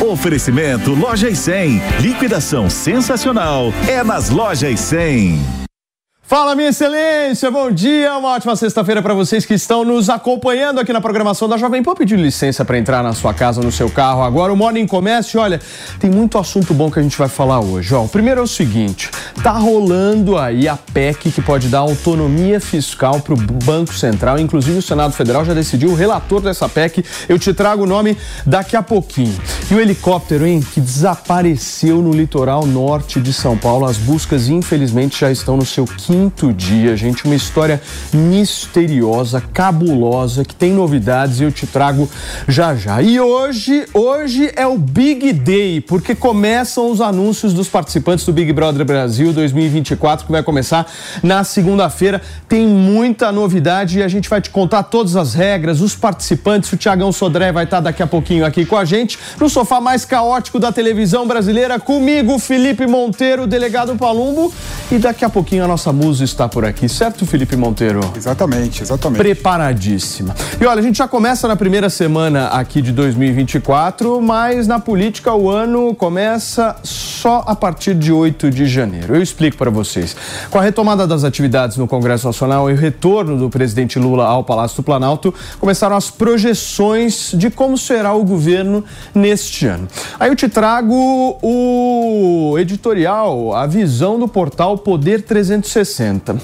Oferecimento Loja e 100. Liquidação sensacional. É nas Lojas 100. Fala, minha excelência, bom dia, uma ótima sexta-feira para vocês que estão nos acompanhando aqui na programação da Jovem Pan. Pedindo licença para entrar na sua casa, no seu carro agora. O Morning Comércio, olha, tem muito assunto bom que a gente vai falar hoje. Ó, o primeiro é o seguinte: tá rolando aí a PEC que pode dar autonomia fiscal para o Banco Central. Inclusive, o Senado Federal já decidiu o relator dessa PEC. Eu te trago o nome daqui a pouquinho. E o helicóptero, hein, que desapareceu no litoral norte de São Paulo. As buscas, infelizmente, já estão no seu quinto quinto dia, gente. Uma história misteriosa, cabulosa, que tem novidades e eu te trago já já. E hoje, hoje é o Big Day, porque começam os anúncios dos participantes do Big Brother Brasil 2024, que vai começar na segunda-feira. Tem muita novidade e a gente vai te contar todas as regras, os participantes. O Tiagão Sodré vai estar daqui a pouquinho aqui com a gente, no sofá mais caótico da televisão brasileira, comigo, Felipe Monteiro, delegado Palumbo, e daqui a pouquinho a nossa música está por aqui, certo, Felipe Monteiro? Exatamente, exatamente. Preparadíssima. E olha, a gente já começa na primeira semana aqui de 2024, mas na política o ano começa só a partir de 8 de janeiro. Eu explico para vocês. Com a retomada das atividades no Congresso Nacional e o retorno do presidente Lula ao Palácio do Planalto, começaram as projeções de como será o governo neste ano. Aí eu te trago o editorial, a visão do portal Poder 360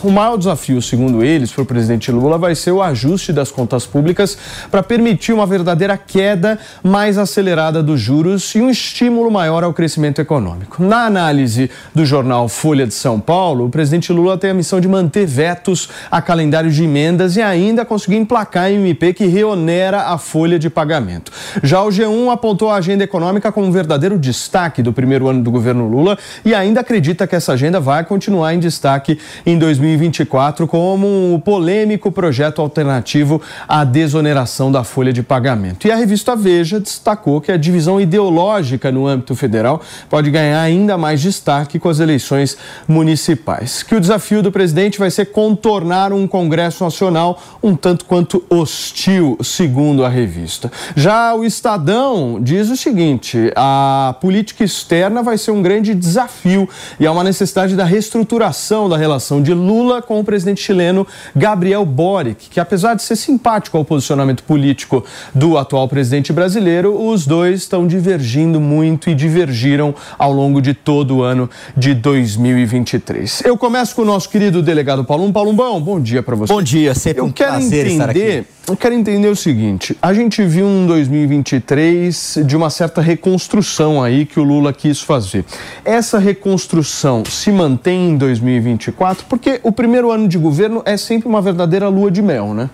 o maior desafio, segundo eles, para o presidente Lula vai ser o ajuste das contas públicas para permitir uma verdadeira queda mais acelerada dos juros e um estímulo maior ao crescimento econômico. Na análise do jornal Folha de São Paulo, o presidente Lula tem a missão de manter vetos a calendário de emendas e ainda conseguir emplacar a MP que reonera a folha de pagamento. Já o G1 apontou a agenda econômica como um verdadeiro destaque do primeiro ano do governo Lula e ainda acredita que essa agenda vai continuar em destaque em 2024 como um polêmico projeto alternativo à desoneração da folha de pagamento. E a revista Veja destacou que a divisão ideológica no âmbito federal pode ganhar ainda mais destaque com as eleições municipais. Que o desafio do presidente vai ser contornar um Congresso Nacional um tanto quanto hostil, segundo a revista. Já o Estadão diz o seguinte: a política externa vai ser um grande desafio e há uma necessidade da reestruturação da relação relação de Lula com o presidente chileno Gabriel Boric, que apesar de ser simpático ao posicionamento político do atual presidente brasileiro, os dois estão divergindo muito e divergiram ao longo de todo o ano de 2023. Eu começo com o nosso querido delegado Paulo Paulumbão, bom dia para você. Bom dia, sempre Eu um quero prazer estar entender, aqui. Eu quero entender o seguinte, a gente viu um 2023 de uma certa reconstrução aí que o Lula quis fazer. Essa reconstrução se mantém em 2024? Porque o primeiro ano de governo é sempre uma verdadeira lua de mel, né?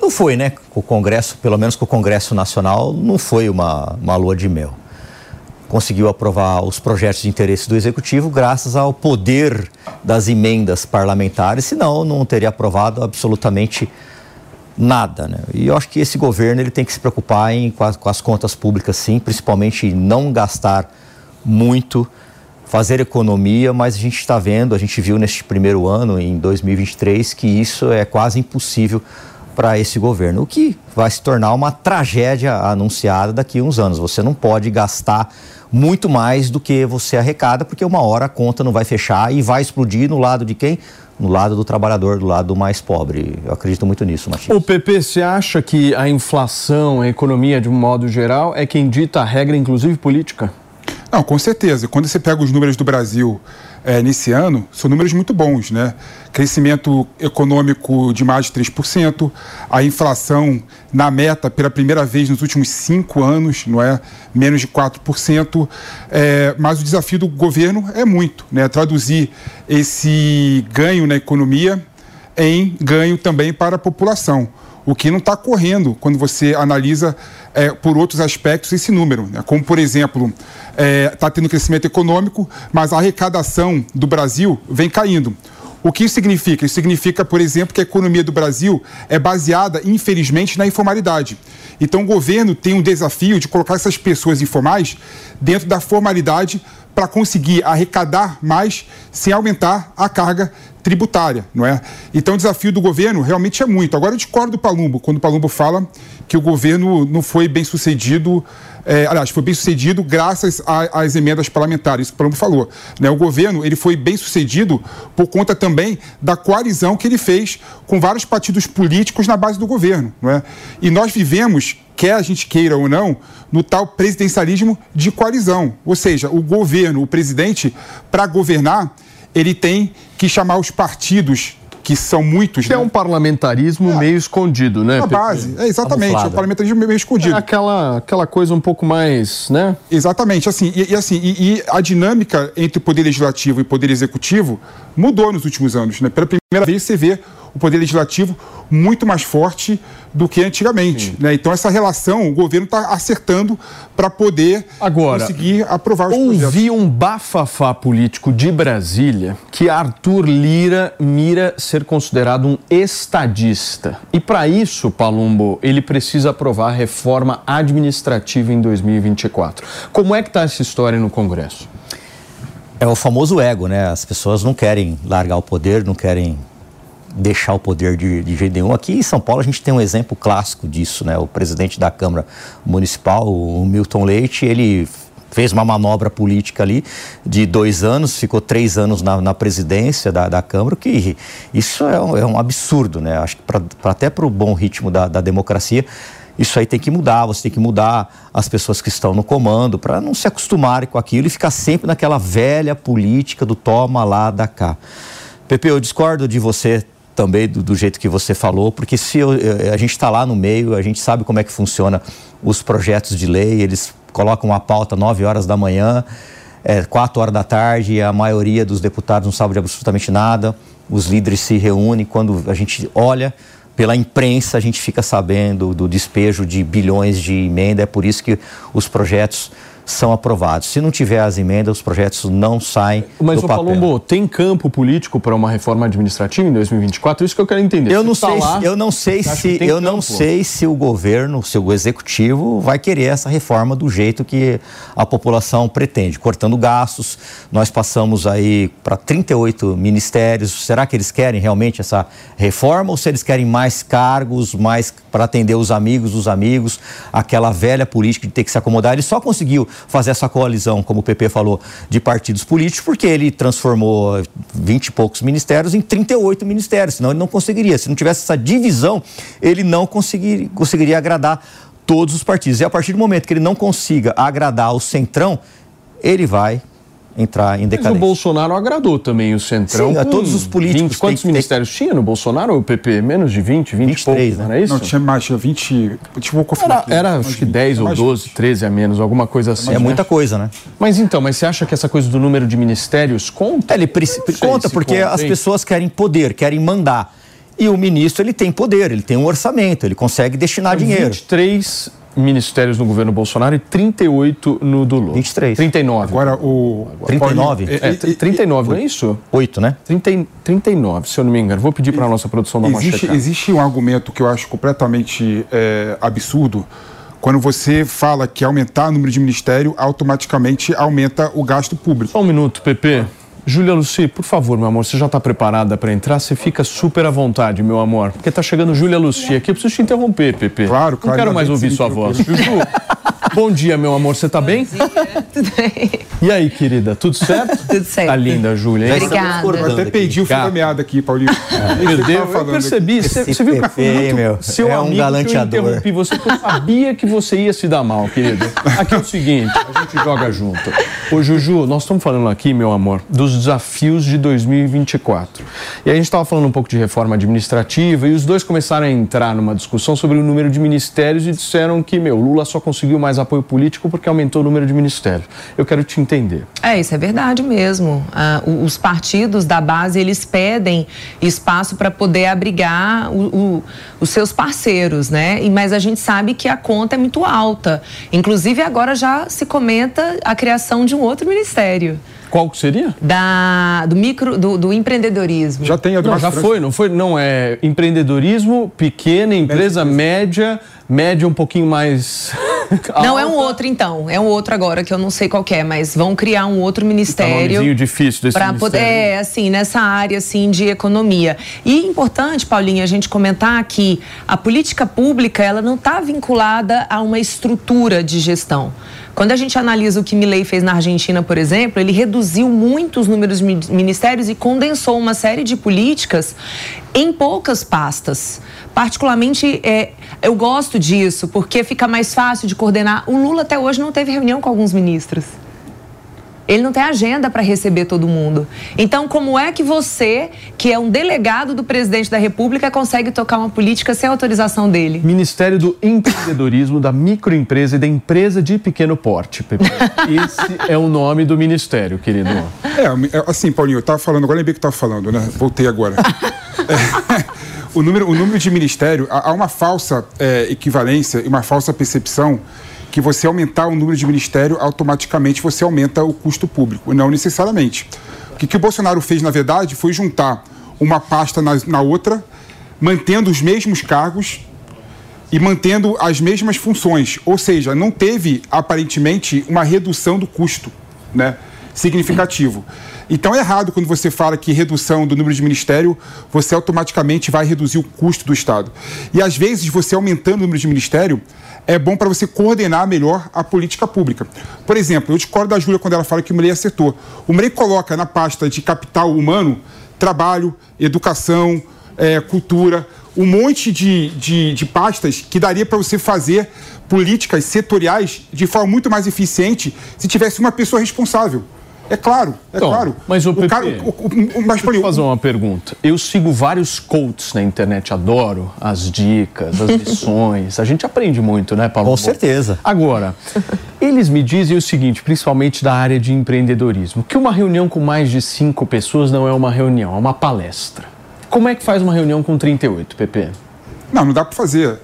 Não foi, né? O Congresso, pelo menos com o Congresso Nacional, não foi uma, uma lua de mel. Conseguiu aprovar os projetos de interesse do Executivo graças ao poder das emendas parlamentares, senão não teria aprovado absolutamente nada. Né? E eu acho que esse governo ele tem que se preocupar em, com, as, com as contas públicas, sim, principalmente não gastar muito, fazer economia, mas a gente está vendo, a gente viu neste primeiro ano, em 2023, que isso é quase impossível para esse governo, o que vai se tornar uma tragédia anunciada daqui a uns anos. Você não pode gastar muito mais do que você arrecada, porque uma hora a conta não vai fechar e vai explodir no lado de quem? No lado do trabalhador, do lado mais pobre. Eu acredito muito nisso, Matias. O PP, você acha que a inflação, a economia de um modo geral, é quem dita a regra, inclusive política? Não, com certeza. Quando você pega os números do Brasil é, nesse ano, são números muito bons, né? Crescimento econômico de mais de 3%, a inflação na meta pela primeira vez nos últimos cinco anos, não é? Menos de 4%. É, mas o desafio do governo é muito, né? Traduzir esse ganho na economia em ganho também para a população. O que não está correndo quando você analisa é, por outros aspectos esse número. Né? Como, por exemplo, está é, tá tendo crescimento econômico, mas a arrecadação do Brasil vem caindo. O que isso significa? Isso significa, por exemplo, que a economia do Brasil é baseada, infelizmente, na informalidade. Então, o governo tem um desafio de colocar essas pessoas informais dentro da formalidade para conseguir arrecadar mais sem aumentar a carga tributária, não é? Então o desafio do governo realmente é muito. Agora eu discordo do Palumbo, quando o Palumbo fala que o governo não foi bem sucedido, é, aliás, foi bem sucedido graças às emendas parlamentares, isso que o Palumbo falou. Né? O governo ele foi bem sucedido por conta também da coalizão que ele fez com vários partidos políticos na base do governo, não é? E nós vivemos quer a gente queira ou não, no tal presidencialismo de coalizão. Ou seja, o governo, o presidente, para governar, ele tem que chamar os partidos que são muitos. Que é né? é um parlamentarismo é. meio escondido, né? A base, é, exatamente, é um parlamentarismo meio escondido. É aquela, aquela coisa um pouco mais, né? Exatamente, assim, e, e assim, e, e, a dinâmica entre o poder legislativo e o poder executivo mudou nos últimos anos, né? Pela primeira vez você vê o poder legislativo muito mais forte do que antigamente. Né? Então, essa relação, o governo está acertando para poder Agora, conseguir aprovar os ouvi projetos. Ouvi um bafafá político de Brasília que Arthur Lira mira ser considerado um estadista. E para isso, Palumbo, ele precisa aprovar a reforma administrativa em 2024. Como é que está essa história no Congresso? É o famoso ego, né? As pessoas não querem largar o poder, não querem deixar o poder de, de jeito nenhum. Aqui em São Paulo a gente tem um exemplo clássico disso, né? O presidente da Câmara Municipal, o Milton Leite, ele fez uma manobra política ali de dois anos, ficou três anos na, na presidência da, da, Câmara, que isso é um, é um absurdo, né? Acho que pra, pra até para o bom ritmo da, da democracia, isso aí tem que mudar, você tem que mudar as pessoas que estão no comando para não se acostumarem com aquilo e ficar sempre naquela velha política do toma lá, da cá. Pepe, eu discordo de você também do, do, jeito que você falou, porque se eu, a gente está lá no meio, a gente sabe como é que funciona os projetos de lei, eles colocam uma pauta 9 horas da manhã, é, 4 horas da tarde, e a maioria dos deputados não sabe de absolutamente nada, os líderes se reúnem, quando a gente olha pela imprensa, a gente fica sabendo do despejo de bilhões de emenda, é por isso que os projetos são aprovados. Se não tiver as emendas, os projetos não saem Mas do papel. Mas, Palombo, tem campo político para uma reforma administrativa em 2024? Isso que eu quero entender. Eu não tá sei, lá, eu não sei se, eu campo? não sei se o governo, se o executivo vai querer essa reforma do jeito que a população pretende, cortando gastos. Nós passamos aí para 38 ministérios. Será que eles querem realmente essa reforma ou se eles querem mais cargos, mais para atender os amigos dos amigos, aquela velha política de ter que se acomodar? Ele só conseguiu fazer essa coalizão, como o PP falou, de partidos políticos, porque ele transformou 20 e poucos ministérios em 38 ministérios, senão ele não conseguiria. Se não tivesse essa divisão, ele não conseguiria, conseguiria agradar todos os partidos. E a partir do momento que ele não consiga agradar o centrão, ele vai entrar em decadência. Mas o Bolsonaro agradou também o Centrão. Sim, a todos os políticos. 20, quantos tem, ministérios tem... tinha no Bolsonaro ou o PP? Menos de 20, 20 23, poucos, né? não era isso? Não, tinha mais, tinha 20. Tipo, vou confirmar Era, era acho que 10 ou 12, 13 a menos, alguma coisa assim. É muita coisa, né? Mas então, mas você acha que essa coisa do número de ministérios conta? É, ele conta, porque conta, as pessoas querem poder, querem mandar. E o ministro, ele tem poder, ele tem um orçamento, ele consegue destinar então, dinheiro. 23 ministérios no governo Bolsonaro e 38 no do Lula. 23. 39. Agora o. 39? É, é, 39, não é isso? 8, né? 30, 39, se eu não me engano. Vou pedir para a nossa produção dar uma existe. Existe um argumento que eu acho completamente é, absurdo. Quando você fala que aumentar o número de ministério, automaticamente aumenta o gasto público. Só um minuto, Pepe. Júlia Luci, por favor, meu amor, você já está preparada para entrar? Você fica super à vontade, meu amor. Porque está chegando Júlia Luci aqui. Eu preciso te interromper, Pepe. Claro, claro. Não quero mais ouvir sua voz. Juju, bom dia, meu amor. Você está bem? Tudo bem. E aí, querida, tudo certo? Tudo certo. Tá linda, Júlia. Obrigada. Eu até perdi o fio da meada aqui, Paulinho. Meu Deus, eu percebi. Você, você viu que eu meu, seu é um amigo galanteador. eu interrompi você porque eu sabia que você ia se dar mal, querido. Aqui é o seguinte, a gente joga junto. Ô, Juju, nós estamos falando aqui, meu amor, dos desafios de 2024. E a gente estava falando um pouco de reforma administrativa e os dois começaram a entrar numa discussão sobre o número de ministérios e disseram que, meu, Lula só conseguiu mais apoio político porque aumentou o número de ministérios. Eu quero te entender. É, isso é verdade mesmo. Ah, os partidos da base, eles pedem espaço para poder abrigar o, o, os seus parceiros, né? Mas a gente sabe que a conta é muito alta. Inclusive, agora já se comenta a criação de um outro ministério. Qual que seria? Da, do micro, do, do empreendedorismo. Já tem a Não, já foi, não foi? Não, é empreendedorismo, pequena, empresa média, média um pouquinho mais. Não, é um outro então. É um outro agora, que eu não sei qual é, mas vão criar um outro ministério. nomezinho difícil desse pra poder, ministério. É, assim, nessa área assim, de economia. E importante, Paulinha, a gente comentar que a política pública ela não está vinculada a uma estrutura de gestão. Quando a gente analisa o que Milley fez na Argentina, por exemplo, ele reduziu muito os números ministérios e condensou uma série de políticas em poucas pastas. Particularmente, é, eu gosto disso, porque fica mais fácil de coordenar. O Lula até hoje não teve reunião com alguns ministros. Ele não tem agenda para receber todo mundo. Então, como é que você, que é um delegado do presidente da República, consegue tocar uma política sem autorização dele? Ministério do Empreendedorismo, da Microempresa e da Empresa de Pequeno Porte, Pepe. Esse é o nome do ministério, querido. É, é, assim, Paulinho, eu estava falando, agora lembrei que estava falando, né? Voltei agora. É, o, número, o número de ministério, há, há uma falsa é, equivalência e uma falsa percepção que você aumentar o número de ministério, automaticamente você aumenta o custo público. Não necessariamente. O que, que o Bolsonaro fez, na verdade, foi juntar uma pasta na, na outra, mantendo os mesmos cargos e mantendo as mesmas funções. Ou seja, não teve, aparentemente, uma redução do custo né, significativo. Então é errado quando você fala que redução do número de ministério, você automaticamente vai reduzir o custo do Estado. E às vezes, você aumentando o número de ministério, é bom para você coordenar melhor a política pública. Por exemplo, eu discordo da Júlia quando ela fala que o Mulher acertou. O Mulher coloca na pasta de capital humano trabalho, educação, é, cultura, um monte de, de, de pastas que daria para você fazer políticas setoriais de forma muito mais eficiente se tivesse uma pessoa responsável. É claro, é Então, claro. mas o, Pepe, cara, o- o- o- mas, Deixa eu te fazer uma pergunta. Eu sigo vários coaches na internet, adoro as dicas, as lições. A gente aprende muito, né, Paulo? Com certeza. Agora, eles me dizem o seguinte, principalmente da área de empreendedorismo, que uma reunião com mais de cinco pessoas não é uma reunião, é uma palestra. Como é que faz uma reunião com 38, PP? Não, não dá para fazer.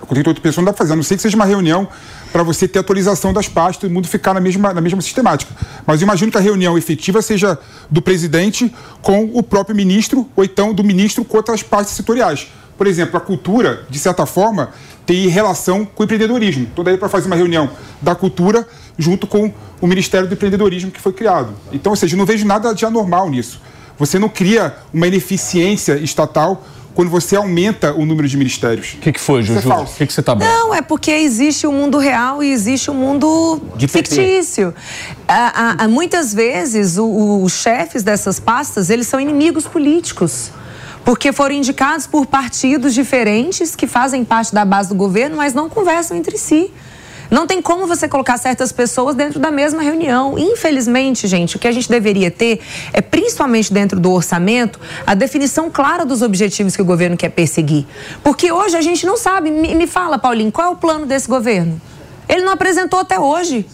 Com 38 pessoas não dá para fazer, a não sei que seja uma reunião para você ter atualização das pastas e o mundo ficar na mesma, na mesma sistemática. Mas imagino que a reunião efetiva seja do presidente com o próprio ministro, ou então do ministro com outras pastas setoriais. Por exemplo, a cultura, de certa forma, tem relação com o empreendedorismo. Então, daí para fazer uma reunião da cultura junto com o Ministério do Empreendedorismo que foi criado. Então, ou seja, não vejo nada de anormal nisso. Você não cria uma ineficiência estatal quando você aumenta o número de ministérios. O que, que foi, é Juju? O que, que você tá bom? Não, é porque existe o mundo real e existe o mundo De fictício. Muitas vezes, o- o- os chefes dessas pastas, eles são inimigos políticos. Porque foram indicados por partidos diferentes que fazem parte da base do governo, mas não conversam entre si. Não tem como você colocar certas pessoas dentro da mesma reunião. Infelizmente, gente, o que a gente deveria ter é, principalmente dentro do orçamento, a definição clara dos objetivos que o governo quer perseguir. Porque hoje a gente não sabe. Me, fala, Paulinho, qual é o plano desse governo? Ele não apresentou até hoje.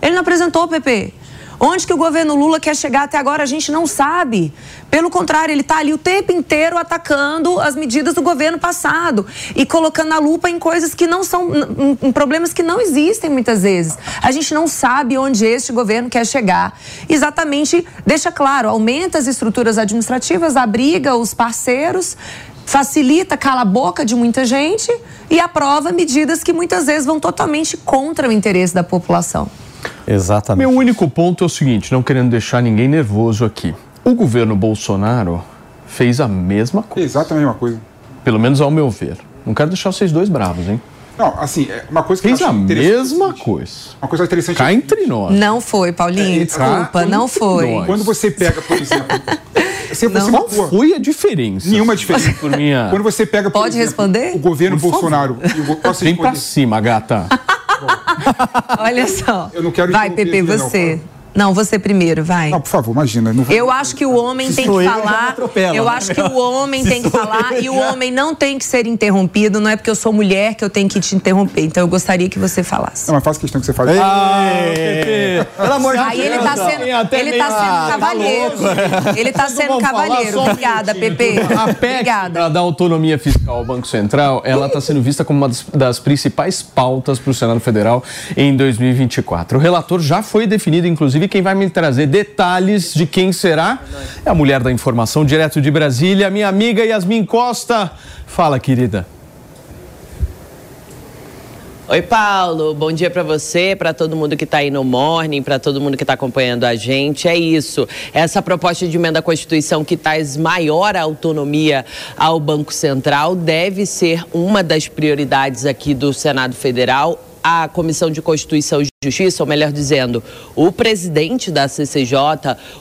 Ele não apresentou, PP. Onde que o governo Lula quer chegar até agora, a gente não sabe. Pelo contrário, ele está ali o tempo inteiro atacando as medidas do governo passado e colocando a lupa em coisas que não são, em- em problemas que não existem muitas vezes. A gente não sabe onde este governo quer chegar. Exatamente, deixa claro, aumenta as estruturas administrativas, abriga os parceiros, facilita, cala a boca de muita gente e aprova medidas que muitas vezes vão totalmente contra o interesse da população. Exatamente. Meu único ponto é o seguinte, não querendo deixar ninguém nervoso aqui. O governo Bolsonaro fez a mesma coisa, Exatamente a mesma coisa. pelo menos ao meu ver. Não quero deixar vocês dois bravos, hein? Não, assim, é uma coisa que Fez eu a é mesma coisa. Uma coisa interessante Cá é entre nós. Não foi, Paulinho, É, desculpa, cá não foi. nós. Quando você pega, por exemplo, você, Não. você Qual foi a diferença? Nenhuma diferença. Por minha... Quando você pega, por Pode exemplo, responder? o governo Por favor. Bolsonaro. e o- posso Vem pra responder? cima, gata. Olha só. Eu não quero Vai, Pepe, aqui, não, você. Não, você primeiro, vai. Não, por favor, imagina. Não vou... Eu acho que o homem tem que sou eu, falar. atropela, Eu né? acho que o homem Se tem que falar eu, e o homem não tem que ser interrompido. Não é porque eu sou mulher que eu tenho que te interromper. Então eu gostaria que você falasse. Não, mas faço questão que você fale. Pelo amor de Aí ele tá sendo, ele tá sendo cavalheiro. Ele tá Vocês não sendo vão falar cavalheiro. um Obrigada, Pepe. A PEC Obrigada. para dar autonomia fiscal ao Banco Central, ela está sendo vista como uma das, das principais pautas para o Senado Federal em 2024. O relator já foi definido, inclusive, quem vai me trazer detalhes de quem será é a mulher da informação, direto de Brasília, minha amiga Yasmin Costa. Fala, querida. Oi, Paulo. Bom dia para você, para todo mundo que está aí no Morning, para todo mundo que está acompanhando a gente. É isso. Essa proposta de emenda à Constituição que traz maior autonomia ao Banco Central deve ser uma das prioridades aqui do Senado Federal. A Comissão de Constituição e Justiça, ou melhor dizendo, o presidente da CCJ,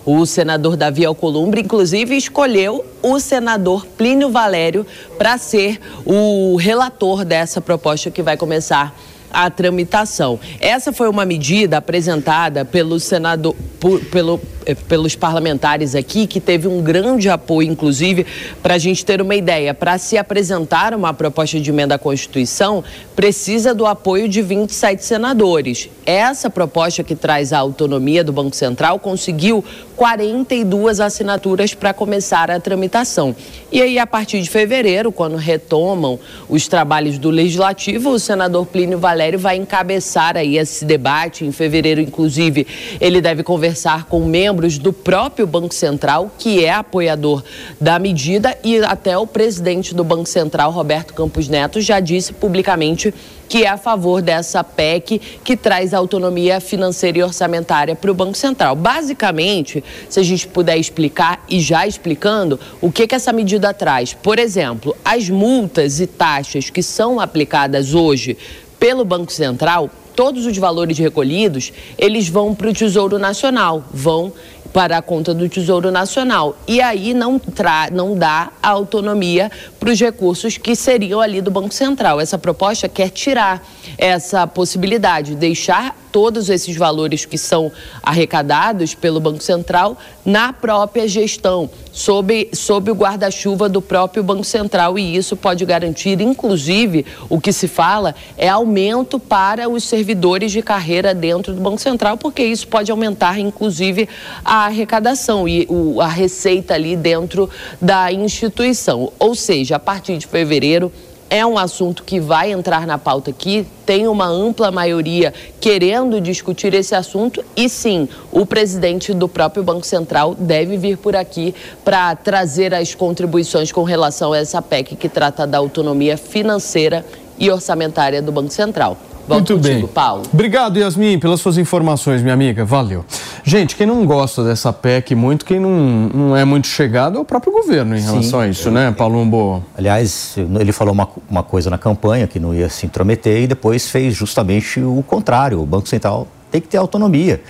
o senador Davi Alcolumbre, inclusive escolheu o senador Plínio Valério para ser o relator dessa proposta que vai começar a tramitação. Essa foi uma medida apresentada pelo senador, por- pelo, eh, pelos parlamentares aqui, que teve um grande apoio, inclusive, para a gente ter uma ideia. Para se apresentar uma proposta de emenda à Constituição, precisa do apoio de 27 senadores. Essa proposta que traz a autonomia do Banco Central conseguiu 42 assinaturas para começar a tramitação. E aí, a partir de fevereiro, quando retomam os trabalhos do Legislativo, o senador Plínio Valério vai encabeçar aí esse debate. Em fevereiro, inclusive, ele deve conversar com membros do próprio Banco Central, que é apoiador da medida, e até o presidente do Banco Central, Roberto Campos Neto, já disse publicamente que é a favor dessa PEC que traz autonomia financeira e orçamentária para o Banco Central. Basicamente, se a gente puder explicar e já explicando, o que, que essa medida traz? Por exemplo, as multas e taxas que são aplicadas hoje pelo Banco Central, todos os valores recolhidos, eles vão para o Tesouro Nacional, vão para a conta do Tesouro Nacional. E aí não, tra não dá autonomia para os recursos que seriam ali do Banco Central. Essa proposta quer tirar essa possibilidade, deixar todos esses valores que são arrecadados pelo Banco Central na própria gestão, sob, sob o guarda-chuva do próprio Banco Central. E isso pode garantir, inclusive, o que se fala é aumento para os servidores de carreira dentro do Banco Central, porque isso pode aumentar, inclusive, a arrecadação e o- a receita ali dentro da instituição. Ou seja, a partir de fevereiro. É um assunto que vai entrar na pauta aqui, tem uma ampla maioria querendo discutir esse assunto e sim, o presidente do próprio Banco Central deve vir por aqui para trazer as contribuições com relação a essa PEC que trata da autonomia financeira e orçamentária do Banco Central. Volto Muito contigo, bem. Paulo. Obrigado, Yasmin, pelas suas informações, minha amiga. Valeu. Gente, quem não gosta dessa PEC muito, quem não, não é muito chegado é o próprio governo em relação a isso, né, Palumbo? Aliás, ele falou uma, uma coisa na campanha que não ia se intrometer e depois fez justamente o contrário. O Banco Central tem que ter autonomia.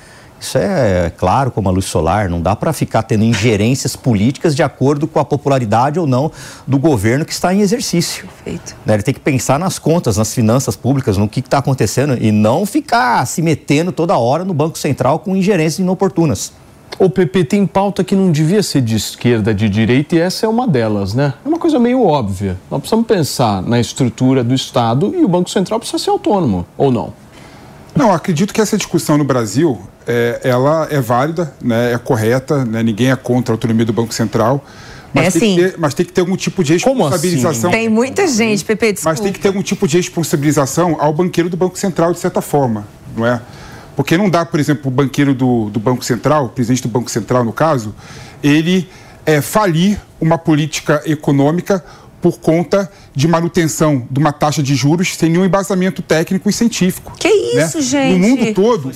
Isso é claro como a luz solar, não dá para ficar tendo ingerências políticas de acordo com a popularidade ou não do governo que está em exercício. Perfeito. Né, Ele tem que pensar nas contas, nas finanças públicas, no que está acontecendo e não ficar se metendo toda hora no Banco Central com ingerências inoportunas. O PP tem pauta que não devia ser de esquerda, de direita, e essa é uma delas, né? É uma coisa meio óbvia. Nós precisamos pensar na estrutura do Estado e o Banco Central precisa ser autônomo, ou não? Não, acredito que essa discussão no Brasil, é, ela é válida, né, é correta, né, ninguém é contra a autonomia do Banco Central. Mas, É tem sim. que ter, mas tem que ter algum tipo de Como assim? responsabilização. Tem muita gente, Pepe, desculpa. Mas tem que ter algum tipo de responsabilização ao banqueiro do Banco Central, de certa forma, não é? Porque não dá, por exemplo, o banqueiro do, do Banco Central, o presidente do Banco Central, no caso, ele é, falir uma política econômica por conta de manutenção de uma taxa de juros sem nenhum embasamento técnico e científico. Que isso, né? gente? No mundo todo,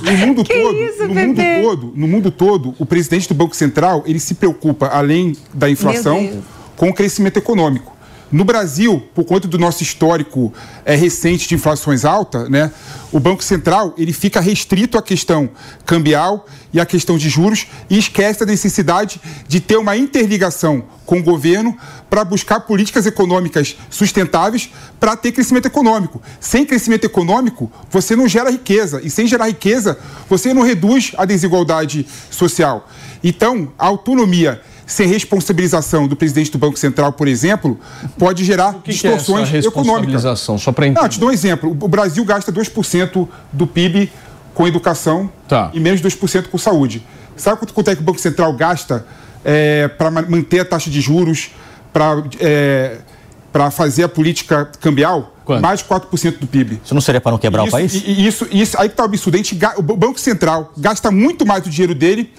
no mundo Que todo, isso, no mundo Pepe? todo, no mundo todo, o presidente do Banco Central, ele se preocupa além da inflação com o crescimento econômico. No Brasil, por conta do nosso histórico é, recente de inflações altas, né, o Banco Central ele fica restrito à questão cambial e à questão de juros e esquece a necessidade de ter uma interligação com o governo para buscar políticas econômicas sustentáveis para ter crescimento econômico. Sem crescimento econômico, você não gera riqueza e sem gerar riqueza, você não reduz a desigualdade social. Então, a autonomia sem responsabilização do presidente do Banco Central, por exemplo, pode gerar que distorções que é essa econômicas. responsabilização? Só para entender. Não, te dou um exemplo. O Brasil gasta 2% do PIB com educação Tá. e menos de 2% com saúde. Sabe quanto, quanto é que o Banco Central gasta para manter a taxa de juros, para para fazer a política cambial? Quanto? Mais de 4% do PIB. Isso não seria para não quebrar isso, o país? Isso, isso, aí que tá o absurdo. A gente o Banco Central gasta muito mais do dinheiro dele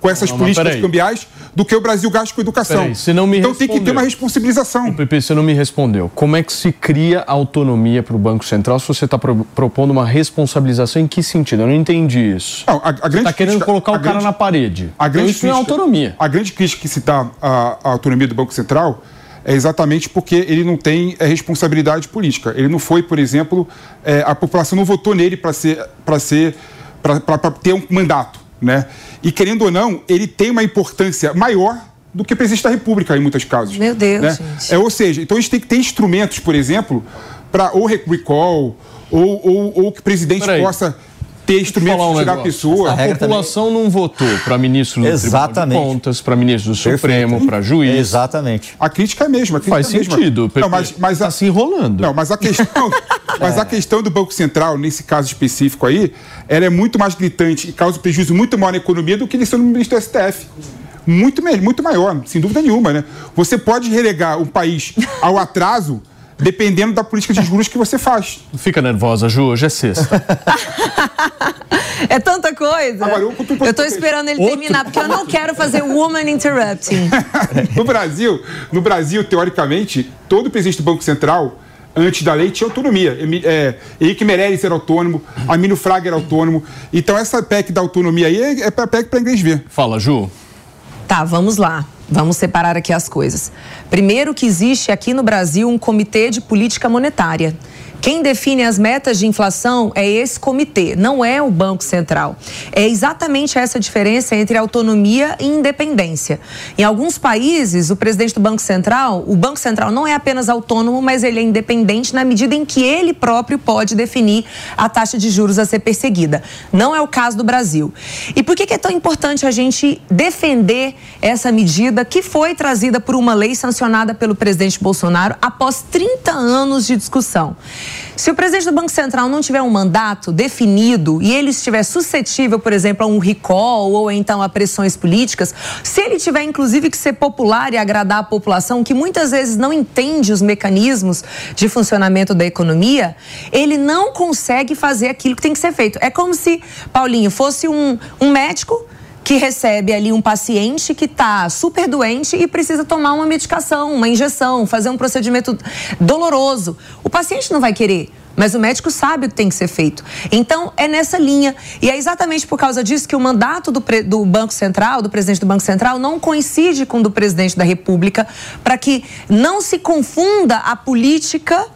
com essas Não, políticas cambiais do que o Brasil gasta com educação. Então tem que ter respondeu. uma responsabilização. Pepe, você não me respondeu. Como é que se cria autonomia para o Banco Central se você está propondo uma responsabilização? Em que sentido? Eu não entendi isso. Não, a, a Você está querendo crítica- colocar o cara grande- na parede. A grande então isso não é crítica- autonomia. A grande crítica que se dá à, à autonomia do Banco Central é exatamente porque ele não tem é, responsabilidade política. Ele não foi, por exemplo, é, a população não votou nele para ser para ser para ter um mandato, né? E querendo ou não, ele tem uma importância maior do que o presidente da República em muitos casos. Meu Deus, né? gente. É, ou seja, então a gente tem que ter instrumentos, por exemplo, para ou recall ou, ou, ou que o presidente Peraí. possa instrumentos falar um de tirar a negócio. pessoa. Essa A população não votou para ministro do Tribunal Exatamente. de Contas, para ministro do. Supremo, para juiz. Exatamente. A crítica é a mesma. A Faz é a mesma. sentido. Pepe. Não, mas, mas Tá a, se enrolando. não, mas a questão, mas a questão do Banco Central, nesse caso específico aí, ela é muito mais gritante e causa um prejuízo muito maior na economia do que ele sendo ministro do STF. Muito, muito maior, sem dúvida nenhuma, né? Você pode relegar um país ao atraso dependendo da política de juros que você faz. Não Fica nervosa, Ju. Hoje é sexta. É tanta coisa. Agora, eu- tô esperando ele Outro- terminar, porque eu não quero fazer woman interrupting. No Brasil, no Brasil, teoricamente, todo presidente do Banco Central, antes da lei, tinha autonomia. É, Henrique Meirelles era autônomo, Amino Fraga era autônomo. Então, essa PEC da autonomia aí é, é PEC para inglês ver. Fala, Ju. Tá, vamos lá. Vamos separar aqui as coisas. Primeiro que existe aqui no Brasil um comitê de política monetária. Quem define as metas de inflação é esse comitê, não é o Banco Central. É exatamente essa diferença entre autonomia e independência. Em alguns países, o presidente do Banco Central, o Banco Central não é apenas autônomo, mas ele é independente na medida em que ele próprio pode definir a taxa de juros a ser perseguida. Não é o caso do Brasil. E por que é tão importante a gente defender essa medida que foi trazida por uma lei sancionada pelo presidente Bolsonaro após 30 anos de discussão? Se o presidente do Banco Central não tiver um mandato definido e ele estiver suscetível, por exemplo, a um recall ou então a pressões políticas, se ele tiver inclusive que ser popular e agradar a população, que muitas vezes não entende os mecanismos de funcionamento da economia, ele não consegue fazer aquilo que tem que ser feito. É como se, Paulinho, fosse um, um médico que recebe ali um paciente que está super doente e precisa tomar uma medicação, uma injeção, fazer um procedimento doloroso. O paciente não vai querer. Mas o médico sabe o que tem que ser feito. Então, é nessa linha. E é exatamente por causa disso que o mandato do, do Banco Central, do presidente do Banco Central, não coincide com o do presidente da República, para que não se confunda a política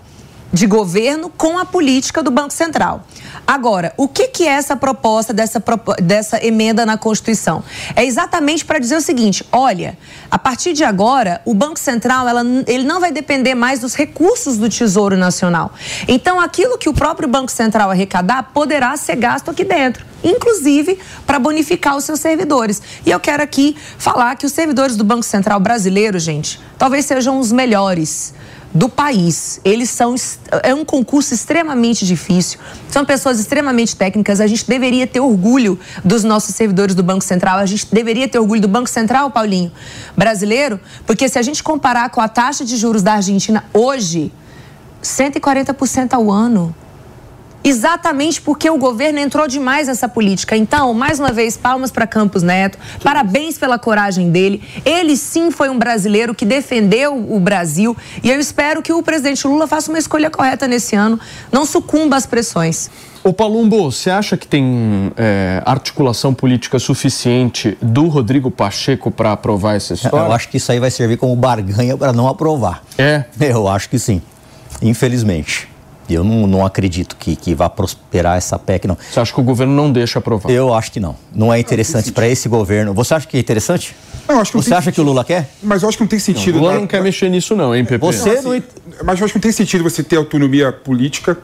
de governo com a política do Banco Central. Agora, o que, que é essa proposta dessa, dessa emenda na Constituição? É exatamente para dizer o seguinte: olha, a partir de agora, o Banco Central ela, ele não vai depender mais dos recursos do Tesouro Nacional. Então, aquilo que o próprio Banco Central arrecadar poderá ser gasto aqui dentro. Inclusive para bonificar os seus servidores. E eu quero aqui falar que os servidores do Banco Central brasileiro, gente, talvez sejam os melhores do país. Eles são é um concurso extremamente difícil. São pessoas extremamente técnicas. A gente deveria ter orgulho dos nossos servidores do Banco Central. A gente deveria ter orgulho do Banco Central, Paulinho, brasileiro, porque se a gente comparar com a taxa de juros da Argentina hoje, 140% ao ano. Exatamente porque o governo entrou demais nessa política. Então, mais uma vez, palmas para Campos Neto. Parabéns pela coragem dele. Ele sim foi um brasileiro que defendeu o Brasil. E eu espero que o presidente Lula faça uma escolha correta nesse ano. Não sucumba às pressões. Ô Palumbo, você acha que tem é, articulação política suficiente do Rodrigo Pacheco para aprovar essa história? Eu acho que isso aí vai servir como barganha para não aprovar. É? Eu acho que sim, infelizmente. Eu não, não acredito que, que vá prosperar essa PEC, não. Você acha que o governo não deixa aprovar? Eu acho que não. Não é interessante para esse governo. Você acha que é interessante? Não, acho que não Você acha que o Lula quer? Mas eu acho que não tem O sentido. Lula dar- não quer mexer nisso não, hein, Pepe? Você não... Mas eu acho que não tem sentido você ter autonomia política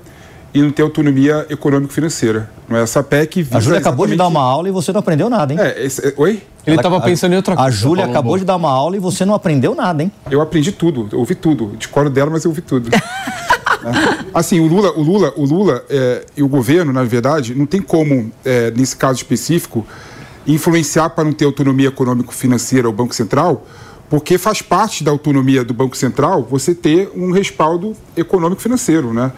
e não ter autonomia econômico-financeira. Não é essa PEC visa A Júlia acabou de dar exatamente- uma aula e você não aprendeu nada, hein? É, esse- oi? Ele estava pensando em outra coisa. A Júlia acabou de dar uma aula e você não aprendeu nada, hein? Eu aprendi tudo, eu ouvi tudo. Discordo dela, mas eu ouvi tudo. Assim, o Lula, o Lula, o Lula é, e o governo, na verdade, não tem como, é, nesse caso específico, influenciar para não ter autonomia econômico-financeira ao Banco Central, porque faz parte da autonomia do Banco Central você ter um respaldo econômico-financeiro, né?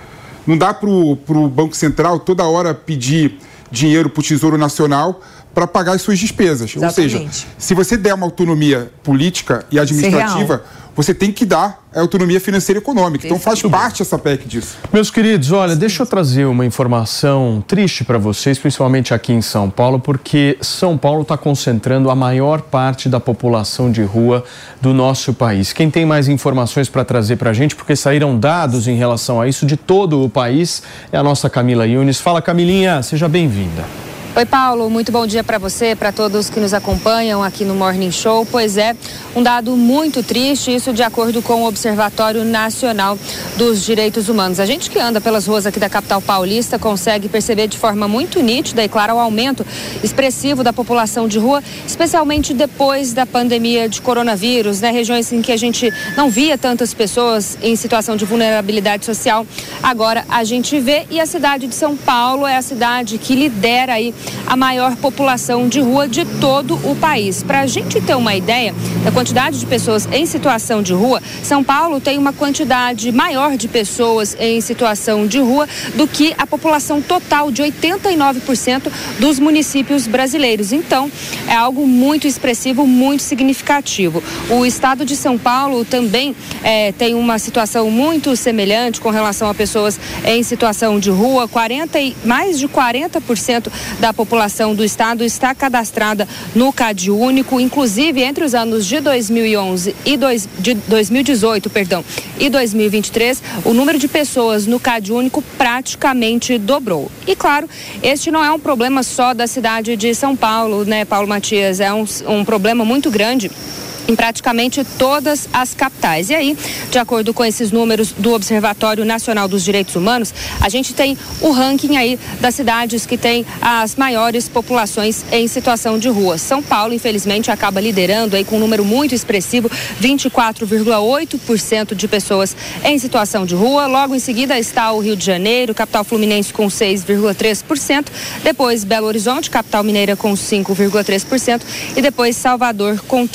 Não dá para o Banco Central toda hora pedir dinheiro para o Tesouro Nacional para pagar as suas despesas. Ou seja, Exatamente. se você der uma autonomia política e administrativa, você tem que dar a autonomia financeira e econômica. Então faz parte essa PEC disso. Meus queridos, olha, deixa eu trazer uma informação triste para vocês, principalmente aqui em São Paulo, porque São Paulo está concentrando a maior parte da população de rua do nosso país. Quem tem mais informações para trazer para a gente, porque saíram dados em relação a isso de todo o país, é a nossa Camila Yunes. Fala, Camilinha, seja bem-vinda. Oi, Paulo, muito bom dia para você, para todos que nos acompanham aqui no Morning Show. Pois é, um dado muito triste, isso de acordo com o Observatório Nacional dos Direitos Humanos. A gente que anda pelas ruas aqui da capital paulista consegue perceber de forma muito nítida e clara o aumento expressivo da população de rua, especialmente depois da pandemia de coronavírus, né? Regiões em que a gente não via tantas pessoas em situação de vulnerabilidade social. Agora a gente vê e a cidade de São Paulo é a cidade que lidera aí a maior população de rua de todo o país. Para a gente ter uma ideia da quantidade de pessoas em situação de rua, São Paulo tem uma quantidade maior de pessoas em situação de rua do que a população total de 89% dos municípios brasileiros. Então, é algo muito expressivo, muito significativo. O estado de São Paulo também eh, tem uma situação muito semelhante com relação a pessoas em situação de rua. 40 e, mais de 40% da população do estado está cadastrada no CAD único, inclusive entre os anos de 2011 e dois, de 2018, perdão, e 2023, o número de pessoas no CAD único praticamente dobrou. E claro, este não é um problema só da cidade de São Paulo, né, Paulo Matias? É um, um problema muito grande em praticamente todas as capitais. E aí, de acordo com esses números do Observatório Nacional dos Direitos Humanos, a gente tem o ranking aí das cidades que têm as maiores populações em situação de rua. São Paulo, infelizmente, acaba liderando aí com um número muito expressivo, 24,8% de pessoas em situação de rua. Logo em seguida está o Rio de Janeiro, capital fluminense com 6,3%, depois Belo Horizonte, capital mineira com 5,3% e depois Salvador com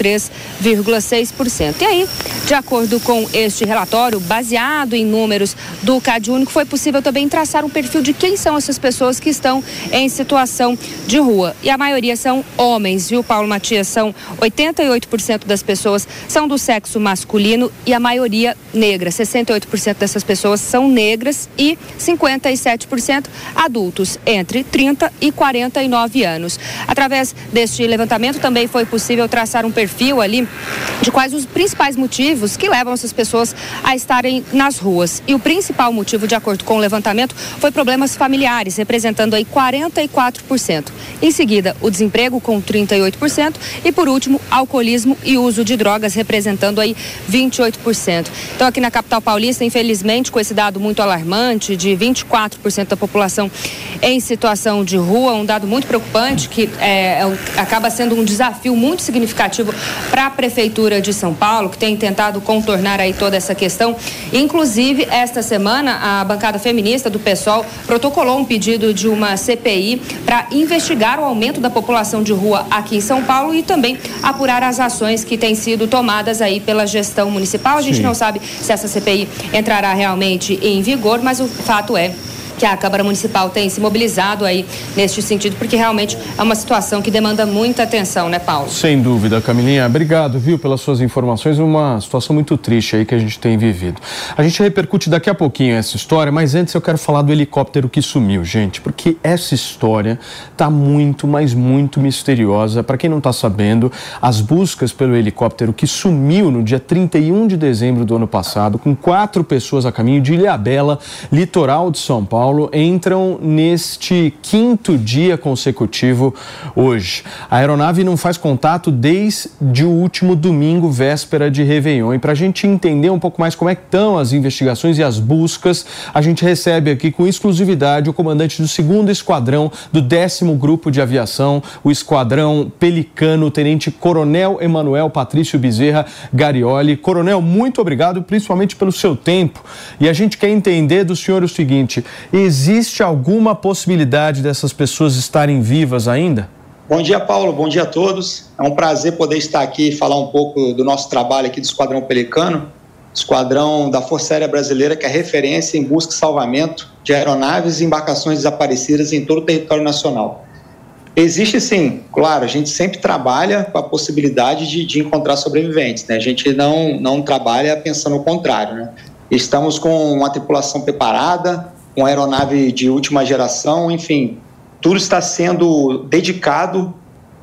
3,6%. E aí, de acordo com este relatório, baseado em números do CAD Único, foi possível também traçar um perfil de quem são essas pessoas que estão em situação de rua. E a maioria são homens, viu, Paulo Matias? São 88% das pessoas são do sexo masculino e a maioria negra. 68% dessas pessoas são negras e 57% adultos entre 30 e 49 anos. Através deste levantamento também foi possível traçar um perfil ali de quais os principais motivos que levam essas pessoas a estarem nas ruas. E o principal motivo, de acordo com o levantamento, foi problemas familiares, representando aí 44%. Em seguida, o desemprego com 38% e por último, alcoolismo e uso de drogas representando aí 28%. Então aqui na capital paulista, infelizmente, com esse dado muito alarmante de 24% da população em situação de rua, um dado muito preocupante que é, é acaba sendo um desafio muito significativo para prefeitura de São Paulo, que tem tentado contornar aí toda essa questão. Inclusive, esta semana, a bancada feminista do PSOL protocolou um pedido de uma CPI para investigar o aumento da população de rua aqui em São Paulo e também apurar as ações que têm sido tomadas aí pela gestão municipal. A gente Sim. não sabe se essa CPI entrará realmente em vigor, mas o fato é que a Câmara Municipal tem se mobilizado aí neste sentido, porque realmente é uma situação que demanda muita atenção, né, Paulo? Sem dúvida, Camilinha. Obrigado, viu, pelas suas informações. Uma situação muito triste aí que a gente tem vivido. A gente repercute daqui a pouquinho essa história, mas antes eu quero falar do helicóptero que sumiu, gente, porque essa história tá muito, mas muito misteriosa. Para quem não está sabendo, as buscas pelo helicóptero que sumiu no dia 31 de dezembro do ano passado, com quatro pessoas a caminho de Ilhabela, litoral de São Paulo, entram neste quinto dia consecutivo hoje. A aeronave não faz contato desde o último domingo, véspera de Réveillon. E para a gente entender um pouco mais como é que estão as investigações e as buscas, a gente recebe aqui com exclusividade o comandante do segundo esquadrão do décimo grupo de aviação, o esquadrão Pelicano, tenente coronel Emanuel Patrício Bezerra Garioli. Coronel, muito obrigado, principalmente pelo seu tempo. E a gente quer entender do senhor o seguinte: existe alguma possibilidade dessas pessoas estarem vivas ainda? Bom dia, Paulo. Bom dia a todos. É um prazer poder estar aqui e falar um pouco do nosso trabalho aqui do Esquadrão Pelicano, esquadrão da Força Aérea Brasileira, que é referência em busca e salvamento de aeronaves e embarcações desaparecidas em todo o território nacional. Existe sim, claro, a gente sempre trabalha com a possibilidade de, de encontrar sobreviventes, né? A gente não, não trabalha pensando o contrário, né? Estamos com uma tripulação preparada, uma aeronave de última geração, enfim, tudo está sendo dedicado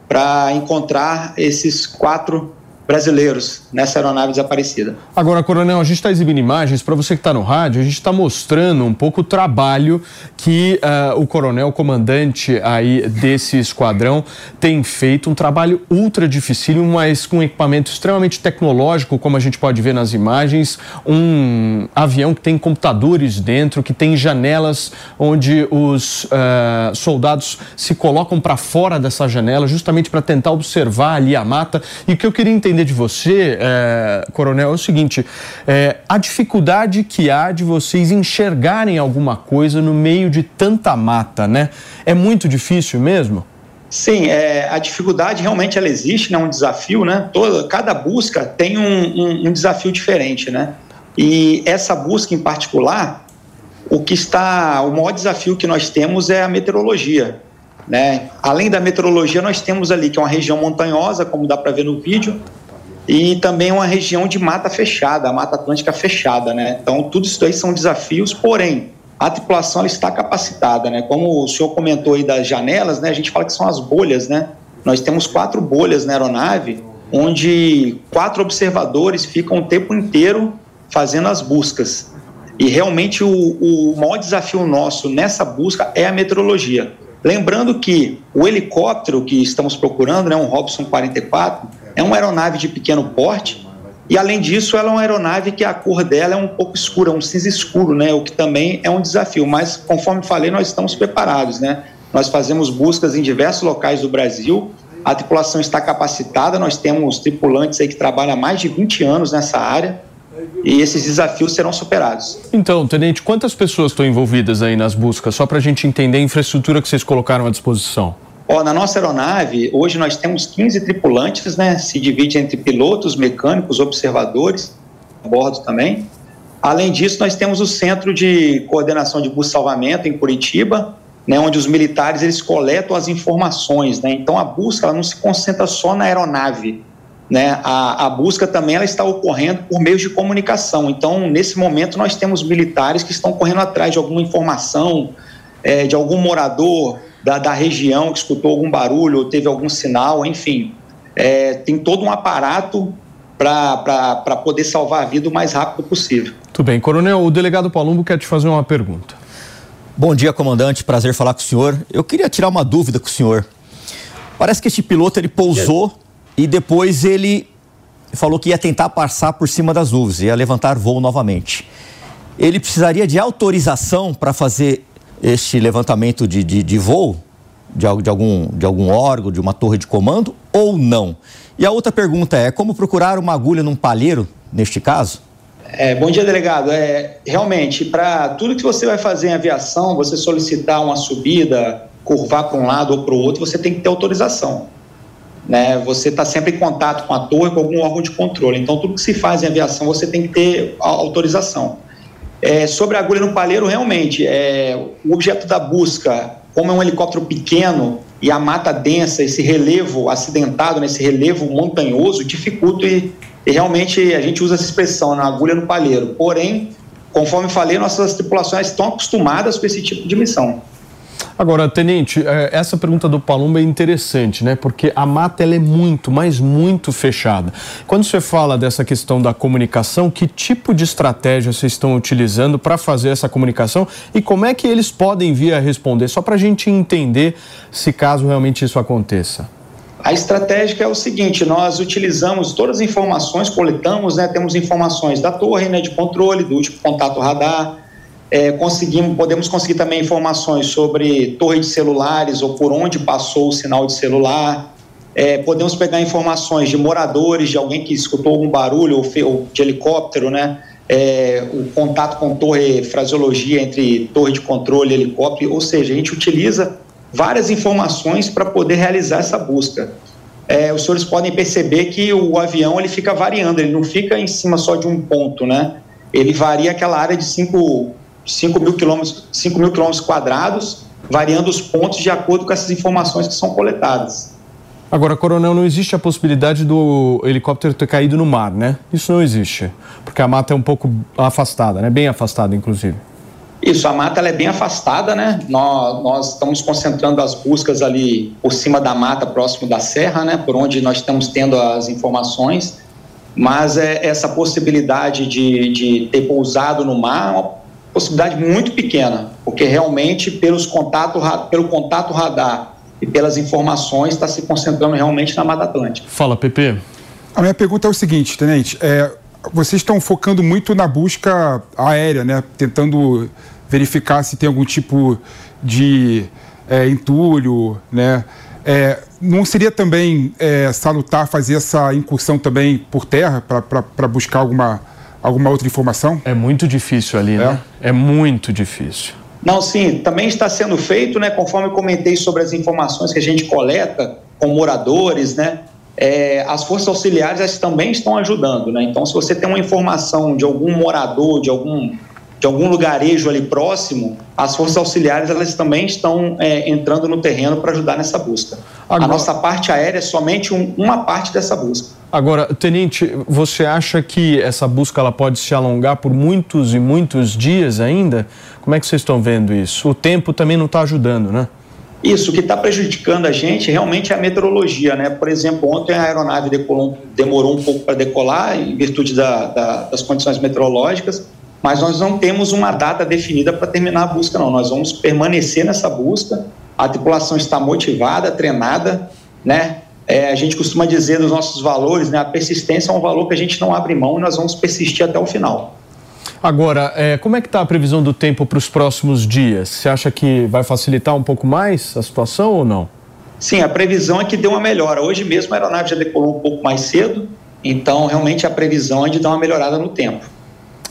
para encontrar esses quatro brasileiros nessa aeronave desaparecida. Agora, Coronel, a gente está exibindo imagens, para você que está no rádio, a gente está mostrando um pouco o trabalho que uh, o coronel comandante aí desse esquadrão tem feito, um trabalho ultra difícil, mas com equipamento extremamente tecnológico, como a gente pode ver nas imagens, um avião que tem computadores dentro, que tem janelas onde os uh, soldados se colocam para fora dessa janela, justamente para tentar observar ali a mata. E o que eu queria entender entender de você, é, Coronel, é o seguinte: é, a dificuldade que há de vocês enxergarem alguma coisa no meio de tanta mata, né? É muito difícil mesmo? Sim, é, a dificuldade realmente ela existe, né? Um desafio, né? Toda, cada busca tem um, um, um desafio diferente, né? E essa busca em particular, o que está, o maior desafio que nós temos é a meteorologia. Né? Além da meteorologia, nós temos ali que é uma região montanhosa, como dá para ver no vídeo, e também uma região de mata fechada, a Mata Atlântica fechada, né? Então, tudo isso aí são desafios, porém, a tripulação está capacitada, né? Como o senhor comentou aí das janelas, né? A gente fala que são as bolhas, né? Nós temos quatro bolhas na aeronave, onde quatro observadores ficam o tempo inteiro fazendo as buscas. E realmente o, o maior desafio nosso nessa busca é a meteorologia. Lembrando que o helicóptero que estamos procurando, né, um Robson 44, é uma aeronave de pequeno porte e, além disso, ela é uma aeronave que a cor dela é um pouco escura, um cinza escuro, né, o que também é um desafio. Mas, conforme falei, nós estamos preparados. Né? Nós fazemos buscas em diversos locais do Brasil, a tripulação está capacitada, nós temos tripulantes aí que trabalham há mais de 20 anos nessa área e esses desafios serão superados. Então, Tenente, quantas pessoas estão envolvidas aí nas buscas, só para a gente entender a infraestrutura que vocês colocaram à disposição? Ó, na nossa aeronave, hoje nós temos 15 tripulantes, né? Se divide entre pilotos, mecânicos, observadores, a bordo também. Além disso, nós temos o Centro de Coordenação de Busca e Salvamento em Curitiba, né, onde os militares eles coletam as informações. Né? Então, a busca ela não se concentra só na aeronave, né, a, a, busca também ela está ocorrendo por meios de comunicação. Então, nesse momento, nós temos militares que estão correndo atrás de alguma informação, é, de algum morador da, da, região que escutou algum barulho ou teve algum sinal, enfim. É, tem todo um aparato para poder salvar a vida o mais rápido possível. Tudo bem. Coronel, o delegado Palumbo quer te fazer uma pergunta. Bom dia, comandante. Prazer falar com o senhor. Eu queria tirar uma dúvida com o senhor. Parece que este piloto ele pousou e depois ele falou que ia tentar passar por cima das nuvens, ia levantar voo novamente. Ele precisaria de autorização para fazer este levantamento de, de, de voo de, de, algum, de algum órgão, de uma torre de comando ou não? E a outra pergunta é: como procurar uma agulha num palheiro neste caso? É, bom dia, delegado. É, realmente, para tudo que você vai fazer em aviação, você solicitar uma subida, curvar para um lado ou para o outro, você tem que ter autorização né, você está sempre em contato com a torre, com algum órgão de controle. Então, tudo que se faz em aviação, você tem que ter autorização. É, sobre a agulha no palheiro, realmente, é, o objeto da busca, como é um helicóptero pequeno e a mata densa, esse relevo acidentado, né, relevo montanhoso, dificulta e, e realmente a gente usa essa expressão, na agulha no palheiro. Porém, conforme falei, nossas tripulações estão acostumadas com esse tipo de missão. Agora, Tenente, é, essa pergunta do Palumba é interessante, né? Porque a mata ela é muito, mas muito fechada. Quando você fala dessa questão da comunicação, que tipo de estratégia vocês estão utilizando para fazer essa comunicação e como é que eles podem vir a responder? Só para a gente entender se caso realmente isso aconteça. A estratégia é o seguinte: nós utilizamos todas as informações, coletamos, né? Temos informações da torre, né? De controle, do último contato radar é, conseguimos, podemos conseguir também informações sobre torre de celulares ou por onde passou o sinal de celular. É, podemos pegar informações de moradores, de alguém que escutou algum barulho ou, ou de helicóptero, né? É, o contato com torre, fraseologia entre torre de controle e helicóptero, ou seja, a gente utiliza várias informações para poder realizar essa busca. É, os senhores podem perceber que o avião ele fica variando, ele não fica em cima só de um ponto, né? Ele varia aquela área de 5 5 mil quilômetros, 5 mil quilômetros quadrados, variando os pontos de acordo com essas informações que são coletadas. Agora, Coronel, não existe a possibilidade do helicóptero ter caído no mar, né? Isso não existe, porque a mata é um pouco afastada, né? Bem afastada, inclusive. Isso, a mata é bem afastada, né? Nós, nós, estamos concentrando as buscas ali por cima da mata, próximo da serra, né? Por onde nós estamos tendo as informações. Mas é, essa possibilidade de, de ter pousado no mar é uma possibilidade muito pequena, porque realmente pelos contato, pelo contato radar e pelas informações está se concentrando realmente na Mata Atlântica. Fala, Pepe. A minha pergunta é o seguinte, Tenente, é, vocês estão focando muito na busca aérea, né? Tentando verificar se tem algum tipo de é, entulho, né? É, não seria também é, salutar fazer essa incursão também por terra para buscar alguma alguma outra informação? É muito difícil ali, né? é. né? É muito difícil. Não, sim, também está sendo feito, né? Conforme eu comentei sobre as informações que a gente coleta com moradores, né? É, as forças auxiliares também estão ajudando, né? Então, se você tem uma informação de algum morador, de algum de algum lugarejo ali próximo, as forças auxiliares elas também estão é, entrando no terreno para ajudar nessa busca. Agora, a nossa parte aérea é somente um, uma parte dessa busca. Agora, Tenente, você acha que essa busca ela pode se alongar por muitos e muitos dias ainda? Como é que vocês estão vendo isso? O tempo também não está ajudando, né? Isso, o que está prejudicando a gente realmente é a meteorologia, né? Por exemplo, ontem a aeronave decolou, demorou um pouco para decolar em virtude da, da, das condições meteorológicas mas nós não temos uma data definida para terminar a busca, não. Nós vamos permanecer nessa busca, a tripulação está motivada, treinada, né? É, a gente costuma dizer dos nossos valores, né? A persistência é um valor que a gente não abre mão e nós vamos persistir até o final. Agora, é, como é que está a previsão do tempo para os próximos dias? Você acha que vai facilitar um pouco mais a situação ou não? Sim, a previsão é que dê uma melhora. Hoje mesmo a aeronave já decolou um pouco mais cedo, então realmente a previsão é de dar uma melhorada no tempo.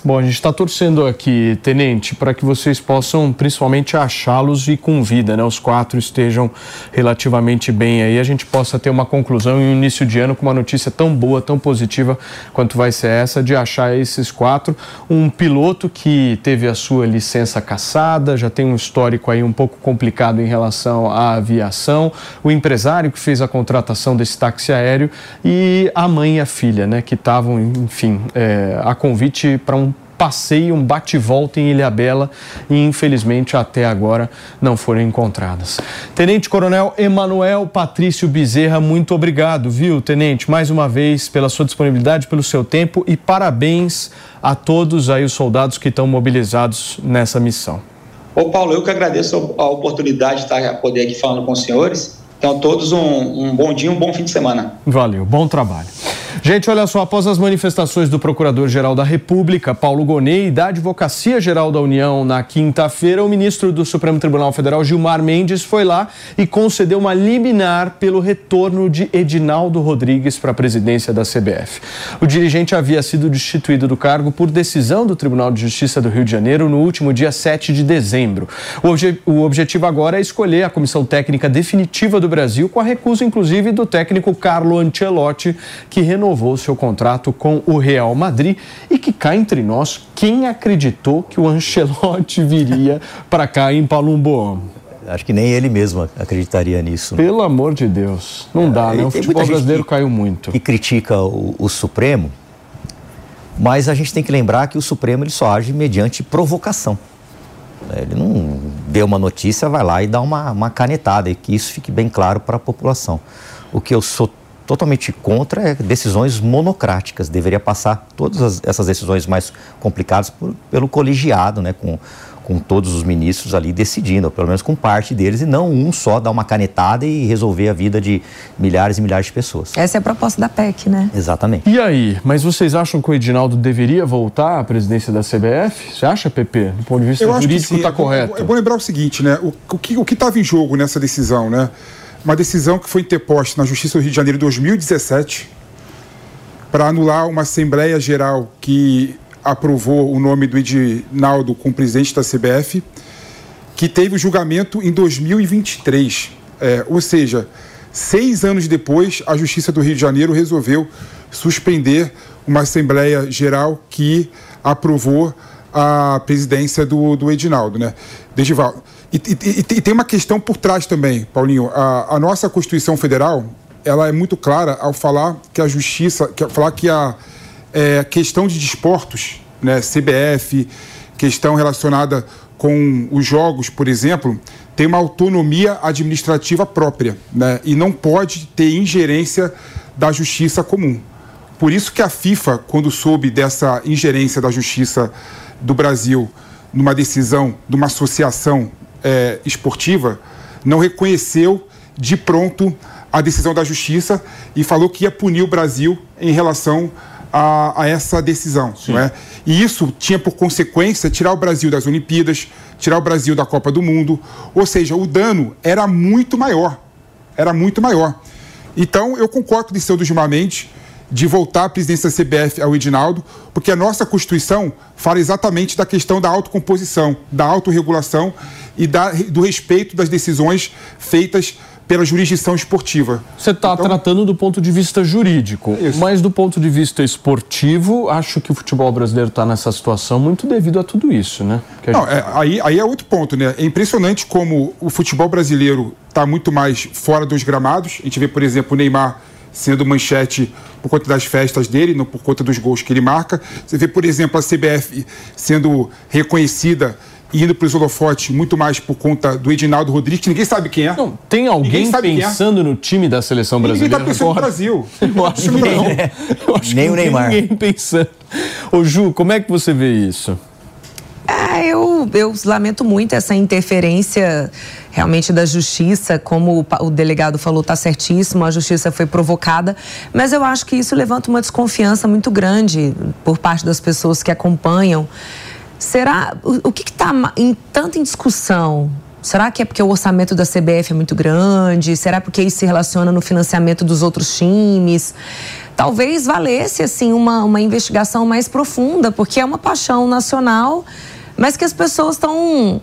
Bom, a gente está torcendo aqui, Tenente, para que vocês possam principalmente achá-los e com vida, né? Os quatro estejam relativamente bem aí, a gente possa ter uma conclusão em início de ano com uma notícia tão boa, tão positiva quanto vai ser essa de achar esses quatro. Um piloto que teve a sua licença cassada, já tem um histórico aí um pouco complicado em relação à aviação, o empresário que fez a contratação desse táxi aéreo e a mãe e a filha, né? Que estavam, enfim, é, a convite para um passeio, um bate-volta em Ilhabela e infelizmente até agora não foram encontradas. Tenente Coronel Emanuel Patrício Bezerra, muito obrigado, viu, Tenente, mais uma vez pela sua disponibilidade, pelo seu tempo e parabéns a todos aí os soldados que estão mobilizados nessa missão. Ô Paulo, eu que agradeço a oportunidade de estar poder aqui falando com os senhores. Então, todos um, um bom dia, um bom fim de semana. Valeu, bom trabalho. Gente, olha só, após as manifestações do Procurador-Geral da República, Paulo Gonei, e da Advocacia Geral da União na quinta-feira, o ministro do Supremo Tribunal Federal, Gilmar Mendes, foi lá e concedeu uma liminar pelo retorno de Edinaldo Rodrigues para a presidência da CBF. O dirigente havia sido destituído do cargo por decisão do Tribunal de Justiça do Rio de Janeiro no último dia 7 de dezembro. O, obje o objetivo agora é escolher a comissão técnica definitiva do Brasil, com a recusa, inclusive, do técnico Carlo Ancelotti, que renovou seu contrato com o Real Madrid e que cá entre nós, quem acreditou que o Ancelotti viria para cá em Palumbo? Acho que nem ele mesmo acreditaria nisso. Pelo amor de Deus, não dá, É, né? O futebol brasileiro que- caiu muito. que critica o, o Supremo, mas a gente tem que lembrar que o Supremo ele só age mediante provocação. Ele não vê uma notícia, vai lá e dá uma, uma canetada, e que isso fique bem claro para a população. O que eu sou totalmente contra é decisões monocráticas. Deveria passar todas as- essas decisões mais complicadas por- pelo colegiado, né, com, com todos os ministros ali decidindo, ou pelo menos com parte deles, e não um só dar uma canetada e resolver a vida de milhares e milhares de pessoas. Essa é a proposta da PEC, né? Exatamente. E aí, mas vocês acham que o Edinaldo deveria voltar à presidência da CBF? Você acha, PP? Do ponto de vista Eu jurídico, está correto? É bom lembrar o seguinte, né? O, o que o estava em jogo nessa decisão, né? Uma decisão que foi interposta na Justiça do Rio de Janeiro em 2017 para anular uma Assembleia Geral que aprovou o nome do Edinaldo como presidente da CBF, que teve o julgamento em 2023. É, ou seja, seis anos depois, a Justiça do Rio de Janeiro resolveu suspender uma Assembleia Geral que aprovou a presidência do, do Edinaldo, né? Dedival. E, e- e- tem uma questão por trás também, Paulinho. A, a nossa Constituição Federal, ela é muito clara ao falar que a Justiça, que, falar que a é, questão de desportos, né, CBF, questão relacionada com os jogos, por exemplo, tem uma autonomia administrativa própria, né, e não pode ter ingerência da justiça comum. Por isso que a FIFA, quando soube dessa ingerência da justiça do Brasil numa decisão de uma associação eh, esportiva, não reconheceu de pronto a decisão da justiça e falou que ia punir o Brasil em relação a, a essa decisão. Não é? E isso tinha por consequência tirar o Brasil das Olimpíadas, tirar o Brasil da Copa do Mundo. Ou seja, o dano era muito maior. Era muito maior. Então, eu concordo com o Liceu do Gilmamente de voltar à presidência da CBF ao Edinaldo, porque a nossa Constituição fala exatamente da questão da autocomposição, da autorregulação e da, do respeito das decisões feitas pela jurisdição esportiva. Você está tratando do ponto de vista jurídico, mas do ponto de vista esportivo, acho que o futebol brasileiro está nessa situação muito devido a tudo isso, né? Não, gente- é, aí, aí é outro ponto, né? É impressionante como o futebol brasileiro está muito mais fora dos gramados. A gente vê, por exemplo, o Neymar sendo manchete por conta das festas dele, não por conta dos gols que ele marca. Você vê, por exemplo, a CBF sendo reconhecida e indo para os holofotes muito mais por conta do Edinaldo Rodrigues, que ninguém sabe quem é. Não, tem alguém Ninguém é. pensando no time da seleção Ninguém brasileira está pensando no? Brasil. Eu acho que não. Eu acho Nem que o Neymar. Ninguém pensando. Ô Ju, como é que você vê isso? É, eu, eu lamento muito essa interferência realmente da justiça, como o, o delegado falou, está certíssimo, a justiça foi provocada, mas eu acho que isso levanta uma desconfiança muito grande por parte das pessoas que acompanham. Será, o, o que está em tanto em discussão? Será que é porque o orçamento da CBF é muito grande? Será porque isso se relaciona no financiamento dos outros times? Talvez valesse assim uma, uma investigação mais profunda, porque é uma paixão nacional, mas que as pessoas estão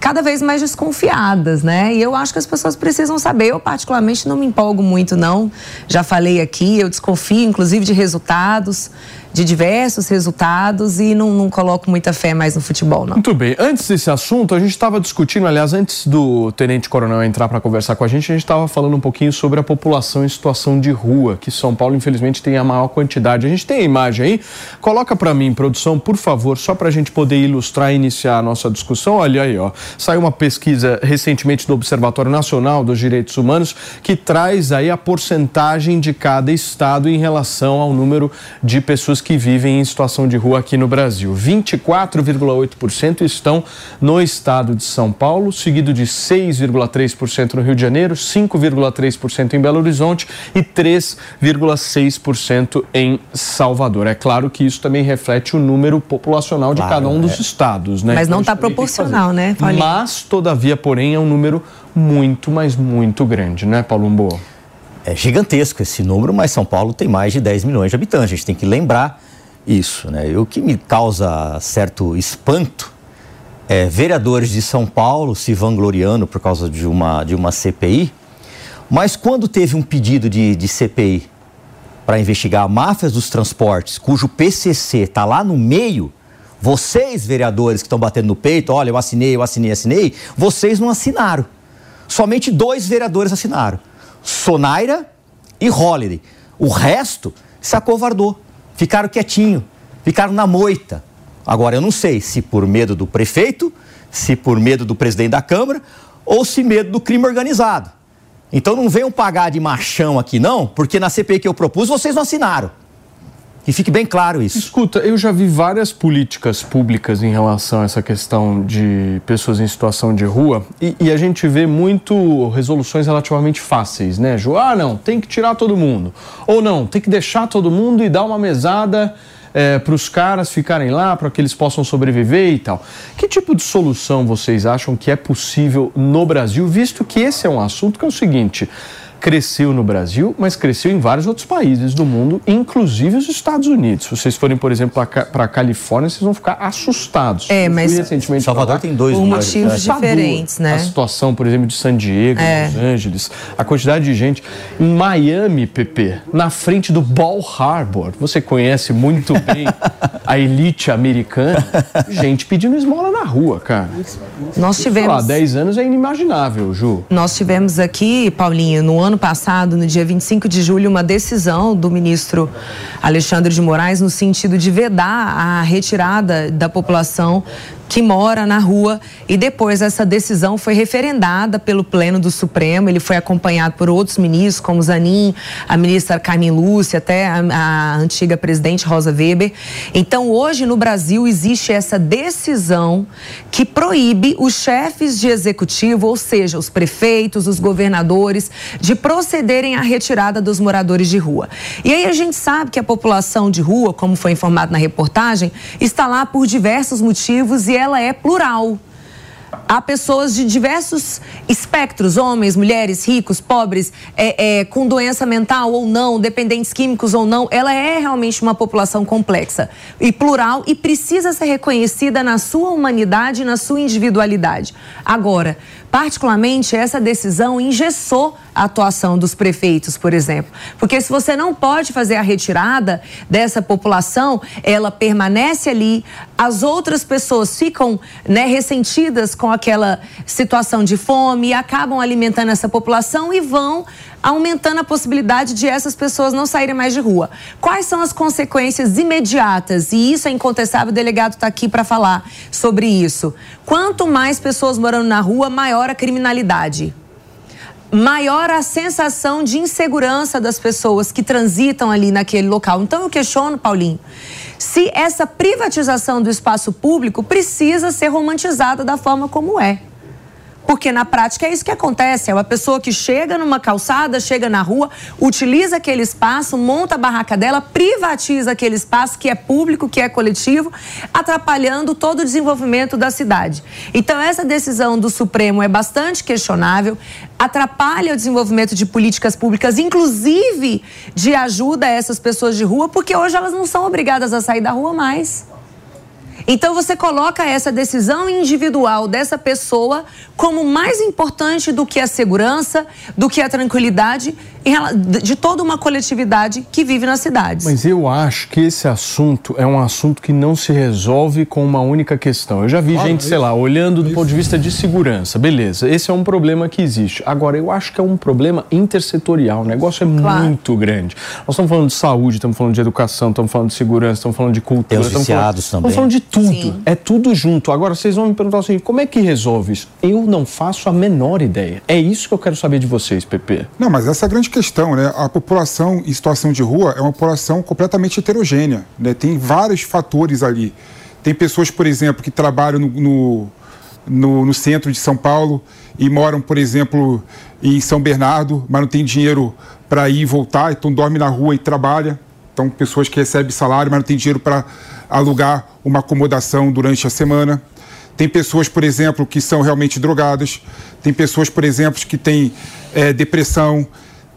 cada vez mais desconfiadas, né? E eu acho que as pessoas precisam saber. Eu, particularmente, não me empolgo muito, não. Já falei aqui, eu desconfio, inclusive, de resultados, de diversos resultados, e não, não coloco muita fé mais no futebol, não. Muito bem. Antes desse assunto, a gente estava discutindo, aliás, antes do Tenente Coronel entrar para conversar com a gente, a gente estava falando um pouquinho sobre a população em situação de rua, que São Paulo, infelizmente, tem a maior quantidade. A gente tem a imagem aí? Coloca para mim, produção, por favor, só para a gente poder ilustrar e iniciar a nossa discussão. Olha aí, ó. Saiu uma pesquisa recentemente do Observatório Nacional dos Direitos Humanos que traz aí a porcentagem de cada estado em relação ao número de pessoas que vivem em situação de rua aqui no Brasil. 24,8% estão no estado de São Paulo, seguido de 6,3% no Rio de Janeiro, 5,3% em Belo Horizonte e 3,6% em Salvador. É claro que isso também reflete o número populacional de Claro, cada um dos é. estados, né? Mas não Então, está que proporcional, né, Paulinho? Mas, todavia, porém, é um número muito, mas muito grande, né, Paulo Boa? É gigantesco esse número, mas São Paulo tem mais de 10 milhões de habitantes. A gente tem que lembrar isso, né? E o que me causa certo espanto é vereadores de São Paulo se vangloriando por causa de uma, de uma CPI, mas quando teve um pedido de, de CPI para investigar máfias dos transportes, cujo PCC está lá no meio, vocês, vereadores que estão batendo no peito, olha, eu assinei, eu assinei, assinei, vocês não assinaram. Somente dois vereadores assinaram: Sonaira e Holiday. O resto se acovardou, ficaram quietinho, ficaram na moita. Agora, eu não sei se por medo do prefeito, se por medo do presidente da Câmara ou se medo do crime organizado. Então não venham pagar de machão aqui, não, porque na CPI que eu propus vocês não assinaram. Que fique bem claro isso. Escuta, eu já vi várias políticas públicas em relação a essa questão de pessoas em situação de rua e, e a gente vê muito resoluções relativamente fáceis, né, Ju? Ah, não, tem que tirar todo mundo. Ou não, tem que deixar todo mundo e dar uma mesada é, para os caras ficarem lá, para que eles possam sobreviver e tal. Que tipo de solução vocês acham que é possível no Brasil, visto que esse é um assunto que é o seguinte cresceu no Brasil, mas cresceu em vários outros países do mundo, inclusive os Estados Unidos. Se vocês forem, por exemplo, para a Califórnia, vocês vão ficar assustados. É, mas recentemente Salvador tem dois por motivos é. diferentes, né? A situação, por exemplo, de San Diego, é. Los Angeles, a quantidade de gente em Miami, PP, na frente do Ball Harbor. Você conhece muito bem a elite americana, gente pedindo esmola na rua, cara. Nós tivemos. Sei lá, 10 anos é inimaginável, Ju. Nós tivemos aqui, Paulinho, no ano passado, no dia 25 de julho, uma decisão do ministro Alexandre de Moraes no sentido de vedar a retirada da população que mora na rua e depois essa decisão foi referendada pelo Pleno do Supremo. Ele foi acompanhado por outros ministros, como Zanin, a ministra Carmen Lúcia, até a, a antiga presidente Rosa Weber. Então, hoje no Brasil existe essa decisão que proíbe os chefes de executivo, ou seja, os prefeitos, os governadores, de procederem à retirada dos moradores de rua. E aí a gente sabe que a população de rua, como foi informado na reportagem, está lá por diversos motivos e ela é plural. Há pessoas de diversos espectros, homens, mulheres, ricos, pobres, é, é, com doença mental ou não, dependentes químicos ou não. Ela é realmente uma população complexa e plural e precisa ser reconhecida na sua humanidade e na sua individualidade. Agora, particularmente, essa decisão engessou a atuação dos prefeitos, por exemplo. Porque se você não pode fazer a retirada dessa população, ela permanece ali, as outras pessoas ficam né, ressentidas com aquela situação de fome acabam alimentando essa população e vão aumentando a possibilidade de essas pessoas não saírem mais de rua. Quais são as consequências imediatas? E isso é incontestável, o delegado está aqui para falar sobre isso. Quanto mais pessoas morando na rua, maior a criminalidade maior a sensação de insegurança das pessoas que transitam ali naquele local. Então eu questiono, Paulinho, se essa privatização do espaço público precisa ser romantizada da forma como é. Porque na prática é isso que acontece. É uma pessoa que chega numa calçada, chega na rua, utiliza aquele espaço, monta a barraca dela, privatiza aquele espaço que é público, que é coletivo, atrapalhando todo o desenvolvimento da cidade. Então, essa decisão do Supremo é bastante questionável, atrapalha o desenvolvimento de políticas públicas, inclusive de ajuda a essas pessoas de rua, porque hoje elas não são obrigadas a sair da rua mais. Então você coloca essa decisão individual dessa pessoa como mais importante do que a segurança, do que a tranquilidade de toda uma coletividade que vive nas cidades. Mas eu acho que esse assunto é um assunto que não se resolve com uma única questão. Eu já vi gente, sei lá, olhando do ponto de vista de segurança. Beleza, esse é um problema que existe. Agora, eu acho que é um problema intersetorial. O negócio é claro. muito grande. Nós estamos falando de saúde, estamos falando de educação, estamos falando de segurança, estamos falando de cultura. Tem os estamos falando, também. Estamos falando de tudo tudo. Sim. É tudo junto. Agora, vocês vão me perguntar assim, como é que resolve isso? Eu não faço a menor ideia. É isso que eu quero saber de vocês, Pepe. Não, mas essa é a grande questão, né? A população em situação de rua é uma população completamente heterogênea, né? Tem vários fatores ali. Tem pessoas, por exemplo, que trabalham no, no, no, no centro de São Paulo e moram, por exemplo, em São Bernardo, mas não tem dinheiro para ir e voltar, então dorme na rua e trabalha. Então, pessoas que recebem salário, mas não tem dinheiro para alugar uma acomodação durante a semana. Tem pessoas, por exemplo, que são realmente drogadas. Tem pessoas, por exemplo, que têm é, depressão.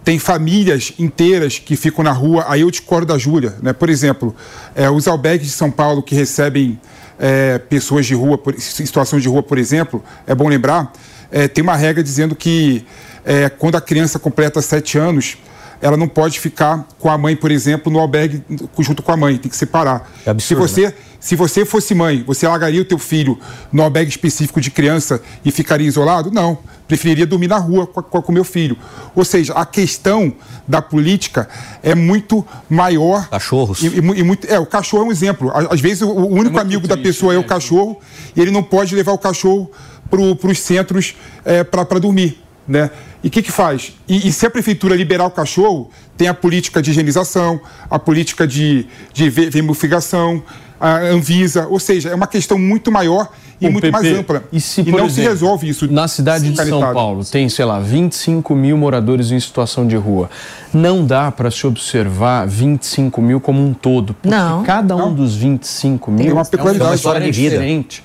Tem famílias inteiras que ficam na rua. Aí eu discordo da Júlia. Né? Por exemplo, é, os albergues de São Paulo que recebem é, pessoas de rua, por, situação de rua, por exemplo, é bom lembrar, é, tem uma regra dizendo que é, quando a criança completa sete anos, ela não pode ficar com a mãe, por exemplo, no albergue junto com a mãe, tem que separar. É absurdo, se você, se você fosse mãe, você largaria o teu filho no albergue específico de criança e ficaria isolado? Não, preferiria dormir na rua com o meu filho. Ou seja, a questão da política é muito maior. Cachorros. E, e, e muito, é, o cachorro é um exemplo. Às vezes o, o único muito amigo da triste, pessoa é o né? cachorro e ele não pode levar o cachorro para os centros é, para dormir. Né? E o que, que faz? E, e se a prefeitura liberar o cachorro, tem a política de higienização, a política de, de ve- vermifugação, a Anvisa, ou seja, é uma questão muito maior e muito mais ampla. E, se, por não exemplo, se resolve isso. Na cidade de São. Paulo tem, sei lá, 25 mil moradores em situação de rua. Não dá para se observar 25 mil como um todo. Porque Não. cada um dos 25 mil Tem uma é peculiaridade. uma história história de vida. diferente.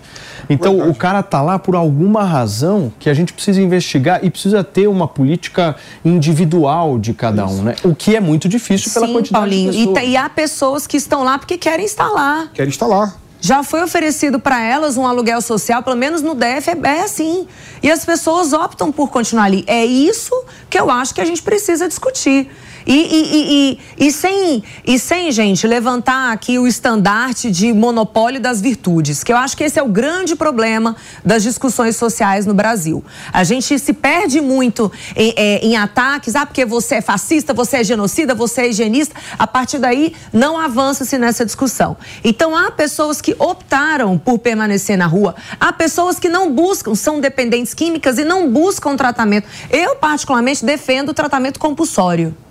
Então, o cara tá lá por alguma razão que a gente precisa investigar e precisa ter uma política individual de cada um, né? O que é muito difícil pela Sim, quantidade Paulinho. de E, pessoas. tá- e há pessoas que estão lá porque querem estar lá. Quer instalar. Já foi oferecido para elas um aluguel social, pelo menos no DF é, é assim. E as pessoas optam por continuar ali. É isso que eu acho que a gente precisa discutir. E, e, e, e, sem, e sem, gente, levantar aqui o estandarte de monopólio das virtudes, que eu acho que esse é o grande problema das discussões sociais no Brasil. A gente se perde muito em, é, em ataques, ah, porque você é fascista, você é genocida, você é higienista. A partir daí, não avança-se nessa discussão. Então, há pessoas que optaram por permanecer na rua, há pessoas que não buscam, são dependentes químicas e não buscam tratamento. Eu, particularmente, defendo o tratamento compulsório.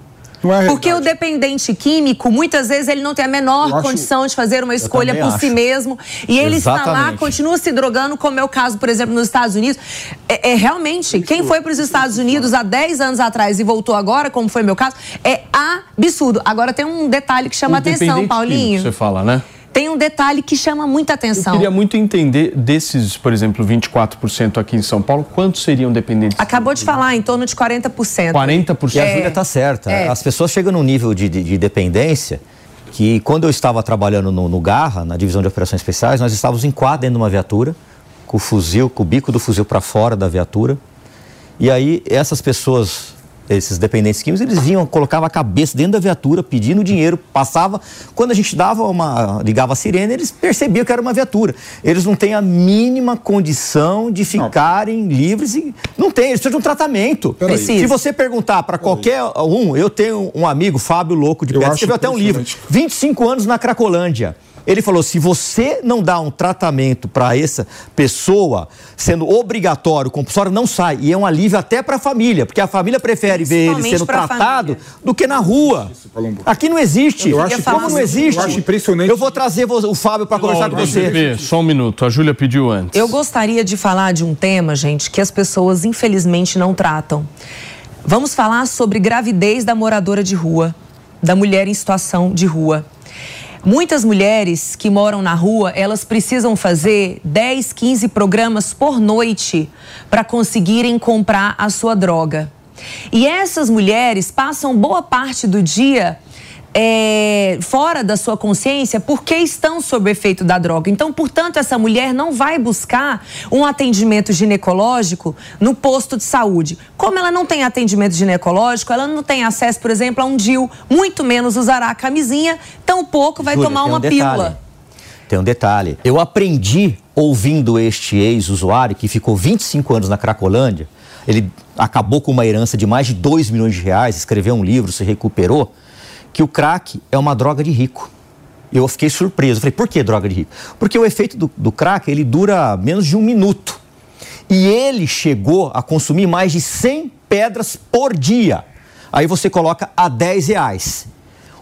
Não é Porque o dependente químico, muitas vezes, ele não tem a menor acho- condição de fazer uma escolha por si acho. mesmo. E ele está lá, Exatamente. continua se drogando, como é o caso, por exemplo, nos Estados Unidos. É, é realmente, quem foi para os Estados Unidos há 10 anos atrás e voltou agora, como foi meu caso, é absurdo. Agora tem um detalhe que chama O atenção, Paulinho. químico, Você fala, né? Tem um detalhe que chama muita Eu atenção. queria muito entender desses, por exemplo, 24% aqui em São Paulo, quantos seriam dependentes? Acabou de falar, em torno de 40%. 40%. E a Júlia está certa. é. As pessoas chegam num nível de, de- de dependência que quando eu estava trabalhando no, no Garra, na divisão de operações especiais, nós estávamos em quadro dentro de uma viatura, com o fuzil, com o bico do fuzil para fora da viatura. E aí essas pessoas, esses dependentes químicos, eles vinham, colocavam a cabeça dentro da viatura, pedindo dinheiro, passava. Quando a gente dava uma, ligava a sirene, eles percebiam que era uma viatura. Eles não têm a mínima condição de ficarem livres e não tem, eles precisam de um tratamento. Precisa. Se você perguntar para qualquer um, eu tenho um amigo, Fábio Louco de Pedra, escreveu até um livro, impressionante. 25 anos na Cracolândia. Ele falou: se você não dá um tratamento para essa pessoa, sendo obrigatório, compulsório, não sai. E é um alívio até para a família, porque a família prefere ver ele sendo tratado família. do que na rua. Aqui não existe. Eu acho Como não existe? eu acho impressionante. Eu vou trazer o Fábio para conversar com você. Só um minuto. A Júlia pediu antes. Eu gostaria de falar de um tema, gente, que as pessoas infelizmente não tratam. Vamos falar sobre gravidez da moradora de rua, da mulher em situação de rua. Muitas mulheres que moram na rua, elas precisam fazer 10, 15 programas por noite para conseguirem comprar a sua droga. E essas mulheres passam boa parte do dia é, fora da sua consciência porque estão sob efeito da droga. Então, portanto, essa mulher não vai buscar um atendimento ginecológico no posto de saúde. Como ela não tem atendimento ginecológico, ela não tem acesso, por exemplo, a um DIU, muito menos usará a camisinha, tampouco vai Júlia, tomar um uma detalhe. pílula. Tem um detalhe. Eu aprendi ouvindo este ex-usuário que ficou 25 anos na Cracolândia. Ele acabou com uma herança de mais de 2 milhões de reais, escreveu um livro, se recuperou, que o crack é uma droga de rico. Eu fiquei surpreso. Falei, por que droga de rico? Porque o efeito do, do crack, ele dura menos de um minuto. E ele chegou a consumir mais de 100 pedras por dia. Aí você coloca a 10 reais.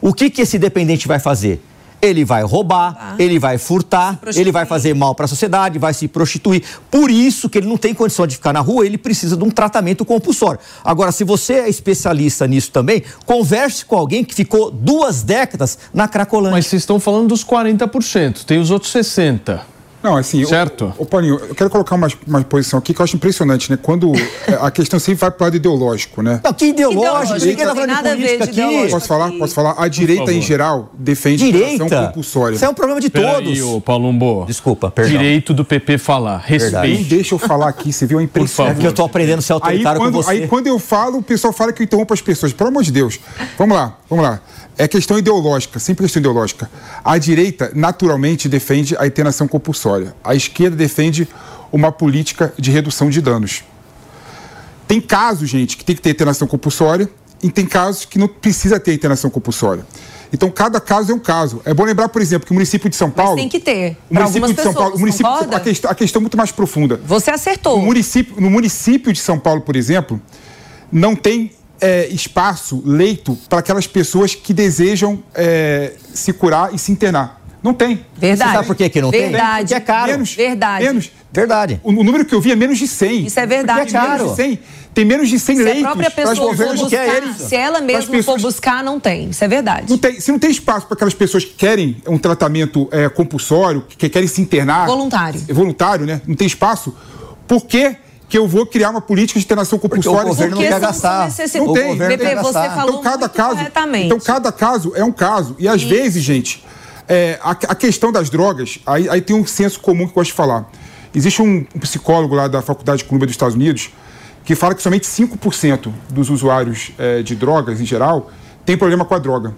O que, que esse dependente vai fazer? Ele vai roubar, ele vai furtar, ele vai fazer mal para a sociedade, vai se prostituir. Por isso que ele não tem condição de ficar na rua, ele precisa de um tratamento compulsório. Agora, se você é especialista nisso também, converse com alguém que ficou duas décadas na Cracolândia. Mas vocês estão falando dos 40%, tem os outros 60%. Não, assim, Certo. Ô, ô Paulinho, eu quero colocar uma, uma posição aqui que eu acho impressionante, né? Quando é, a questão sempre vai para o lado ideológico, né? Não, que ideológico. Ninguém tá não tem falando de nada a ver política de aqui. Posso falar? Posso falar? A direita, em geral, defende Direita. compulsória. Isso é um problema de todos. Peraí, ô Palumbo. Desculpa, perdão. Direito do PP falar. Nem Respeite. deixa eu falar aqui, você viu a impressão. favor. É porque eu tô aprendendo a ser Aí autoritário quando, com você. aí quando eu falo, o pessoal fala que eu interrompo as pessoas. Pelo amor de Deus. Vamos lá, vamos lá. É questão ideológica, sempre questão ideológica. A direita, naturalmente, defende a internação compulsória. A esquerda defende uma política de redução de danos. Tem casos, gente, que tem que ter internação compulsória e tem casos que não precisa ter internação compulsória. Então, cada caso é um caso. É bom lembrar, por exemplo, que o município de São Mas Paulo. tem que ter. O município de São Paulo. O município, a, questão, a questão é muito mais profunda. Você acertou. No município, no município de São Paulo, por exemplo, não tem é, espaço, leito, para aquelas pessoas que desejam é, se curar e se internar. Não tem. Verdade. Você sabe por que que não tem? Verdade. Porque é caro. Menos. Verdade. Menos. Verdade. O, o número que eu vi é menos de 100. Isso é verdade Tem menos mesmo. de 100. Tem menos de 100 Se a leitos. própria para as pessoa for que buscar, querem. se ela mesma for pessoas- buscar, não tem. Isso é verdade. Não tem, se não tem espaço para aquelas pessoas que querem um tratamento é, compulsório, que querem se internar. Voluntário. É voluntário, né? Não tem espaço. Por que, que eu vou criar uma política de internação compulsória? governo não Porque quer gastar. Não tem. O governo Pepe, quer você gastar. falou então cada caso, então cada caso é um caso e às vezes, gente, é, a, a questão das drogas, aí, aí tem um senso comum que eu gosto de falar. Existe um, um psicólogo lá da Faculdade de Colômbia dos Estados Unidos que fala que somente 5% dos usuários é, de drogas em geral tem problema com a droga.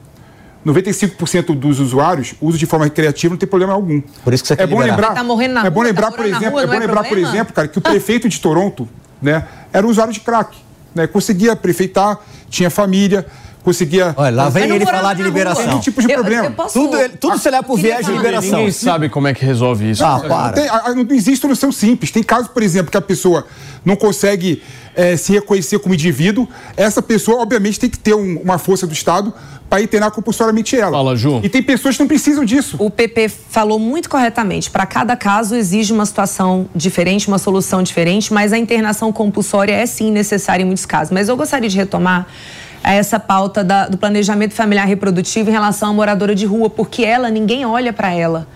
95% dos usuários usam de forma recreativa não tem problema algum. Por isso que você é quer bom liberar. lembrar, Tá morrendo na é bom rua, lembrar, tá por exemplo, rua, é bom é lembrar, por problema? exemplo, cara, que o prefeito de Toronto, né, era usuário de crack, né, conseguia prefeitar, tinha família, conseguia Olha, lá vem ele falar de liberação. Tem um tipo de Eu- problema. eu posso- Tudo, ele- tudo se olhar por viés de liberação. Ninguém sabe como é que resolve isso. Ah, Não para. tem, ah, não existe solução simples. Tem casos, por exemplo, que a pessoa não consegue eh, se reconhecer como indivíduo. Essa pessoa, obviamente, tem que ter um- uma força do Estado para internar compulsoriamente ela. Fala, Ju. E tem pessoas que não precisam disso. O PP falou muito corretamente. Para cada caso exige uma situação diferente, uma solução diferente, mas a internação compulsória é sim necessária em muitos casos. Mas eu gostaria de retomar essa pauta da- do planejamento familiar reprodutivo em relação à moradora de rua, porque ela, ninguém olha para ela.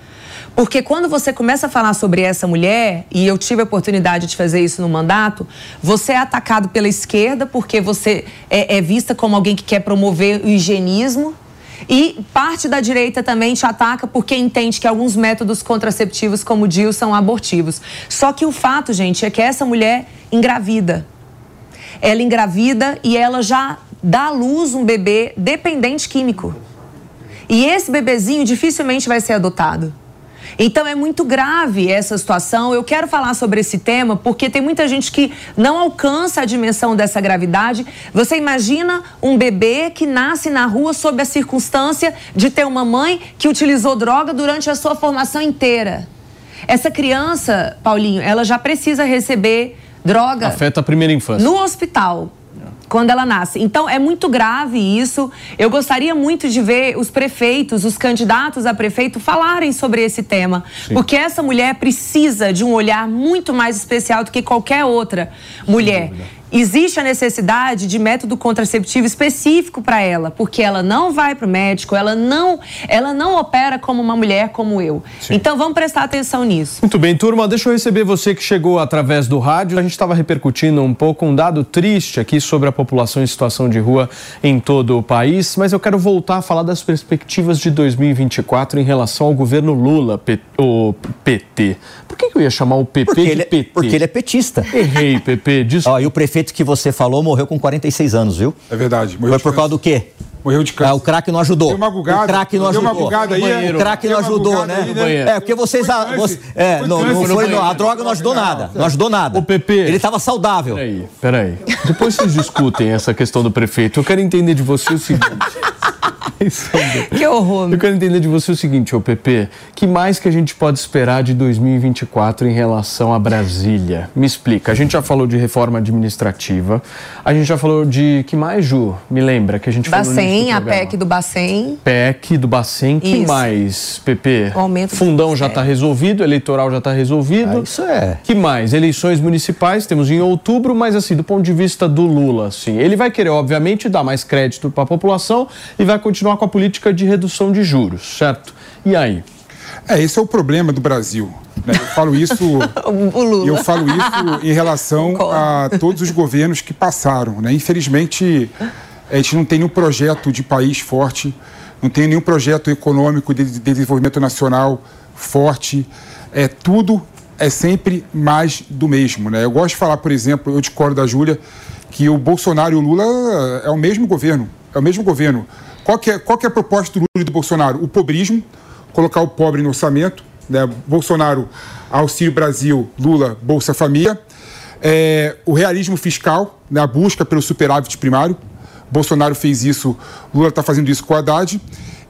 Porque quando você começa a falar sobre essa mulher, e eu tive a oportunidade de fazer isso no mandato, você é atacado pela esquerda porque você é, é vista como alguém que quer promover o higienismo. E parte da direita também te ataca porque entende que alguns métodos contraceptivos, como o DIU, são abortivos. Só que o fato, gente, é que essa mulher engravida. Ela engravida e ela já dá à luz um bebê dependente químico. E esse bebezinho dificilmente vai ser adotado. Então é muito grave essa situação. Eu quero falar sobre esse tema porque tem muita gente que não alcança a dimensão dessa gravidade. Você imagina um bebê que nasce na rua sob a circunstância de ter uma mãe que utilizou droga durante a sua formação inteira. Essa criança, Paulinho, ela já precisa receber droga Afeta a primeira infância. no hospital quando ela nasce. Então é muito grave isso. Eu gostaria muito de ver os prefeitos, os candidatos a prefeito falarem sobre esse tema, porque essa mulher precisa de um olhar muito mais especial do que qualquer outra mulher. Existe a necessidade de método contraceptivo específico para ela, porque ela não vai para o médico, ela não, ela não opera como uma mulher como eu. Então vamos prestar atenção nisso. Muito bem, turma, deixa eu receber você que chegou através do rádio. A gente estava repercutindo um pouco um dado triste aqui sobre a população em situação de rua em todo o país, mas eu quero voltar a falar das perspectivas de 2024 em relação ao governo Lula, o PT. Por que, que eu ia chamar o PP Porque de ele, é- PT? porque ele é petista. Errei, PP, desculpa. Ó, e o prefeito que você falou morreu com 46 anos, viu? É verdade. Morreu Foi por causa câncer. do quê? Morreu de Ah, câncer. o craque não ajudou. Deu uma bugada. O craque não Deu ajudou. uma bugada aí, banheiro. O craque Deu não ajudou, né? aí, né? É, porque vocês. Foi câncer. você- é, Foi não, não Foi não, a droga não ajudou nada. Não ajudou nada. O PP. Ele estava saudável. Peraí, peraí. Depois vocês discutem essa questão do prefeito. Eu quero entender de você o seguinte. Que horror. Eu quero entender de você o seguinte, ô PP, que mais que a gente pode esperar de 2024 em relação a Brasília? Me explica. A gente já falou de reforma administrativa, a gente já falou de que mais, Ju? Me lembra que a gente falou nisso Bacen, a. PEC do Bacen. PEC do Bacen, que Isso. mais, PP? O aumento Fundão já está resolvido, eleitoral já está resolvido. Ah, isso é. Que mais? Eleições municipais temos em outubro, mas assim, do ponto de vista do Lula, assim, ele vai querer, obviamente, dar mais crédito para a população e vai continuar com a política de redução de juros, certo? E aí? É, esse é o problema do Brasil. Né? Eu falo isso. Eu falo isso em relação a todos os governos que passaram. Né? Infelizmente, a gente não tem nenhum projeto de país forte, não tem nenhum projeto econômico de desenvolvimento nacional forte. É tudo é sempre mais do mesmo. Né? Eu gosto de falar, por exemplo, eu discordo da Júlia, que o Bolsonaro e o Lula é o mesmo governo. É o mesmo governo. Qual que é, qual que é a proposta do Lula e do Bolsonaro? O pobrismo, colocar o pobre no orçamento. Né? Bolsonaro, Auxílio Brasil, Lula, Bolsa Família. É, o realismo fiscal, né? a busca pelo superávit primário. Bolsonaro fez isso, Lula está fazendo isso com Haddad.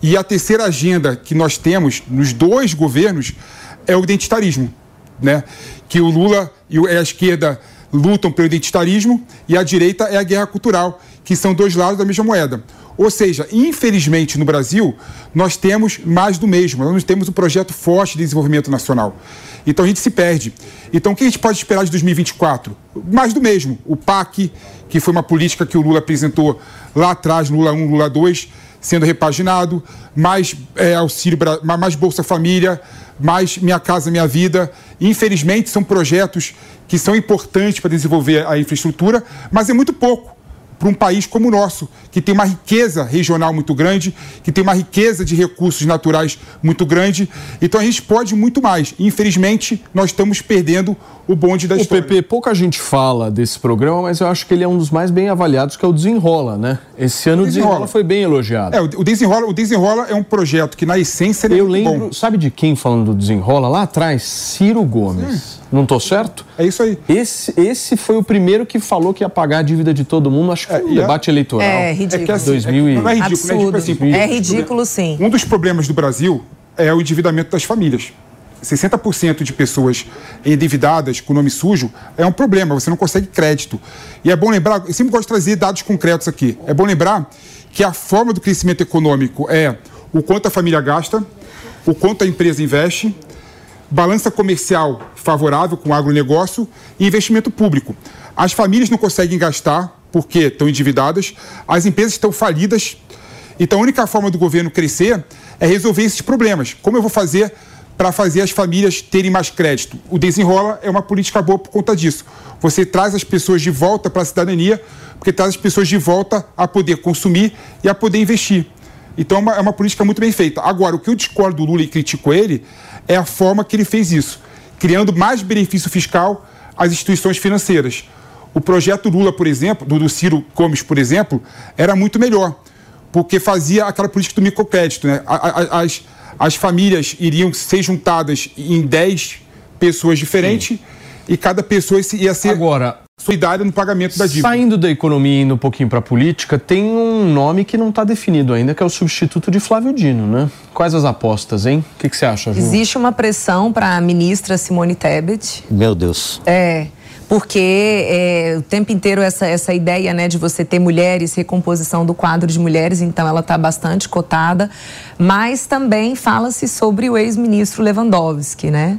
E a terceira agenda que nós temos nos dois governos é o identitarismo né? Que o Lula e a esquerda lutam pelo identitarismo e a direita é a guerra cultural, que são dois lados da mesma moeda. Ou seja, infelizmente no Brasil, nós temos mais do mesmo, nós não temos um projeto forte de desenvolvimento nacional. Então a gente se perde. Então o que a gente pode esperar de 2024? Mais do mesmo. O PAC, que foi uma política que o Lula apresentou lá atrás, Lula 1, Lula 2, sendo repaginado, mais é, auxílio, mais Bolsa Família, mais Minha Casa Minha Vida. Infelizmente, são projetos que são importantes para desenvolver a infraestrutura, mas é muito pouco para um país como o nosso, que tem uma riqueza regional muito grande, que tem uma riqueza de recursos naturais muito grande. Então a gente pode muito mais. Infelizmente, nós estamos perdendo o bonde da o história. PP, pouca gente fala desse programa, mas eu acho que ele é um dos mais bem avaliados, que é o Desenrola, né? Esse ano o Desenrola, Desenrola foi bem elogiado. É, o Desenrola, o Desenrola é um projeto que, na essência, ele eu é lembro, bom. sabe de quem falando do Desenrola? Lá atrás, Ciro Gomes. Hum. Não tô certo? É isso aí. Esse, esse foi o primeiro que falou que ia pagar a dívida de todo mundo, acho que foi um é, debate eleitoral. É, ridículo. É que, assim, 2000 é, não é ridículo, Absurdo. é ridículo, assim, é ridículo sim. Um dos problemas do Brasil é o endividamento das famílias. 60% de pessoas endividadas com nome sujo é um problema, você não consegue crédito. E é bom lembrar, eu sempre gosto de trazer dados concretos aqui. É bom lembrar que a forma do crescimento econômico é o quanto a família gasta, o quanto a empresa investe, balança comercial favorável com o agronegócio e investimento público. As famílias não conseguem gastar porque estão endividadas, as empresas estão falidas. Então a única forma do governo crescer é resolver esses problemas. Como eu vou fazer para fazer as famílias terem mais crédito? O Desenrola é uma política boa por conta disso. Você traz as pessoas de volta para a cidadania, porque traz as pessoas de volta a poder consumir e a poder investir. Então é uma, é uma política muito bem feita. Agora, o que eu discordo do Lula e critico ele é a forma que ele fez isso, criando mais benefício fiscal às instituições financeiras. O projeto Lula, por exemplo, do, do Ciro Gomes, por exemplo, era muito melhor, porque fazia aquela política do microcrédito. Né? As, as famílias iriam ser juntadas em 10 pessoas diferentes Sim. e cada pessoa ia ser. Agora, solidária no pagamento da dívida. Saindo da economia e indo um pouquinho para a política, tem um nome que não está definido ainda, que é o substituto de Flávio Dino, né? Quais as apostas, hein? O que, que você acha, Ju? Existe uma pressão para a ministra Simone Tebet. Meu Deus. É, porque é, o tempo inteiro essa, essa ideia né, de você ter mulheres, recomposição do quadro de mulheres, então ela está bastante cotada, mas também fala-se sobre o ex-ministro Lewandowski, né?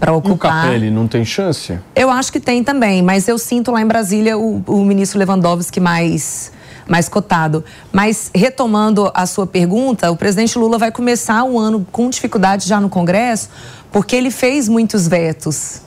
Para ocupar. E o Capelli não tem chance? Eu acho que tem também, mas eu sinto lá em Brasília o, o ministro Lewandowski mais mais cotado. Mas retomando a sua pergunta, o presidente Lula vai começar o ano com dificuldade já no Congresso, porque ele fez muitos vetos.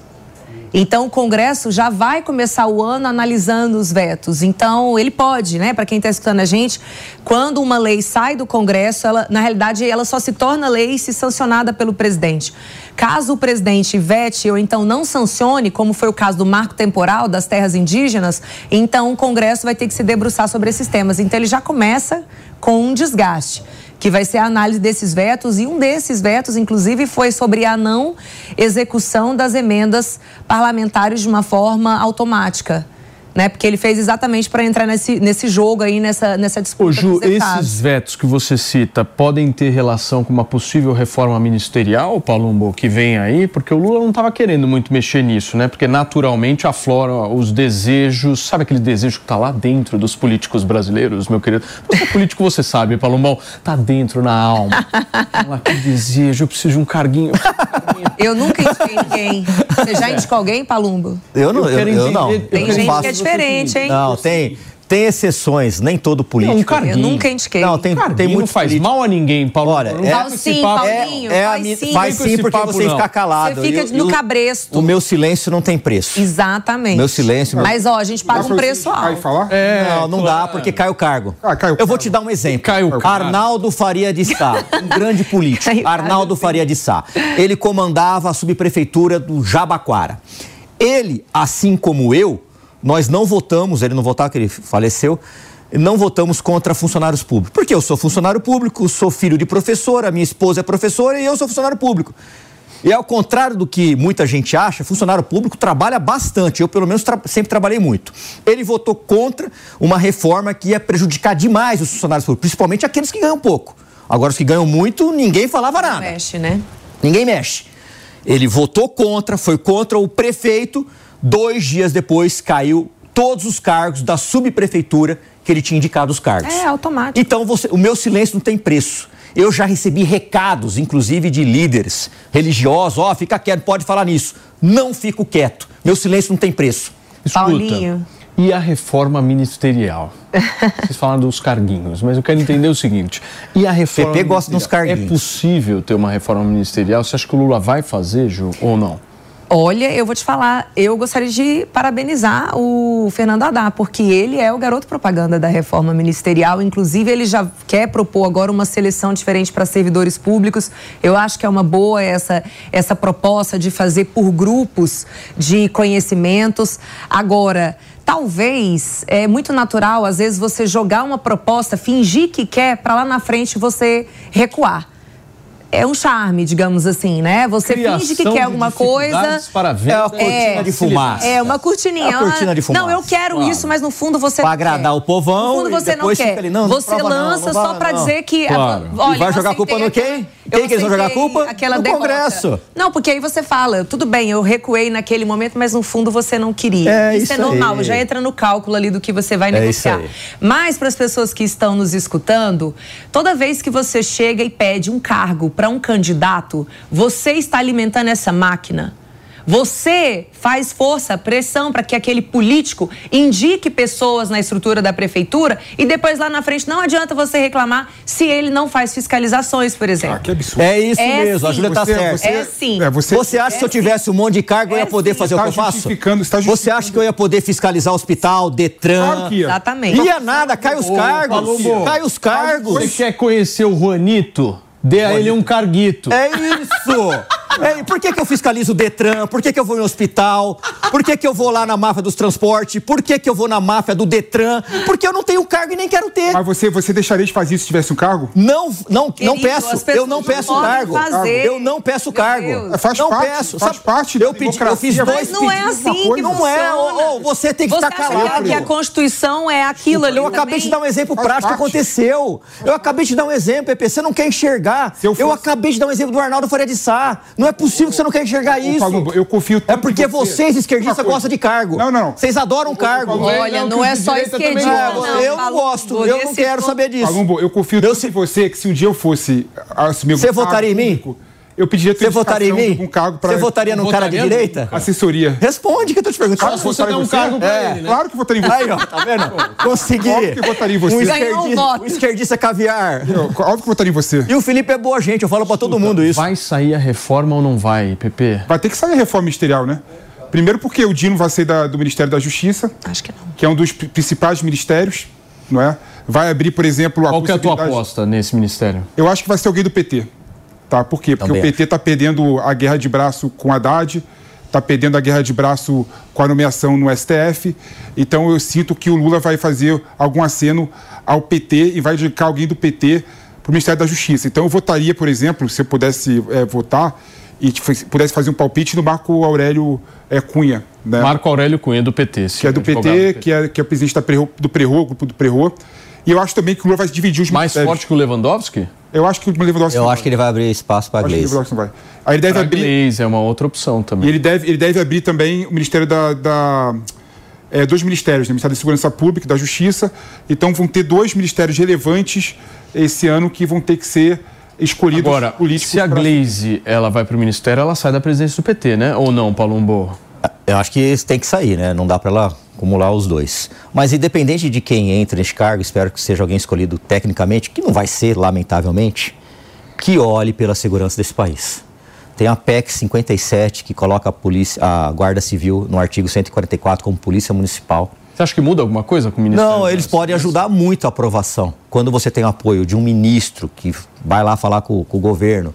Então, o Congresso já vai começar o ano analisando os vetos. Então, ele pode, né? Para quem está escutando a gente, quando uma lei sai do Congresso, ela, na realidade, ela só se torna lei se sancionada pelo presidente. Caso o presidente vete ou então não sancione, como foi o caso do marco temporal das terras indígenas, então o Congresso vai ter que se debruçar sobre esses temas. Então, ele já começa com um desgaste que vai ser a análise desses vetos, e um desses vetos, inclusive, foi sobre a não execução das emendas parlamentares de uma forma automática né? Porque ele fez exatamente para entrar nesse, nesse jogo aí, nessa, nessa disputa. Ô, Ju, esses vetos que você cita podem ter relação com uma possível reforma ministerial, Palumbo, que vem aí? Porque o Lula não estava querendo muito mexer nisso, né? Porque naturalmente aflora os desejos, sabe aquele desejo que está lá dentro dos políticos brasileiros, meu querido? Você é político, você sabe, Palumbão, tá dentro na alma. Lá, que desejo, eu preciso de um carguinho. Eu nunca indiquei ninguém. Você já indicou alguém, Palumbo? Eu não, eu, eu, eu não. Tem gente que é diferente, hein? Não, tem. tem exceções, nem todo político. um carguinho. Eu nunca indiquei. Não, tem, Carguinho tem não muito faz político. mal a ninguém, Paulo. Olha, Não é- Faz sim, papo. Paulinho. É, a faz mi- sim. faz sim porque papo, você não. fica calado. Você fica no cabresto. O meu silêncio não tem preço. Exatamente. Meu silêncio, meu- Mas, ó, a gente paga um preço alto. falar? não, não dá, porque cai o cargo. Ah, cai o Eu vou cargo. te dar um exemplo. Cai o cargo. Arnaldo Faria de Sá, um grande político. Cai Arnaldo. Faria de Sá. Ele comandava a subprefeitura do Jabaquara. Ele, assim como eu, nós não votamos, ele não votava, que ele faleceu, não votamos contra funcionários públicos. Porque eu sou funcionário público, sou filho de professora, minha esposa é professora e eu sou funcionário público. E ao contrário do que muita gente acha, funcionário público trabalha bastante. Eu, pelo menos, tra- sempre trabalhei muito. Ele votou contra uma reforma que ia prejudicar demais os funcionários públicos, principalmente aqueles que ganham pouco. Agora, os que ganham muito, ninguém falava nada. Mexe, né? Ninguém mexe. Ele votou contra, foi contra o prefeito. Dois dias depois, caiu todos os cargos da subprefeitura que ele tinha indicado os cargos. É automático. Então, você- o meu silêncio não tem preço. Eu já recebi recados, inclusive de líderes religiosos, ó, fica quieto, pode falar nisso. Não fico quieto. Meu silêncio não tem preço. Escuta, Paulinho. E a reforma ministerial? Vocês falaram dos carguinhos, mas eu quero entender o seguinte. E a reforma PP gosta dos ministerial? carguinhos. É possível ter uma reforma ministerial? Você acha que o Lula vai fazer, Ju, ou não? Olha, eu vou te falar, eu gostaria de parabenizar o Fernando Haddad, porque ele é o garoto propaganda da reforma ministerial. Inclusive, ele já quer propor agora uma seleção diferente para servidores públicos. Eu acho que é uma boa essa, essa proposta de fazer por grupos de conhecimentos. Agora. Talvez é muito natural, às vezes, você jogar uma proposta, fingir que quer, para lá na frente você recuar. É um charme, digamos assim, né? Você finge que Criação quer alguma coisa. Para venda, É uma cortina de fumaça. É uma cortininha. É a cortina de fumaça. Não, eu quero Claro. isso, mas no fundo você Pra não agradar quer. o povão No fundo e você não quer. ali, não, você não, lança não só não. dizer que. Claro. Olha, E vai jogar a culpa no quem? Eu Quem que eles vão jogar a culpa? Aquela No derrota. Congresso. Não, porque aí você fala, tudo bem, eu recuei naquele momento, mas no fundo você não queria. É isso, é isso normal, aí. já entra no cálculo ali do que você vai É negociar. Mas para as pessoas que estão nos escutando, toda vez que você chega e pede um cargo para um candidato, você está alimentando essa máquina. Você faz força, pressão para que aquele político indique pessoas na estrutura da prefeitura e depois lá na frente não adianta você reclamar se ele não faz fiscalizações, por exemplo. Ah, que absurdo. É isso É mesmo, a sim. Júlia tá Você- certa. você- É sim. É, você, Você acha que se eu tivesse um monte de cargo eu ia É poder sim. fazer o que Tá eu faço? justificando, está Você acha que eu ia poder fiscalizar o hospital, Detran? Claro que ia. Exatamente. Ia nada, cai os cargos. Palombo. Cai os cargos. Você quer conhecer o Juanito? Dê a ele um carguito. É isso! É, e por que, que eu fiscalizo o Detran? Por que, que eu vou no hospital? Por que, que eu vou lá na máfia dos transportes? Por que, que eu vou na máfia do Detran? Porque eu não tenho cargo e nem quero ter. Mas você, você deixaria de fazer isso se tivesse um cargo? Não, não, não Querido, peço. as pessoas Eu não não peço cargo. fazer. Eu não peço Meu cargo. Deus. Faz não parte, peço. faz Sabe, parte da eu, pedi, eu fiz dois Mas não é assim que coisa. Não é, ô, ô, você tem que Você acha calado. que a Constituição é aquilo ali Eu acabei de dar um exemplo Faz prático que parte. aconteceu. Eu acabei de dar um exemplo, Pepe. Você não quer enxergar. Eu eu, fosse- acabei de dar um exemplo do Arnaldo Faria de Sá. Não é possível que você não quer enxergar isso. Paulo, eu confio É tanto porque em você. vocês, esquerdistas, gostam de cargo. Não, não. Vocês adoram cargo. Paulo, Olha, Não, não que é só esquerdista, não. eu não gosto, eu não quero saber disso. Palumbo, eu confio Eu tanto se- em você que se um dia eu fosse assumir Você algum cargo votaria em mim? Eu pediria Você votaria em mim? Um cargo pra Você votaria num cara de direita? nunca. assessoria. Responde que eu tô te perguntando. Só se você der um cargo pra É. ele, né? Claro que votaria em você. Aí, ó, tá vendo? Consegui. Óbvio que votaria em você. Um esquerdista, um esquerdista caviar. Eu- Óbvio que votaria em você. E o Felipe é boa gente, eu falo pra todo mundo isso. Vai sair a reforma ou não vai, PP? Vai ter que sair a reforma ministerial, né? Primeiro porque o Dino vai sair da- do Ministério da Justiça, Acho que não. que é um dos pri- principais ministérios, não é? Vai abrir, por exemplo, a Qual que é a tua aposta nesse ministério? Eu acho que vai ser alguém do PT. Tá? Por quê? Porque Também o PT está perdendo a guerra de braço com o Haddad, está perdendo a guerra de braço com a nomeação no STF. Então eu sinto que o Lula vai fazer algum aceno ao PT e vai indicar alguém do PT para o Ministério da Justiça. Então eu votaria, por exemplo, se eu pudesse eh, votar e pudesse fazer um palpite no Marco Aurélio eh, Cunha. Né? Marco Aurélio Cunha, do PT. sim, que é do advogado PT, que é, que é presidente da Prerro- do Prerro, grupo do Prerro. E eu acho também que o Lula vai dividir os Mais ministérios. forte que o Lewandowski? Eu acho que o Lewandowski Eu acho vai. que ele vai abrir espaço que o Gleisi. Lewandowski não vai. Aí ele deve Pra abrir. Gleisi é uma outra opção E também. ele deve, ele deve abrir também o Ministério da. da é, dois ministérios, né? o Ministério da Segurança Pública e da Justiça. Então vão ter dois ministérios relevantes esse ano que vão ter que ser escolhidos Agora, políticos. se a pra- Gleisi ela vai pro ministério, ela sai da presidência do PT, né? Ou não, Palumbo? Eu acho que esse tem que sair, né? Não dá para ela acumular os dois. Mas independente de quem entra nesse cargo, espero que seja alguém escolhido tecnicamente, que não vai ser, lamentavelmente, que olhe pela segurança desse país. Tem a PEC 57 que coloca a, polícia, a Guarda Civil no artigo 144 como polícia municipal. Você acha que muda alguma coisa com o Ministério? Não, eles podem ajudar muito a aprovação. Quando você tem o apoio de um ministro que vai lá falar com, com o governo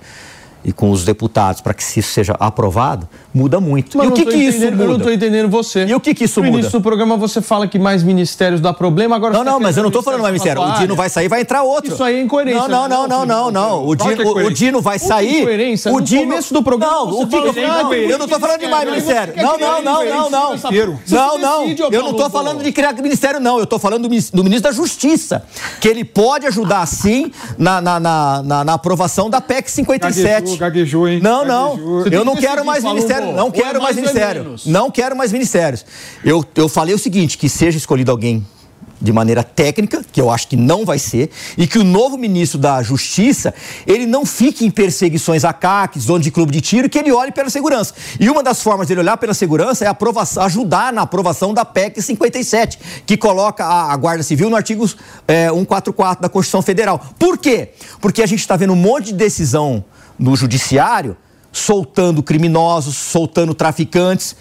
e com os deputados para que isso seja aprovado, muda muito. Mas e o que, que isso muda? Eu não estou entendendo você. E o que que isso no muda? início do programa você fala que mais ministérios dá problema, agora Não, você tá não, mas eu não estou falando mais ministério. O Dino vai sair, vai entrar outro. Isso aí é incoerência. Não, não, não, não, não, não. O é Dino, o. Dino vai sair. incoerência? O No Dino... começo do programa Não, o não, eu não estou falando de mais ministério. Não, não, não, não, não. Não, não. Eu não estou falando de criar ministério, não. Eu estou falando do, ministro da Justiça, que ele pode ajudar, sim, na, na- na aprovação da PEC 57. Gaguejou, gaguejou, hein? Não, não. Gaguejou. Tem Eu não que quero mais Paulo ministério. Não Ou é quero mais mais é ministério. Não quero mais ministérios. Eu, eu falei o seguinte: que seja escolhido alguém de maneira técnica, que eu acho que não vai ser, e que o novo ministro da Justiça, ele não fique em perseguições a CACs, dono de clube de tiro, que ele olhe pela segurança. E uma das formas dele olhar pela segurança é aprovação, ajudar na aprovação da PEC 57, que coloca a, a Guarda Civil no artigo é, 144 da Constituição Federal. Por quê? Porque a gente está vendo um monte de decisão no judiciário soltando criminosos, soltando traficantes,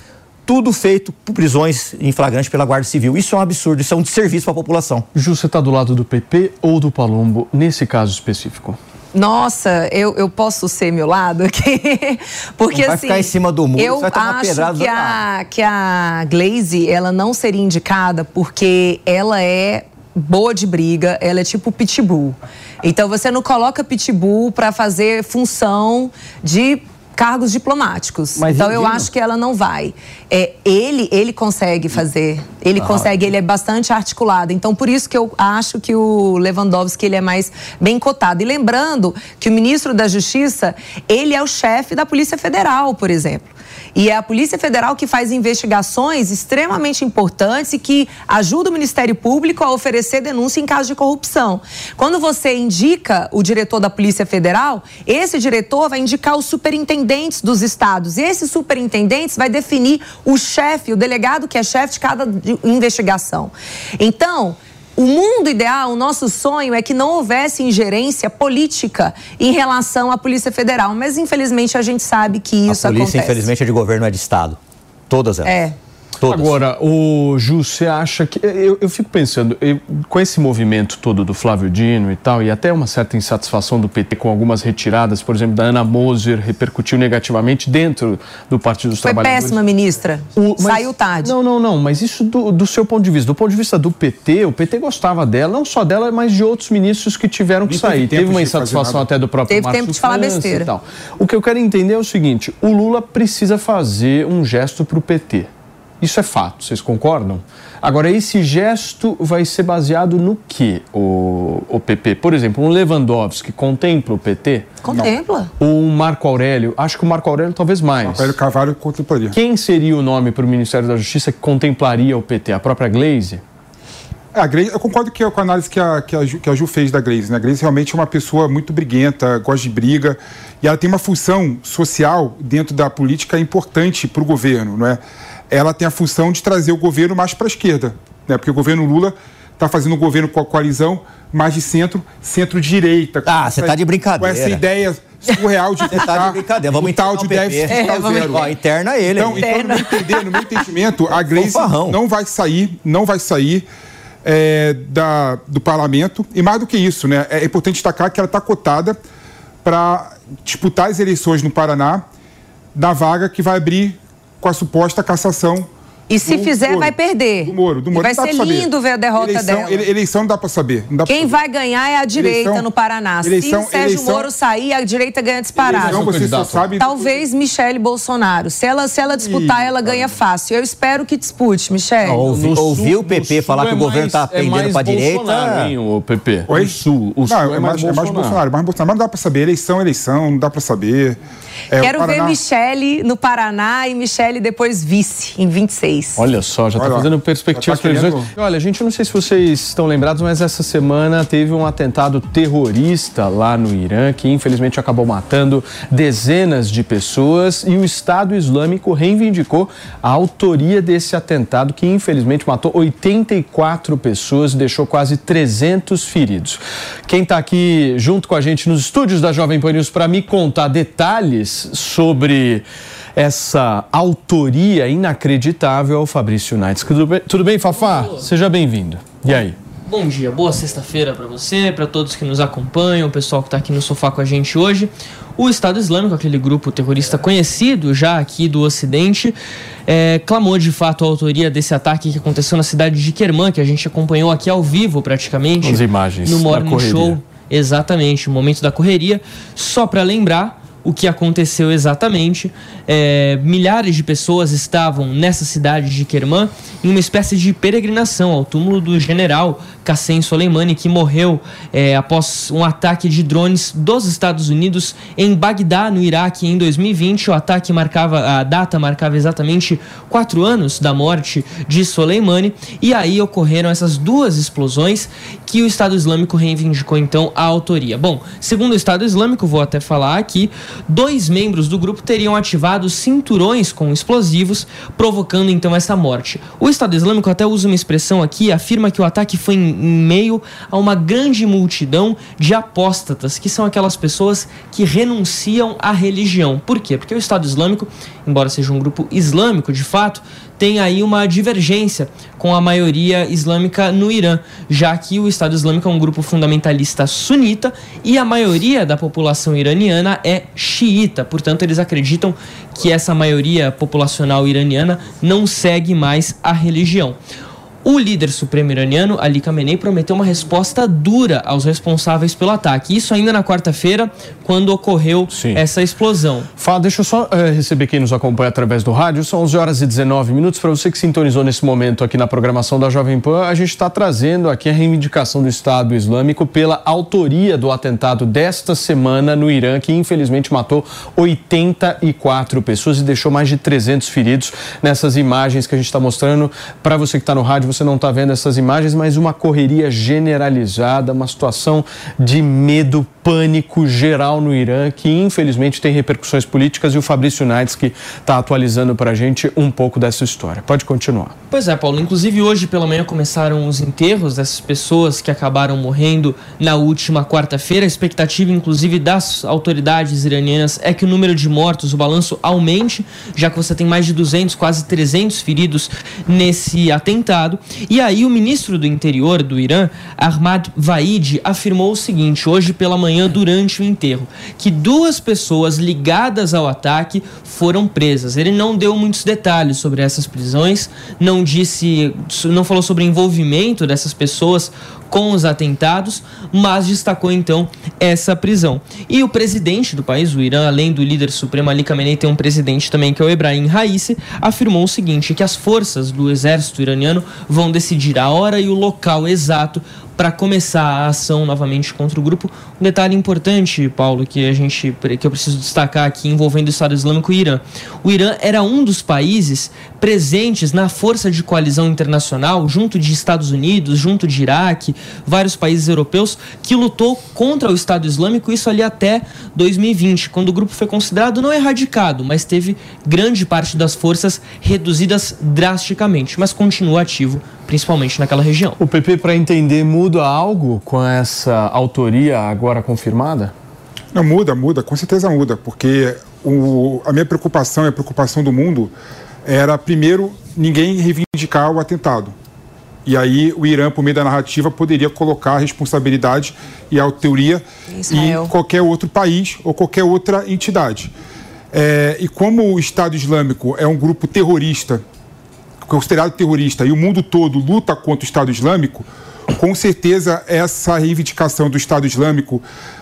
tudo feito por prisões em flagrante pela Guarda Civil. Isso é um absurdo, isso é um desserviço para a população. Ju, você está do lado do PP ou do Palumbo nesse caso específico? Nossa, eu, eu posso ser meu lado aqui? Porque Não vai assim. ficar em cima do muro, eu você vai tomar acho pedrada do que a, que a Glaze, ela não seria indicada porque ela é boa de briga, ela é tipo pitbull. Então você não coloca pitbull para fazer função de cargos diplomáticos. Mas então eu acho que ela não vai. É, ele, ele consegue fazer. Ele consegue, ele é bastante articulado. Então, por isso que eu acho que o Lewandowski ele é mais bem cotado. E lembrando que o ministro da Justiça, ele é o chefe da Polícia Federal, por exemplo. E é a Polícia Federal que faz investigações extremamente importantes e que ajuda o Ministério Público a oferecer denúncia em caso de corrupção. Quando você indica o diretor da Polícia Federal, esse diretor vai indicar os superintendentes dos estados. E esses superintendentes vai definir o chefe, o delegado que é chefe de cada investigação. Então, o mundo ideal, o nosso sonho é que não houvesse ingerência política em relação à Polícia Federal, mas infelizmente a gente sabe que isso a polícia, acontece. infelizmente, é de governo, é de Estado. Todas elas. É. Todas. Agora, o Ju, você acha que. Eu, eu fico pensando, eu- com esse movimento todo do Flávio Dino e tal, e até uma certa insatisfação do PT com algumas retiradas, por exemplo, da Ana Moser, repercutiu negativamente dentro do Partido dos Foi Trabalhadores. péssima, ministra. O- mas- Saiu tarde. Não, não, não, mas isso do, do seu ponto de vista. Do ponto de vista do PT, o PT gostava dela, não só dela, mas de outros ministros que tiveram que Nem teve sair. tempo Teve uma insatisfação até do próprio Teve Márcio tempo de falar França besteira. E tal. O que eu quero entender é o seguinte: o Lula precisa fazer um gesto para o PT. Isso é fato, vocês concordam? Agora, esse gesto vai ser baseado no que, o, o PP? Por exemplo, um Lewandowski contempla o PT? Contempla. Ou um Marco Aurélio? Acho que o Marco Aurélio talvez mais. Rafael Carvalho contemplaria. Quem seria o nome para o Ministério da Justiça que contemplaria o PT? A própria Glaze? É, a Grace, eu concordo que, com a análise que a, que, a Ju, que a Ju fez da Grace. Né? A Grace realmente é uma pessoa muito briguenta, gosta de briga, e ela tem uma função social dentro da política importante para o governo. Não é? Ela tem a função de trazer o governo mais para a esquerda, né? porque o governo Lula está fazendo um governo com a coalizão mais de centro, centro-direita. Ah, você essa- tá de brincadeira. Com essa ideia surreal de Você tá de brincadeira. Vamos o tal de déficit É, fiscal vamos zero. Ó, interna ele. Então, aí. então no, meu entender, no meu entendimento, a Fanfarrão. não vai sair, não vai sair é, da, do parlamento. E mais do que isso, né? É importante destacar que ela está cotada para disputar as eleições no Paraná da vaga que vai abrir com a suposta cassação. E se do fizer, Moro. vai perder. Do Moro, do E Moro. vai ser lindo ver a derrota eleição, dela. ele- eleição não dá para saber. dá Quem saber. vai ganhar é a direita Eleição- no Paraná. eleição- se o Sérgio eleição- Moro sair, a direita ganha disparado. Eleição você só sabe. Talvez Michele Bolsonaro. Se ela, se ela disputar, ela ganha fácil. Eu espero que dispute, Michele. Ouvi, ouvi o PP falar que é o governo está é pendendo mais para a direita. Hein, o PP. Oi? O sul, o sul não, é, mais é mais Bolsonaro, mais Bolsonaro. Mas não dá para saber. Eleição, eleição, não dá para saber. É, Quero ver Paraná- Michele no Paraná e Michele depois vice, em 26. 2016. Olha só, já está fazendo perspectivas, já tá previsões. Olha, gente, eu não sei se vocês estão lembrados, mas essa semana teve um atentado terrorista lá no Irã, que infelizmente acabou matando dezenas de pessoas e o Estado Islâmico reivindicou a autoria desse atentado, que infelizmente matou 84 pessoas e deixou quase 300 feridos. Quem está aqui junto com a gente nos estúdios da Jovem Pan News para me contar detalhes sobre essa autoria inacreditável é o Fabrício Nights. Tudo bem, tudo bem Fafá? Seja bem-vindo. E aí? Bom dia, boa sexta-feira para você, para todos que nos acompanham, o pessoal que está aqui no sofá com a gente hoje. O Estado Islâmico, aquele grupo terrorista conhecido já aqui do Ocidente, é, clamou de fato a autoria desse ataque que aconteceu na cidade de Kerman, que a gente acompanhou aqui ao vivo praticamente. As imagens no Morning. Show. Exatamente, o momento da correria. Só para lembrar o que aconteceu exatamente, é, milhares de pessoas estavam nessa cidade de Kerman em uma espécie de peregrinação ao túmulo do general Qassem Soleimani, que morreu é, após um ataque de drones dos Estados Unidos em Bagdá, no Iraque, em 2020. O ataque marcava, a data marcava exatamente quatro anos da morte de Soleimani, e aí ocorreram essas duas explosões que o Estado Islâmico reivindicou então a autoria. Bom, segundo o Estado Islâmico, vou até falar aqui, dois membros do grupo teriam ativado cinturões com explosivos, provocando então essa morte. O Estado Islâmico até usa uma expressão aqui, afirma que o ataque foi em, meio a uma grande multidão de apóstatas, que são aquelas pessoas que renunciam à religião. Por quê? Porque o Estado Islâmico, embora seja um grupo islâmico de fato, tem aí uma divergência com a maioria islâmica no Irã, já que o Estado Islâmico é um grupo fundamentalista sunita e a maioria da população iraniana é xiita. Portanto, eles acreditam que essa maioria populacional iraniana não segue mais a religião. O líder supremo iraniano, Ali Khamenei, prometeu uma resposta dura aos responsáveis pelo ataque. Isso ainda na quarta-feira, quando ocorreu Sim. essa explosão. Fá, deixa eu só eh, receber quem nos acompanha através do rádio. São 11 horas e 19 minutos. Para você que sintonizou nesse momento aqui na programação da Jovem Pan, a gente está trazendo aqui a reivindicação do Estado Islâmico pela autoria do atentado desta semana no Irã, que infelizmente matou 84 pessoas e deixou mais de 300 feridos nessas imagens que a gente está mostrando. Para você que está no rádio, você não está vendo essas imagens, mas uma correria generalizada, uma situação de medo, pânico geral no Irã, que infelizmente tem repercussões políticas e o Fabrício Nights que está atualizando para a gente um pouco dessa história. Pode continuar. Pois é, Paulo. Inclusive, hoje pela manhã começaram os enterros dessas pessoas que acabaram morrendo na última quarta-feira. A expectativa, inclusive, das autoridades iranianas é que o número de mortos, o balanço, aumente, já que você tem mais de 200, quase 300 feridos nesse atentado. E aí, o ministro do interior do Irã, Ahmad Vaid, afirmou o seguinte, hoje pela manhã, durante o enterro, que duas pessoas ligadas ao ataque foram presas. Ele não deu muitos detalhes sobre essas prisões, não disse, não falou sobre o envolvimento dessas pessoas com os atentados, mas destacou então essa prisão. E o presidente do país, o Irã, além do líder supremo Ali Khamenei, tem um presidente também que é o Ebrahim Raisi, afirmou o seguinte, que as forças do exército iraniano vão decidir a hora e o local exato para começar a ação novamente contra o grupo. Um detalhe importante, Paulo, que a gente que eu preciso destacar aqui envolvendo o Estado Islâmico e o Irã. O Irã era um dos países presentes na força de coalizão internacional, junto de Estados Unidos, junto de Iraque, vários países europeus, que lutou contra o Estado Islâmico, isso ali até 2020, quando o grupo foi considerado não erradicado, mas teve grande parte das forças reduzidas drasticamente, mas continua ativo, principalmente naquela região. O PP, para entender, muda algo com essa autoria agora confirmada? Não, muda, muda, com certeza muda, porque o, a minha preocupação e a preocupação do mundo era, primeiro, ninguém reivindicar o atentado. E aí o Irã, por meio da narrativa, poderia colocar a responsabilidade e a autoria Israel. em qualquer outro país ou qualquer outra entidade. É, e como o Estado Islâmico é um grupo terrorista, considerado terrorista, e o mundo todo luta contra o Estado Islâmico, com certeza essa reivindicação do Estado Islâmico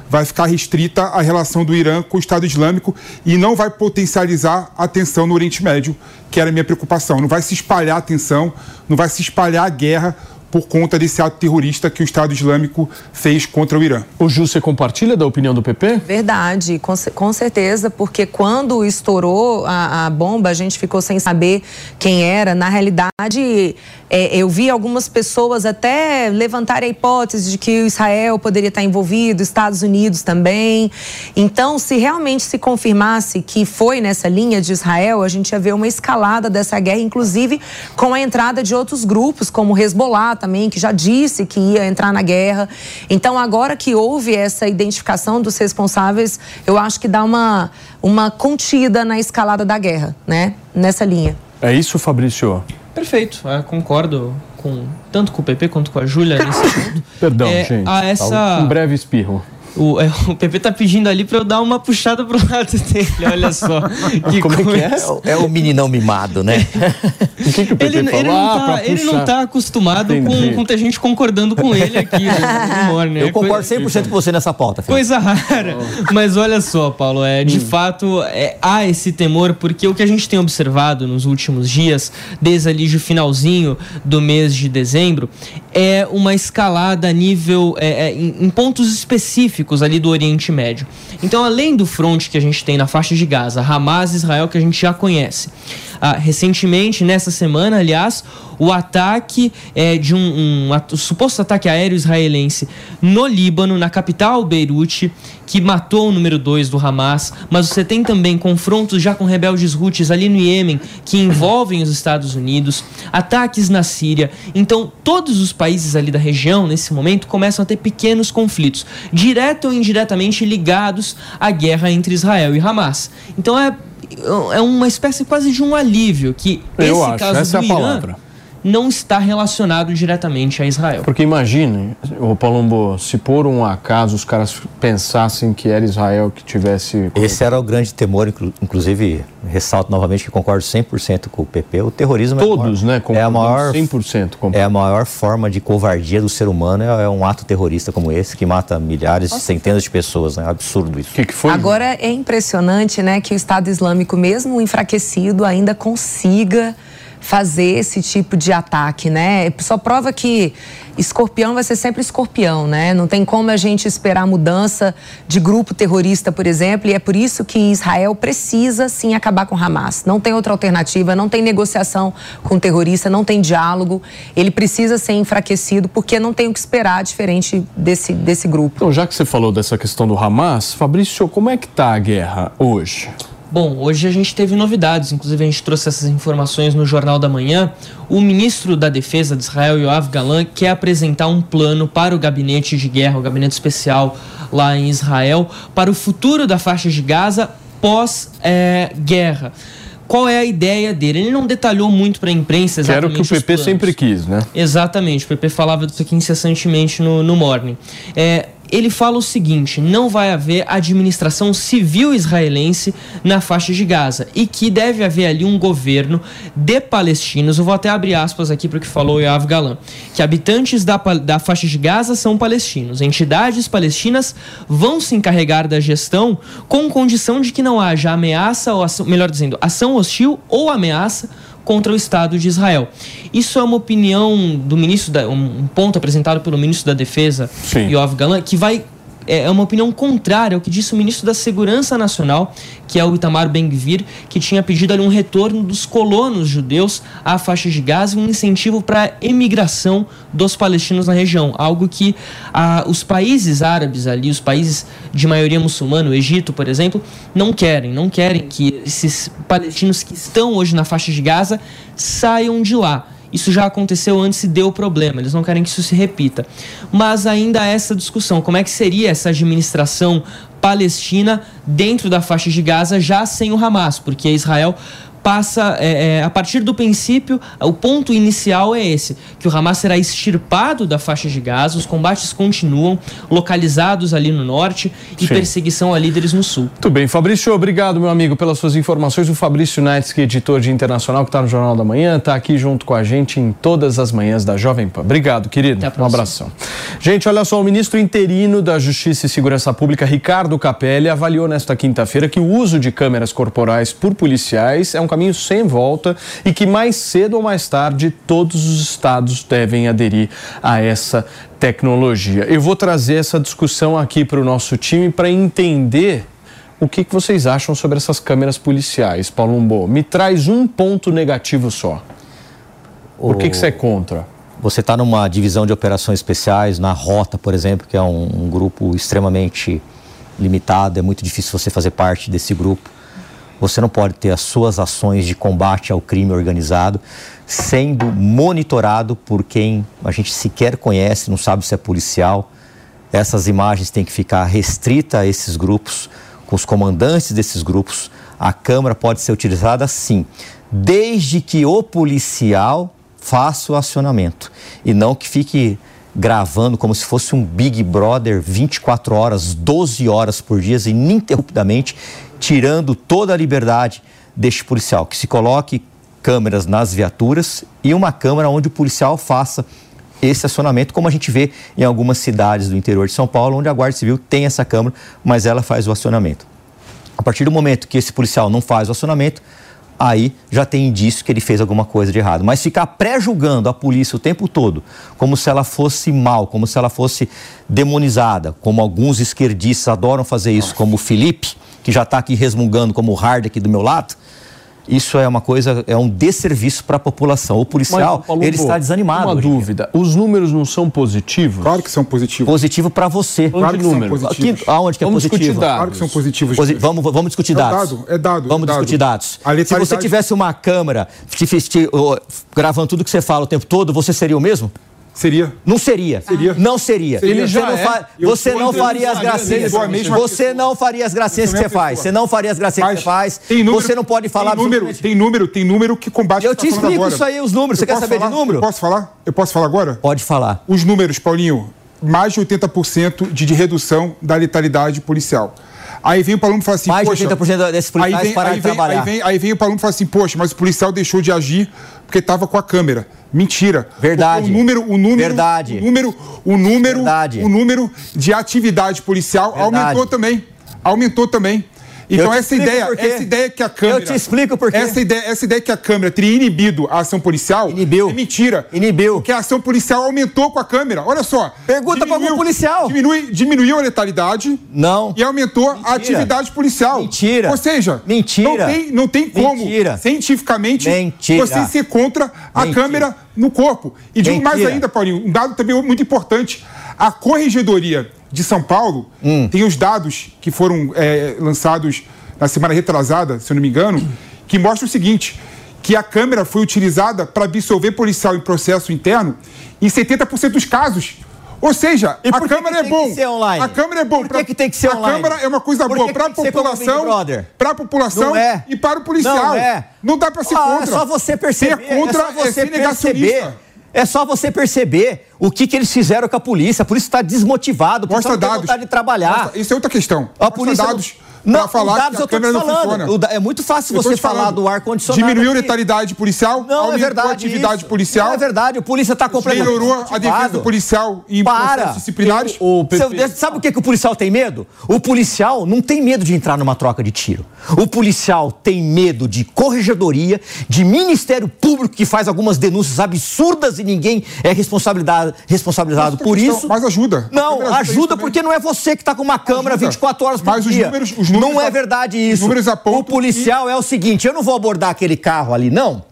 vai ficar restrita à relação do Irã com o Estado Islâmico e não vai potencializar a tensão no Oriente Médio, que era a minha preocupação. Não vai se espalhar a tensão, não vai se espalhar a guerra por conta desse ato terrorista que o Estado Islâmico fez contra o Irã. O Ju, você compartilha da opinião do PP? Verdade, com, com certeza, porque quando estourou a, a bomba, a gente ficou sem saber quem era. Na realidade, é, eu vi algumas pessoas até levantarem a hipótese de que o Israel poderia estar envolvido, Estados Unidos também. Então, se realmente se confirmasse que foi nessa linha de Israel, a gente ia ver uma escalada dessa guerra, inclusive com a entrada de outros grupos, como o Hezbollah também, que já disse que ia entrar na guerra. Então, agora que houve essa identificação dos responsáveis, eu acho que dá uma, uma contida na escalada da guerra, né? Nessa linha. É isso, Fabrício? Perfeito, é, concordo com tanto com o PP quanto com a Júlia nesse ponto. Perdão, É, gente. a essa- Um breve espirro. O, é, o PP tá pedindo ali pra eu dar uma puxada pro lado dele, olha só. Que Como é que é? coisa. É o meninão mimado, né? O que, que o PT Ele, falou? ele, não Ah, tá, pra ele não tá acostumado com, com ter gente concordando com ele aqui no, no Morning. Eu É concordo coisa- 100% com você nessa pauta. Felipe. Coisa rara. Mas olha só, Paulo, é, de fato é, há esse temor, porque o que a gente tem observado nos últimos dias, desde ali o finalzinho do mês de dezembro, é uma escalada a nível. é, é, em, em pontos específicos ali do Oriente Médio. Então, além do fronte que a gente tem na faixa de Gaza, Hamas e Israel, que a gente já conhece. Ah, recentemente, nessa semana, aliás, o ataque é, de um, um o suposto ataque aéreo israelense no Líbano, na capital Beirute, que matou o número 2 do Hamas, mas você tem também confrontos já com rebeldes Houthis ali no Iêmen, que envolvem os Estados Unidos, ataques na Síria. Então, todos os países ali da região, nesse momento, começam a ter pequenos conflitos, direto ou indiretamente ligados à guerra entre Israel e Hamas. Então, é, é uma espécie quase de um alívio que Eu esse acho, caso essa é do a Irã palavra. Não está relacionado diretamente a Israel. Porque imagine, o Palombo, se por um acaso os caras pensassem que era Israel que tivesse. Esse era o grande temor, inclu- inclusive, ressalto novamente que concordo 100% com o PP. O terrorismo Todos, é, a né? maior, é a maior 100% com é a maior forma de covardia do ser humano é, é um ato terrorista como esse que mata milhares, centenas de pessoas, né? É absurdo isso. O que, que foi? Agora é impressionante, né, que o Estado Islâmico, mesmo enfraquecido, ainda consiga fazer esse tipo de ataque, né? Só prova que escorpião vai ser sempre escorpião, né? Não tem como a gente esperar mudança de grupo terrorista, por exemplo, e é por isso que Israel precisa sim acabar com Hamas. Não tem outra alternativa, não tem negociação com terrorista, não tem diálogo. Ele precisa ser enfraquecido porque não tem o que esperar diferente desse, desse grupo. Então, já que você falou dessa questão do Hamas, Fabrício, como é que tá a guerra hoje? Bom, hoje a gente teve novidades, inclusive a gente trouxe essas informações no Jornal da Manhã. O ministro da Defesa de Israel, Yoav Galan, quer apresentar um plano para o gabinete de guerra, o gabinete especial lá em Israel, para o futuro da faixa de Gaza pós-guerra. Qual é a ideia dele? Ele não detalhou muito para a imprensa Que era o exatamente que o PP sempre quis, né? Exatamente, o PP falava disso aqui incessantemente no, no Morning. É, ele fala o seguinte: não vai haver administração civil israelense na faixa de Gaza e que deve haver ali um governo de palestinos. Eu vou até abrir aspas aqui para o que falou o Yoav Galan: que habitantes da, da faixa de Gaza são palestinos. Entidades palestinas vão se encarregar da gestão com condição de que não haja ameaça, ou ação, melhor dizendo, ação hostil ou ameaça contra o Estado de Israel. Isso é uma opinião do ministro, da, um ponto apresentado pelo ministro da Defesa, Sim. Yoav Galan, que vai é é uma opinião contrária ao que disse o ministro da Segurança Nacional, que é o Itamar Ben-Gvir, que tinha pedido ali um retorno dos colonos judeus à faixa de Gaza e um incentivo para a emigração dos palestinos na região, algo que ah, os países árabes ali, os países de maioria muçulmana, o Egito, por exemplo, não querem, não querem que esses palestinos que estão hoje na faixa de Gaza saiam de lá. Isso já aconteceu antes e deu problema. Eles não querem que isso se repita. Mas ainda essa discussão: como é que seria essa administração palestina dentro da faixa de Gaza já sem o Hamas? Porque Israel passa é, é, a partir do princípio, o ponto inicial é esse, que o Hamas será extirpado da faixa de Gaza, os combates continuam localizados ali no norte e Sim. perseguição a líderes no sul. Muito bem, Fabrício, obrigado, meu amigo, pelas suas informações. O Fabrício Naitsky, editor de Internacional, que está no Jornal da Manhã, está aqui junto com a gente em todas as manhãs da Jovem Pan. Obrigado, querido. Um abração. Gente, olha só, o ministro interino da Justiça e Segurança Pública, Ricardo Capelli, avaliou nesta quinta-feira que o uso de câmeras corporais por policiais é um caminho sem volta e que mais cedo ou mais tarde todos os estados devem aderir a essa tecnologia. Eu vou trazer essa discussão aqui para o nosso time para entender o que, que vocês acham sobre essas câmeras policiais, Paulo Umbo. Me traz um ponto negativo só. Por que, que você é contra? Você está numa divisão de operações especiais, na Rota, por exemplo, que é um, um, grupo extremamente limitado, é muito difícil você fazer parte desse grupo. Você não pode ter as suas ações de combate ao crime organizado sendo monitorado por quem a gente sequer conhece, não sabe se é policial. Essas imagens têm que ficar restritas a esses grupos, com os comandantes desses grupos. A câmera pode ser utilizada sim, desde que o policial faça o acionamento e não que fique gravando como se fosse um Big Brother 24 horas, 12 horas por dia, ininterruptamente, tirando toda a liberdade deste policial. Que se coloque câmeras nas viaturas e uma câmera onde o policial faça esse acionamento, como a gente vê em algumas cidades do interior de São Paulo, onde a Guarda Civil tem essa câmera, mas ela faz o acionamento. A partir do momento que esse policial não faz o acionamento, aí já tem indício que ele fez alguma coisa de errado. Mas ficar pré-julgando a polícia o tempo todo, como se ela fosse mal, como se ela fosse demonizada, como alguns esquerdistas adoram fazer isso, como o Felipe, que já está aqui resmungando como o Hard aqui do meu lado, isso é uma coisa, é um desserviço para a população. O policial, Mas, Paulo, ele está desanimado. Uma dúvida, os números não são positivos? Claro que são positivos. Positivo para você. Claro que número? são positivos. Aqui, aonde que é Vamos positivo? discutir dados. Claro que são positivos. Posi- vamos, vamos discutir É dados. dado, é dado, Vamos é dado. discutir dados. A Se letalidade- você tivesse uma câmera te, te- te- ó, gravando tudo que você fala o tempo todo, você seria o mesmo? Seria. Não seria. Seria. Não seria. Ele você já não, é. fa- Eu você não faria as gracinhas. Você não faria as gracinhas que você faz. Você não faria as gracinhas que você faz. você não pode falar tem número, tem número, tem número que combate Eu te explico isso aí, os números. Você quer saber de número? Posso falar? Eu posso falar agora? Pode falar. Os números, Paulinho, mais de 80% de, de redução da letalidade policial. Aí vem o Paulo e fala assim, Mais de poxa, 80% desses policiais aí vem, aí de vem, trabalhar. Aí vem, aí vem o Paulo e fala assim, poxa, mas o policial deixou de agir porque estava com a câmera. Mentira. Verdade. O número, o número, Verdade. O número, o número, Verdade. o número de atividade policial Verdade. aumentou também. Aumentou também. Então essa ideia, essa ideia que a câmera, Eu te explico por quê. Essa ideia, essa ideia que a câmera teria inibido a ação policial, Inibiu. é mentira. Inibiu. Porque a ação policial aumentou com a câmera. Olha só. Pergunta pra algum policial. Diminui, diminuiu a letalidade. Não. E aumentou Mentira. a atividade policial. Mentira. Ou seja, Mentira. Não tem, não tem como, Mentira. cientificamente, Mentira. você ser contra a Mentira. câmera no corpo. E digo mais ainda, Paulinho, um dado também muito importante. A Corregedoria de São Paulo Hum. tem os dados que foram é, lançados na semana retrasada, se eu não me engano, que mostram o seguinte, que a câmera foi utilizada para absolver policial em processo interno em 70% dos casos. Ou seja, E a câmera é bom. A câmera é bom. Por que pra- que tem que ser a online? câmera é uma coisa boa para a população. Para a população é. e para o policial. Não é. Não dá para ser Ah, contra. É só você perceber. Ser contra é você ser negacionista. É só você perceber o que, que eles fizeram com a polícia. A polícia está desmotivada, a polícia Mostra não tem dados. vontade de trabalhar. Mostra- Isso é outra questão. A Mostra polícia dados não, para falar os dados que eu a câmera não falando. funciona. O da- É muito fácil Eu você falar do ar condicionado. Diminuiu a letalidade policial, Não, é verdade. a atividade isso. policial, Não é verdade. O polícia está completamente melhorou a defesa policial em Para. disciplinares. O Seu- Pepe- sabe o que, que o policial tem medo? O policial não tem medo de entrar numa troca de tiro. O policial tem medo de corregedoria, de Ministério Público que faz algumas denúncias absurdas e ninguém é responsabilidade, responsabilizado por questão, isso. mas ajuda. Não, ajuda ajuda, porque não é você que está com uma câmera Ajuda. 24 horas por Mas os dia. números- os números não é verdade isso. o policial é o seguinte, eu não vou abordar aquele carro ali, não.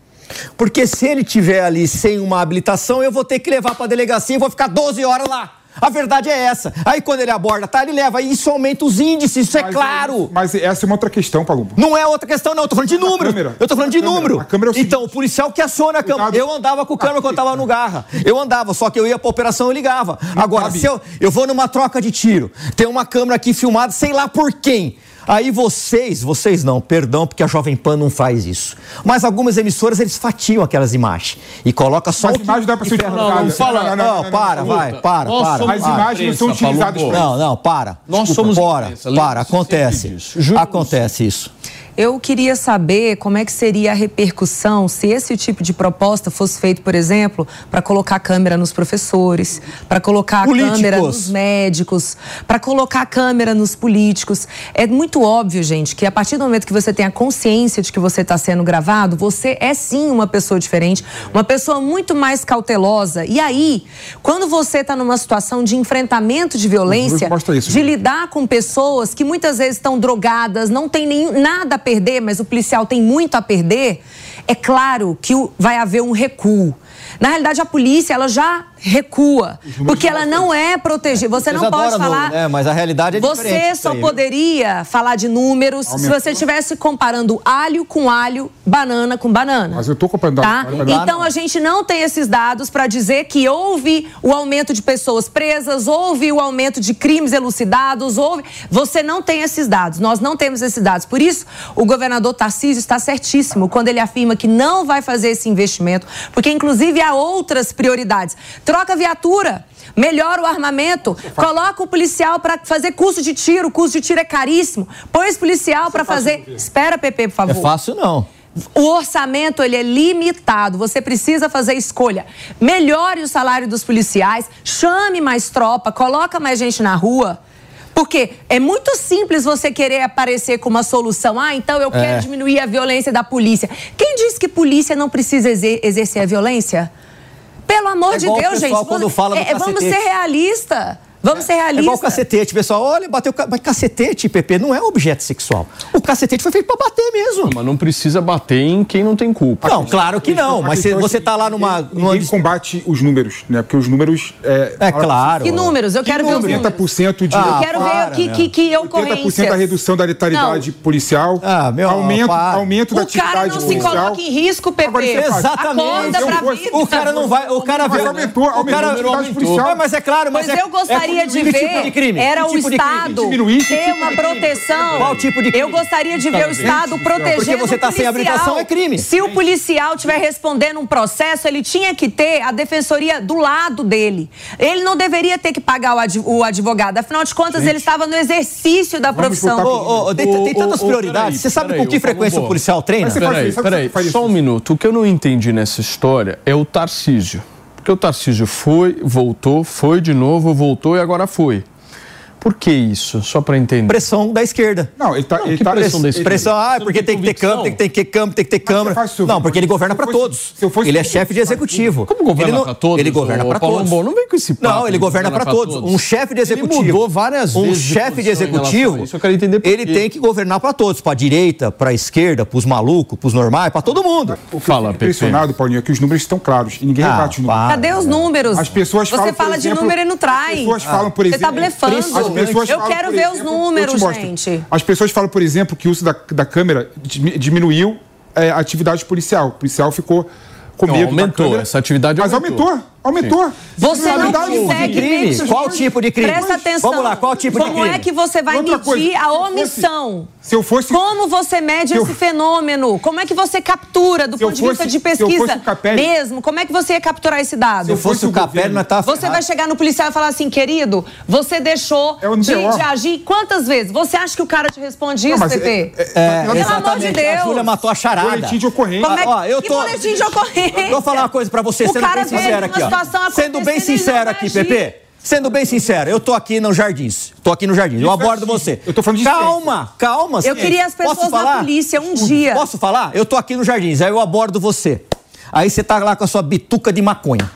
Porque se ele tiver ali sem uma habilitação, eu vou ter que levar para delegacia e vou ficar 12 horas lá. A verdade é essa. Aí quando ele aborda, tá, ele leva. E isso aumenta os índices, isso é Mas- claro. Mas essa é uma outra questão, Palumbo. Não é outra questão, não. Eu tô falando de número. câmera. Eu tô falando de A câmera. número. A câmera é o seguinte. então, o policial que aciona a câmera. Eu andava com o câmera quando eu tava no garra. Eu andava, só que eu ia pra operação e ligava. Agora, se eu, eu vou numa troca de tiro, tem uma câmera aqui filmada, sei lá por quem. Aí vocês, vocês não, perdão, porque a Jovem Pan não faz isso. Mas algumas emissoras, eles fatiam aquelas imagens. E coloca só Mas o que- dá pra ser não, não fala- Não, não, Não, não, não, para, não. vai, para, Nós para. As para. imagens não são utilizadas Não, não, para. Nós Desculpa, somos para, sempre acontece. Acontece isso. Eu queria saber como é que seria a repercussão se esse tipo de proposta fosse feito, por exemplo, para colocar câmera nos professores, para colocar câmera nos médicos, para colocar câmera nos políticos. É muito óbvio, gente, que a partir do momento que você tem a consciência de que você está sendo gravado, você é sim uma pessoa diferente, uma pessoa muito mais cautelosa. E aí, quando você está numa situação de enfrentamento de violência, isso, de lidar com pessoas que muitas vezes estão drogadas, não tem nem, nada perder, mas o policial tem muito a perder, é claro que vai haver um recuo. Na realidade, a polícia ela já recua, porque ela não é protegida. Você não pode falar. né? Mas a realidade é Você só poderia falar de números se você estivesse comparando alho com alho, banana com banana. Mas eu tô comparando Tá? alho com banana. Então a gente não tem esses dados para dizer que houve o aumento de pessoas presas, houve o aumento de crimes elucidados, houve. Você não tem esses dados. Nós não temos esses dados. Por isso, o governador Tarcísio está certíssimo quando ele afirma que não vai fazer esse investimento, porque inclusive há outras prioridades. Troca viatura. Melhora o armamento, coloca o policial para fazer curso de tiro, o curso de tiro é caríssimo. Põe esse policial para fazer. Espera, Pepe, por favor. É fácil, não. O orçamento ele é limitado, você precisa fazer escolha. Melhore o salário dos policiais, chame mais tropa, coloca mais gente na rua. Porque é muito simples você querer aparecer com uma solução. Ah, então eu quero É. diminuir a violência da polícia. Quem diz que polícia não precisa exer- exercer a violência? Pelo amor É de Deus, gente. quando fala do é, vamos ser realistas. Vamos ser É igual o realistas. cacetete, pessoal. Olha, bateu. Mas cacetete, PP, não é objeto sexual. O cacetete foi feito pra bater mesmo. Mas não precisa bater em quem não tem culpa. Não, claro que não. Mas se é você que tá lá numa. Numa... ninguém combate os números, né? Porque os números. É, É claro. Que números? Eu quero ver os números. 90% de. Eu Ah, quero ver para, que, meu. que, que 80% ocorrências. da redução da letalidade policial. Ah, meu, aumento, para. aumento da O cara atividade não se policial. coloca em risco, Pepe. É. Exatamente. Acorda Eu pra vida. O cara não vai. O cara aumentou, o aumentou cara a atividade policial. Mas, mas é claro, mas Mas é, eu gostaria é de que ver tipo de crime? era Que o tipo? Estado ter tipo uma proteção. Qual tipo de crime? Eu gostaria de ver o Estado protegendo Porque você tá o sem habilitação, é crime. Se o policial estiver respondendo um processo, ele tinha que ter a defensoria do lado dele. Ele não deveria ter que pagar o adv- o advogado. Afinal de contas, ele estava no exercício da Vamos profissão. Ô, ô, tem, Ô, tem tantas prioridades. Você sabe com que frequência o policial treina? Peraí, peraí, só um minuto. O que eu não entendi nessa história é o Tarcísio. Porque o Tarcísio foi, voltou, foi de novo, voltou e agora foi. Por que isso? Só para entender. Pressão da esquerda. Não, ele tá. Não, ele que tá pressão desse ele- Pressão, ah, porque tem tem que ter câmera, tem que ter que câmera, tem que ter isso, Não, porque ele governa pra fosse- todos. se eu fosse- Ele é chefe de executivo. Como governa pra todos? Ele governa Paulo todos. Bom, não vem com esse papo. Não, ele governa pra todos. Um chefe de executivo. Ele mudou várias um vezes de chefe de a executivo. isso. Eu quero entender por Ele quê. tem que governar pra todos, pra direita, pra esquerda, pros malucos, pros normais, pra todo mundo. O que Fala, eu fico impressionado, Paulinho, é que os números estão claros e ninguém Ah, rebate os números. para. Cadê os números? As pessoas Você falam, fala exemplo, de número e não traz. As pessoas falam, por Você tá exemplo. blefando. As pessoas Eu quero ver os exemplo, números, te mostro. gente. As pessoas falam, por exemplo, que o uso da, da câmera di- diminuiu é, a atividade policial. O policial ficou com Não, medo. da aumentou. câmera. Essa atividade Mas aumentou. Aumentou. Você não consegue crime? medir. Qual tipo de crime? Presta atenção. Vamos lá, qual tipo de Como crime? é que você vai Outra medir coisa, a se eu fosse- omissão? Se eu fosse. Como você mede Se eu- esse fenômeno? Como é que você captura do Se ponto de vista fosse- de se eu fosse pesquisa o Capelli- mesmo? Como é que você ia capturar esse dado? Se eu fosse fosse o o Capelli, nós tava Você ferrado. vai chegar no policial e falar assim, querido, você deixou É de, de agir quantas vezes? Você acha que o cara te responde isso, Não, Pepe? é- é- É, Pelo amor de. Deus. A Júlia matou a charada. Boletim de ocorrência. Como é que, Ó, eu que tô- boletim de ocorrência? Vou falar uma coisa pra você, sendo bem sincero aqui, ó. Situação Sendo bem sincero aqui, agir. Pepe. Sendo bem sincero, eu tô aqui no Jardins. Tô aqui no Jardins. Eu abordo você. Eu tô falando de Calma, calma. Eu queria as pessoas na falar? polícia um dia. Posso falar? Eu tô aqui no Jardins, aí eu abordo você. Aí você tá lá com a sua bituca de maconha.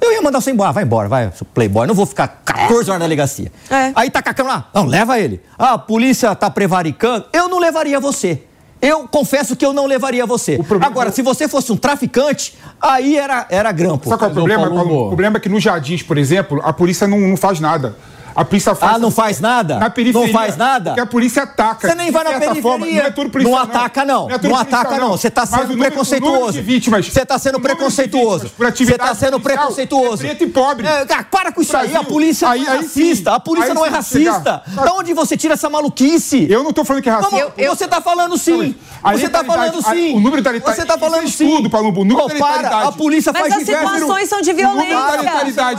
Eu ia mandar você embora. Vai embora, vai, seu playboy. Não vou ficar 14 horas na delegacia. É. Aí tá com a câmera lá. Não, leva ele. Ah, a polícia tá prevaricando. Eu não levaria você. Eu confesso que eu não levaria você. problema- Agora, se você fosse um traficante, aí era, era grampo. Sabe qual é o problema, Paulo Paulo? Bo. O problema é que nos jardins, por exemplo, a polícia não, não faz nada. A polícia faz. Ah, não faz nada? Na periferia. Não faz nada? Porque a polícia ataca. Você nem vai na periferia. forma, não é tudo policial, Não ataca, não. é tudo Não ataca, não. Você tá Mas sendo número- preconceituoso. vítimas- Você tá sendo preconceituoso. Você atividade tá sendo policial preconceituoso. É preto e pobre. É, cara, para com isso aí. A Brasil. polícia Aí- não é aí sim. racista. A polícia Aí não é sim, racista. chegar. Da onde você tira essa maluquice? Eu não tô falando que é racista. Você tá falando sim. Você tá letalidade- falando sim. o número da Você tá isso é falando sim. estudo, Palumbo, o número da letalidade. a polícia Mas faz as diversos... situações são de violência.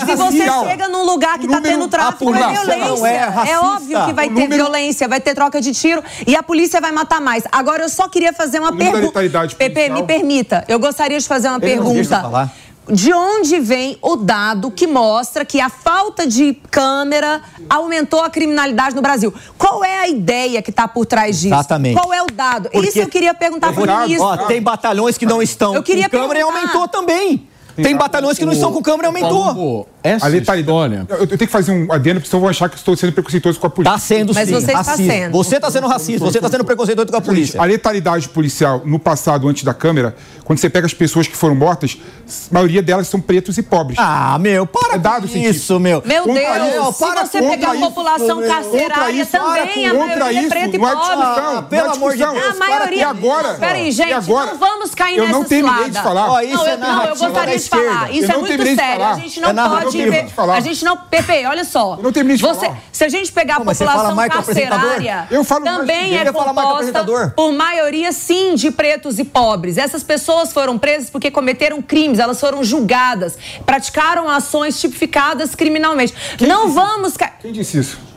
Se você chega num lugar que tá número- tendo tráfico, é violência. não é É, óbvio que vai O ter número- violência, vai ter troca de tiro e a polícia vai matar mais. Agora eu só queria fazer uma pergunta. Pepe, me permita. Eu gostaria de fazer uma eu pergunta. De onde vem o dado que mostra que a falta de câmera aumentou a criminalidade no Brasil? Qual é a ideia que está por trás disso? Exatamente. Qual é o dado? Porque- Isso eu queria perguntar Eu vou- para o ministro. Ó, tem batalhões que não estão Eu queria com câmera e perguntar. aumentou também. Tem batalhões que não estão com câmera e aumentou. Essa A letalidade. história... Eu, eu tenho que fazer um adendo, porque senão vão achar que estou sendo preconceituoso com a polícia. Tá sendo Mas sim. você está sendo. Você está sendo racista, você está sendo preconceituoso com a polícia. A letalidade policial no passado, antes da câmera, quando você pega as pessoas que foram mortas, a maioria delas são pretos e pobres. Ah, meu, para É dado com isso, meu. Meu Contra Deus, isso, se para você pegar a isso, população meu. carcerária isso, também, a maioria é isso, preta e há pobre. discussão, Ah, pelo amor de. Deus, A maioria. E agora? Peraí, gente, agora? não vamos cair eu nessa não terminei de falar. Isso não, é eu, não, eu narrativa gostaria de falar. Isso Eu é não muito sério. A gente não É pode Eu não terminei de falar. A gente não. Pepe, olha só. Eu não terminei de você, falar. Se a gente pegar Não, a população carcerária, Eu falo também é composta por maioria, sim, de pretos e pobres. Essas pessoas foram presas porque cometeram crimes, elas foram julgadas, praticaram ações tipificadas criminalmente. não vamos. Quem disse isso?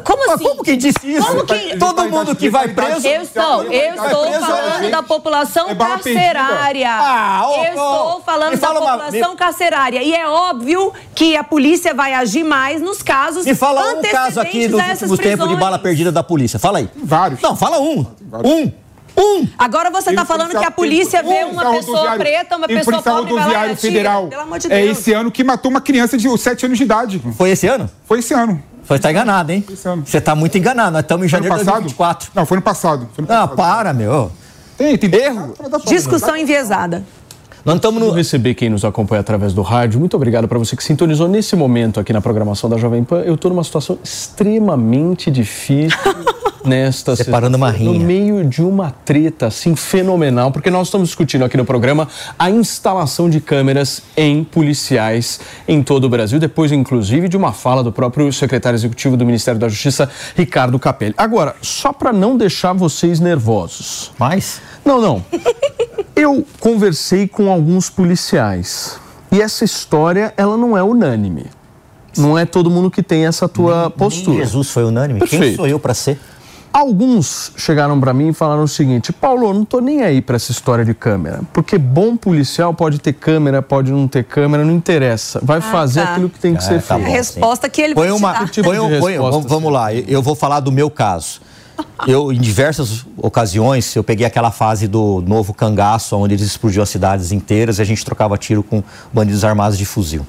Como Mas assim? como que disse isso? Como que- Todo mundo que vai preso. Eu estou, eu estou preso, falando gente. da população É carcerária. Ah, ô, eu estou falando da uma- população me- carcerária. E é óbvio que a polícia vai agir mais nos casos Me fala um caso aqui antecedentes dos últimos tempos de bala perdida da polícia. Fala aí. Vários. Não, fala um. Um. Um. Agora você está falando que a polícia vê policial uma pessoa preta, uma pessoa pobre vai lá rodoviário federal. Pelo amor de É Deus. esse ano que matou uma criança de 7 anos de idade. Foi esse ano? Foi esse ano. Você tá enganado, hein? Ano. Você tá muito enganado. Nós estamos em janeiro de passado? 2024. Não, foi no passado. Foi no Ah, passado. para, meu. Tem, tem Erro. Discussão enviesada. Nós estamos no. receber quem nos acompanha através do rádio. Muito obrigado para você que sintonizou nesse momento aqui na programação da Jovem Pan. Eu estou numa situação extremamente difícil nesta Separando uma rinha. No meio de uma treta assim fenomenal, porque nós estamos discutindo aqui no programa a instalação de câmeras em policiais em todo o Brasil, depois inclusive de uma fala do próprio secretário executivo do Ministério da Justiça, Ricardo Capelli. Agora, só para não deixar vocês nervosos, Mais? não, não. Eu conversei com alguns policiais e essa história ela não é unânime. Não é todo mundo que tem essa tua postura. Jesus foi unânime. Quem Perfeito. sou eu pra ser? Alguns chegaram pra mim e falaram o seguinte: Paulo, eu não tô nem aí pra essa história de câmera, porque bom policial pode ter câmera, pode não ter câmera, não interessa. Vai fazer tá. aquilo que tem que ser tá feito. A bom. resposta que ele Põe vai te uma. dar. tipo põe um- de põe resposta, vamos, vamos lá, eu- eu vou falar do meu caso. Eu, em diversas ocasiões, eu peguei aquela fase do novo cangaço, onde eles explodiam as cidades inteiras e a gente trocava tiro com bandidos armados de fuzil.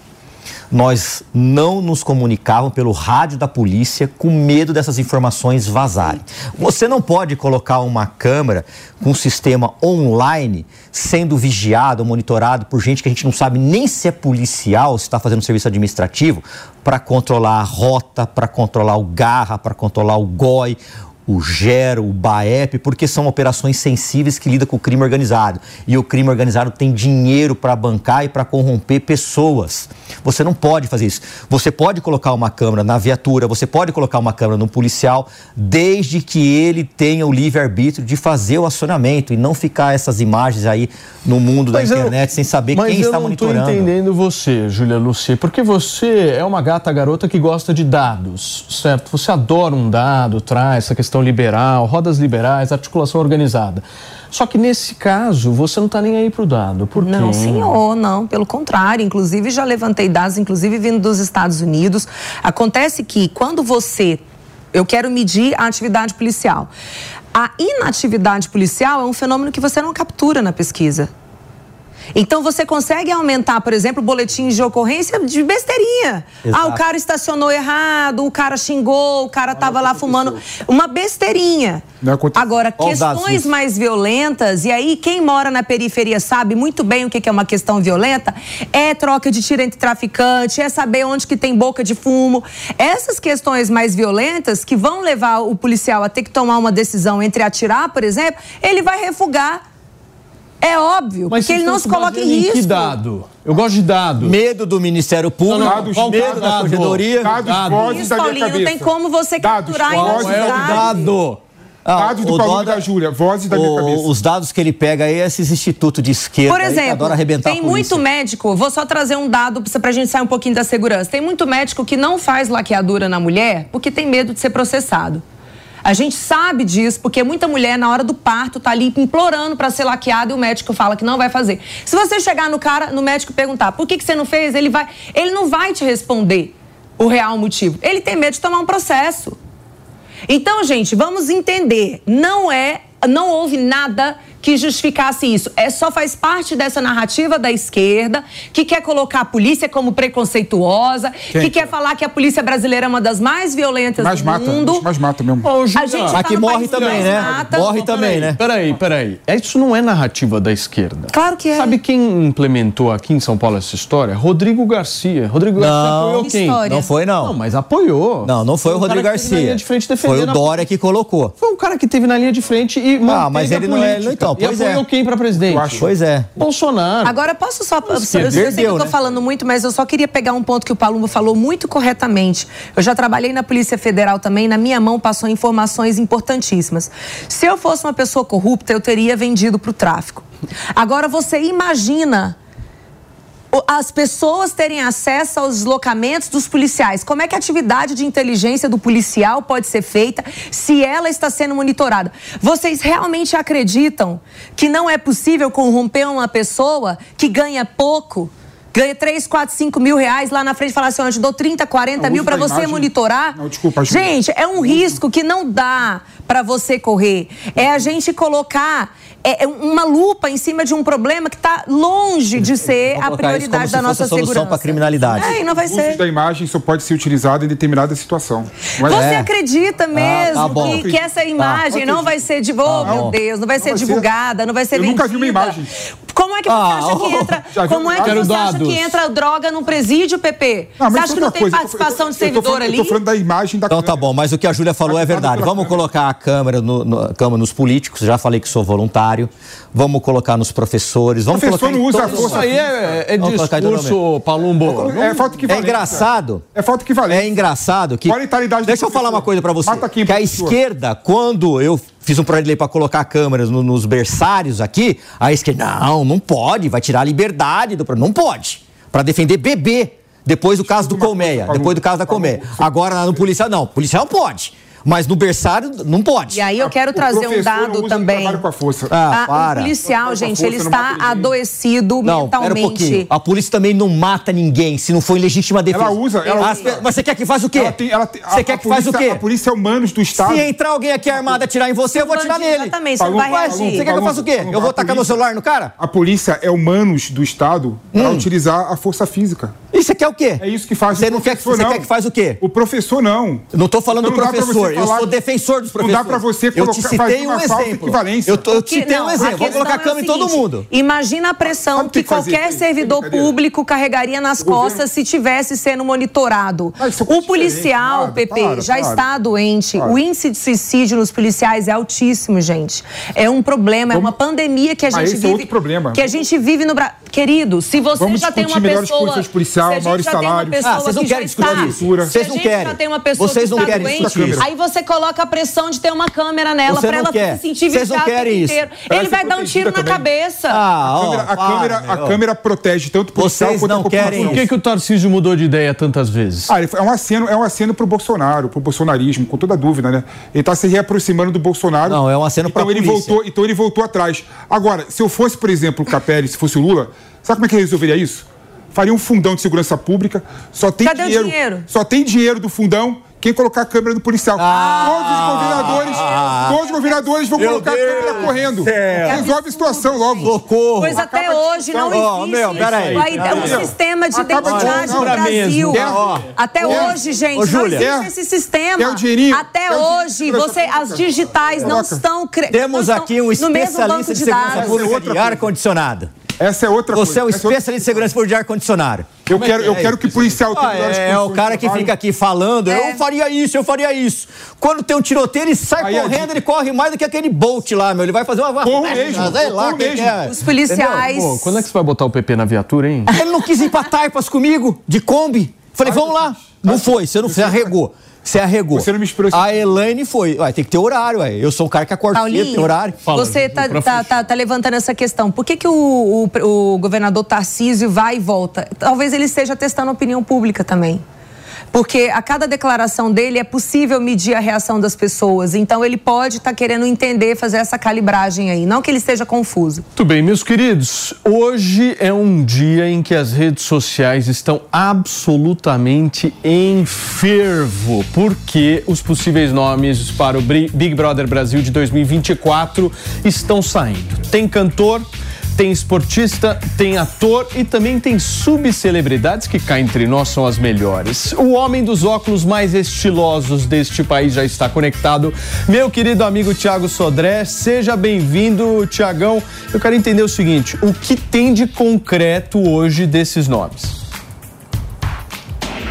Nós não nos comunicávamos pelo rádio da polícia com medo dessas informações vazarem. Você não pode colocar uma câmera com um sistema online sendo vigiado, monitorado por gente que a gente não sabe nem se é policial, se está fazendo serviço administrativo, para controlar a rota, para controlar o garra, para controlar o GOI, o GERO, o BAEP, porque são operações sensíveis que lidam com o crime organizado. E o crime organizado tem dinheiro para bancar e para corromper pessoas. Você não pode fazer isso. Você pode colocar uma câmera na viatura, você pode colocar uma câmera no policial, desde que ele tenha o livre-arbítrio de fazer o acionamento e não ficar essas imagens aí no mundo da Mas eu- internet sem saber Mas quem eu está não tô monitorando. entendendo você, Júlia Luci, porque você é uma gata garota que gosta de dados, certo? Você adora um dado, traz essa questão liberal, rodas liberais, articulação organizada. Só que nesse caso, você não está nem aí pro dado. Por quê? Não, senhor, não. Pelo contrário, inclusive já levantei dados, inclusive vindo dos Estados Unidos. Acontece que quando você. Eu quero medir a atividade policial. A inatividade policial é um fenômeno que você não captura na pesquisa. Então você consegue aumentar, por exemplo, boletins de ocorrência de besteirinha. Exato. Ah, o cara estacionou errado, o cara xingou, o cara tava lá fumando. Uma besteirinha. Não aconteceu. Agora, questões mais violentas, e aí quem mora na periferia sabe muito bem o que é uma questão violenta, é troca de tiro entre traficantes, é saber onde que tem boca de fumo. Essas questões mais violentas que vão levar o policial a ter que tomar uma decisão entre atirar, por exemplo, ele vai refugar. É óbvio, Mas porque ele não se coloca em risco. Que dado? Eu gosto de dado. Medo do Ministério Público, Dados, medo dados, da corredoria. Dados Dados. vozes Isso, da minha Paulinho, não tem como você Dados, capturar em Qual é o Verdade. dado? Ah, Dados do o Paulo e Dória- da Júlia, vozes da minha cabeça. os dados que ele pega aí, esses institutos de esquerda Por aí que exemplo, adoram arrebentar tem a muito médico, vou só trazer um dado pra gente sair um pouquinho da segurança. Tem muito médico que não faz laqueadura na mulher porque tem medo de ser processado. A gente sabe disso porque muita mulher na hora do parto tá ali implorando para ser laqueada e o médico fala que não vai fazer. Se você chegar no cara, no médico perguntar por que, que você não fez, ele vai, ele não vai te responder o real motivo. Ele tem medo de tomar um processo. Então, gente, vamos entender. Não é, não houve nada que justificasse isso. É só faz parte dessa narrativa da esquerda que quer colocar a polícia como preconceituosa, Quem? que quer falar que a polícia brasileira é uma das mais violentas Mais do mata, mundo. mais mata mesmo. Ô, A gente tá no morre também, né? mata. Morre também, né? Peraí, peraí. É, Isso não é narrativa da esquerda. Claro que é. Sabe quem implementou aqui em São Paulo essa história? Rodrigo Garcia. Rodrigo Garcia Não. apoiou Que quem? história? Não foi, não. Não, mas apoiou. Não, não foi o um cara Rodrigo Garcia. de frente Foi o a- Dória que colocou. Foi um cara que teve na linha de frente e manteve mas a ele não é- política. Então, e pois é. apoiou quem para presidente? Eu acho. Pois é. Bolsonaro. Agora, posso só. Eu, eu sei que eu tô né? falando muito, mas eu só queria pegar um ponto que o Palumbo falou muito corretamente. Eu já trabalhei na Polícia Federal também, na minha mão passou informações importantíssimas. Se eu fosse uma pessoa corrupta, eu teria vendido para o tráfico. Agora, você imagina as pessoas terem acesso aos deslocamentos dos policiais. Como é que a atividade de inteligência do policial pode ser feita se ela está sendo monitorada? Vocês realmente acreditam que não é possível corromper uma pessoa que ganha pouco? Ganha 3, 4, 5 mil reais lá na frente e falar assim: eu te dou 30, 40 Não, mil para você imagem- monitorar. Não, desculpa. Gente, é um risco que não dá para você correr. É a gente colocar é, é uma lupa em cima de um problema que está longe de ser a colocar isso como prioridade se da fosse nossa a solução segurança. para a criminalidade. É, e não vai O ser. da imagem só pode ser utilizado em determinada situação. Não é? Você É. acredita mesmo tá bom. que, que essa imagem Tá. não vai ser divulgada? Tá meu. Deus, não vai ser vai ser. divulgada, não vai ser Eu vendida. nunca vi uma imagem. Como é que você Ah, acha que oh, entra? Como é que você acha que entra droga num presídio, PP? Não, você mas acha que não tem coisa, eu tô- participação eu de tô- eu tô servidor falando- ali? Eu tô falando da imagem da Então tá câmera. bom, mas o que a Júlia falou é verdade. Vamos colocar a câmera, no, no- a câmera nos políticos, já falei que sou voluntário. Vamos colocar nos professores. Vamos Professor colocar não usa a todos- Isso força aí é, é discurso, Palumbo. É falta que É engraçado. É falta que É engraçado que. Qual a mentalidade do Deixa eu falar uma coisa pra você. Quem, que a esquerda, quando eu fiz um projeto de lei pra colocar câmeras no- nos berçários aqui, a esquerda, não, não pode, vai tirar a liberdade do. Não pode. Pra defender bebê. Depois do caso do Colmeia. Depois do caso da Colmeia. Agora no policial, não. Policial pode. Mas no berçário, não pode. E aí eu quero O trazer um professor dado também. com a força. Ah, Ah, para. o policial, gente, ele não está adoecido Não, um mentalmente. pouquinho. A polícia também não mata ninguém se não for em legítima defesa. Ela usa, ela As usa. Mas você quer que faça o quê? Ela tem- ela tem- Você a- quer a que faça o polícia- quê? A polícia é humanos do Estado. Se entrar alguém aqui armado e atirar em você, eu vou atirar nele. Exatamente, você não vai reagir. Você quer que eu faça o quê? Eu vou a tacar meu polícia- celular no cara? A polícia é humanos do Estado Hum. para utilizar a força física. E você quer o quê? É isso que faz Você o não quer que professor, você não. quer que faz o quê? O professor não. Eu não tô falando Então do não professor, eu falar- sou defensor dos Não professores. dá pra você Eu te colocar- citei um exemplo. Eu, tô- eu te citei não, um a exemplo. Vou colocar é o câmera em todo mundo. Imagina a pressão Sabe que, que qualquer servidor público carregaria nas costas se tivesse sendo monitorado. Ah, é o policial, nada, PP, para, já para. está doente. Para. O índice de suicídio nos policiais é altíssimo, gente. É um problema, é uma pandemia que a gente esse é vive. outro problema. Que a gente vive no Brasil. Querido, se você Vamos já tem uma melhores pessoa. policial, se a gente maiores já tem uma salários. pessoa Ah, vocês não que querem discutir isso. se Vocês a não gente querem. já tem uma pessoa Vocês que não está querem doente, discutir isso. aí você coloca a pressão de ter uma câmera nela Você para ela quer. se sentir vigiada o querem tempo isso. inteiro. Ele vai dar um tiro protegida na também. cabeça. Ah, A ó, câmera, a para, câmera- a câmera protege tanto o policial Vocês quanto não a querem Por que, que o Tarcísio mudou de ideia tantas vezes? Ah, ele é um aceno, é um aceno pro Bolsonaro, pro bolsonarismo, com toda dúvida, né? Ele tá se reaproximando do Bolsonaro. Não, é um aceno pra então ele polícia. voltou, Então ele voltou atrás. Agora, se eu fosse, por exemplo, o Capelli, se fosse o Lula, sabe como é que ele resolveria isso? Faria um fundão de segurança pública, só tem Cadê o dinheiro. dinheiro? Só tem dinheiro do fundão quem colocar a câmera do policial. todos os governadores, todos os governadores vão colocar Deus a câmera correndo. céu. Resolve a situação logo. Socorro. Pois até Acaba a hoje não. Ó, existe meu, peraí, a ide- um sistema de Acaba identidade no Brasil. Quer? Ó. Até hoje, gente, Ô, não Júlia. existe Quer? esse sistema. Quer o dinheirinho? Até Quer o hoje, você, as digitais não estão cre- Temos não estão aqui um no mesmo banco especialista de de segurança dados. pública de ar-condicionado. Essa é outra Você é um coisa. Essa é outra- especialista de segurança pública de ar-condicionado. Eu quero, eu é quero que o policial tenha Ah, melhores é, é o cara que fica aqui falando, É. eu faria isso, eu faria isso. Quando tem um tiroteio, ele sai Aí é correndo, ele corre mais do que aquele Bolt lá, meu. Ele vai fazer uma... Corro mesmo, Sei lá mesmo. é. Os policiais. Pô, quando é que você vai botar o PP na viatura, hein? Ele não quis ir pra Taipas comigo, de Kombi. Falei, vamos lá. Não foi, você não você arregou. Você arregou. Você não me esperou. A Elaine foi. Ué, tem que ter horário, ué. Eu sou o cara que acorda cedo, tem horário. Fala, você tá, tá, tá, tá, levantando essa questão. Por que, que o, o, o governador Tarcísio vai e volta? Talvez ele esteja testando a opinião pública também porque a cada declaração dele é possível medir a reação das pessoas. Então ele pode estar tá querendo entender, fazer essa calibragem aí, não que ele esteja confuso. Muito bem, meus queridos. Hoje é um dia em que as redes sociais estão absolutamente em fervo, porque os possíveis nomes para o Big Brother Brasil de 2024 estão saindo. Tem cantor tem esportista, tem ator e também tem subcelebridades que cá entre nós são as melhores. O homem dos óculos mais estilosos deste país já está conectado. Meu querido amigo Tiago Sodré, seja bem-vindo, Tiagão. Eu quero entender o seguinte: o que tem de concreto hoje desses nomes?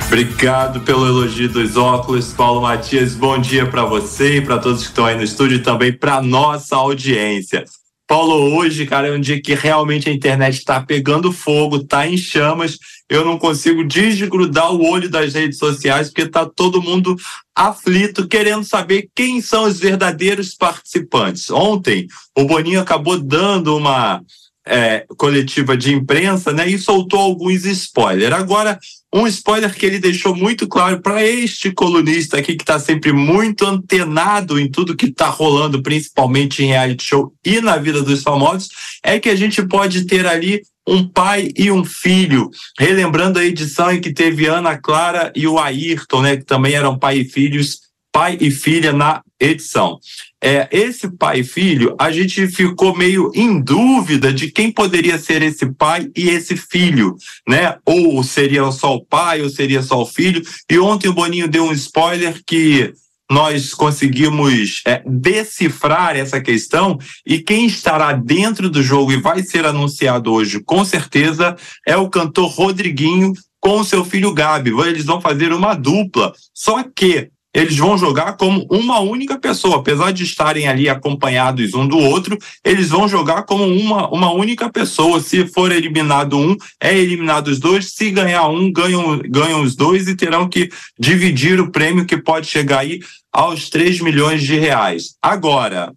Obrigado pelo elogio dos óculos, Paulo Matias. Bom dia para você e para todos que estão aí no estúdio e também para nossa audiência. Paulo, hoje, cara, é um dia que realmente a internet está pegando fogo, está em chamas. Eu não consigo desgrudar o olho das redes sociais, porque está todo mundo aflito, querendo saber quem são os verdadeiros participantes. Ontem, o Boninho acabou dando uma é, coletiva de imprensa né, e soltou alguns spoilers. Agora, um spoiler que ele deixou muito claro para este colunista aqui, que está sempre muito antenado em tudo que está rolando, principalmente em reality show e na vida dos famosos, é que a gente pode ter ali um pai e um filho, relembrando a edição em que teve Ana Clara e o Ayrton, né, que também eram pai e filhos, pai e filha na edição é, esse pai e filho, a gente ficou meio em dúvida de quem poderia ser esse pai e esse filho, né? Ou seria só o pai, ou seria só o filho. E ontem o Boninho deu um spoiler que nós conseguimos é, decifrar essa questão e quem estará dentro do jogo e vai ser anunciado hoje, com certeza, é o cantor Rodriguinho com o seu filho Gabi. Eles vão fazer uma dupla. Só que eles vão jogar como uma única pessoa, apesar de estarem ali acompanhados um do outro, eles vão jogar como uma, uma única pessoa. Se for eliminado um, é eliminado os dois. Se ganhar um, ganham, ganham os dois e terão que dividir o prêmio que pode chegar aí aos 3 milhões de reais. Agora,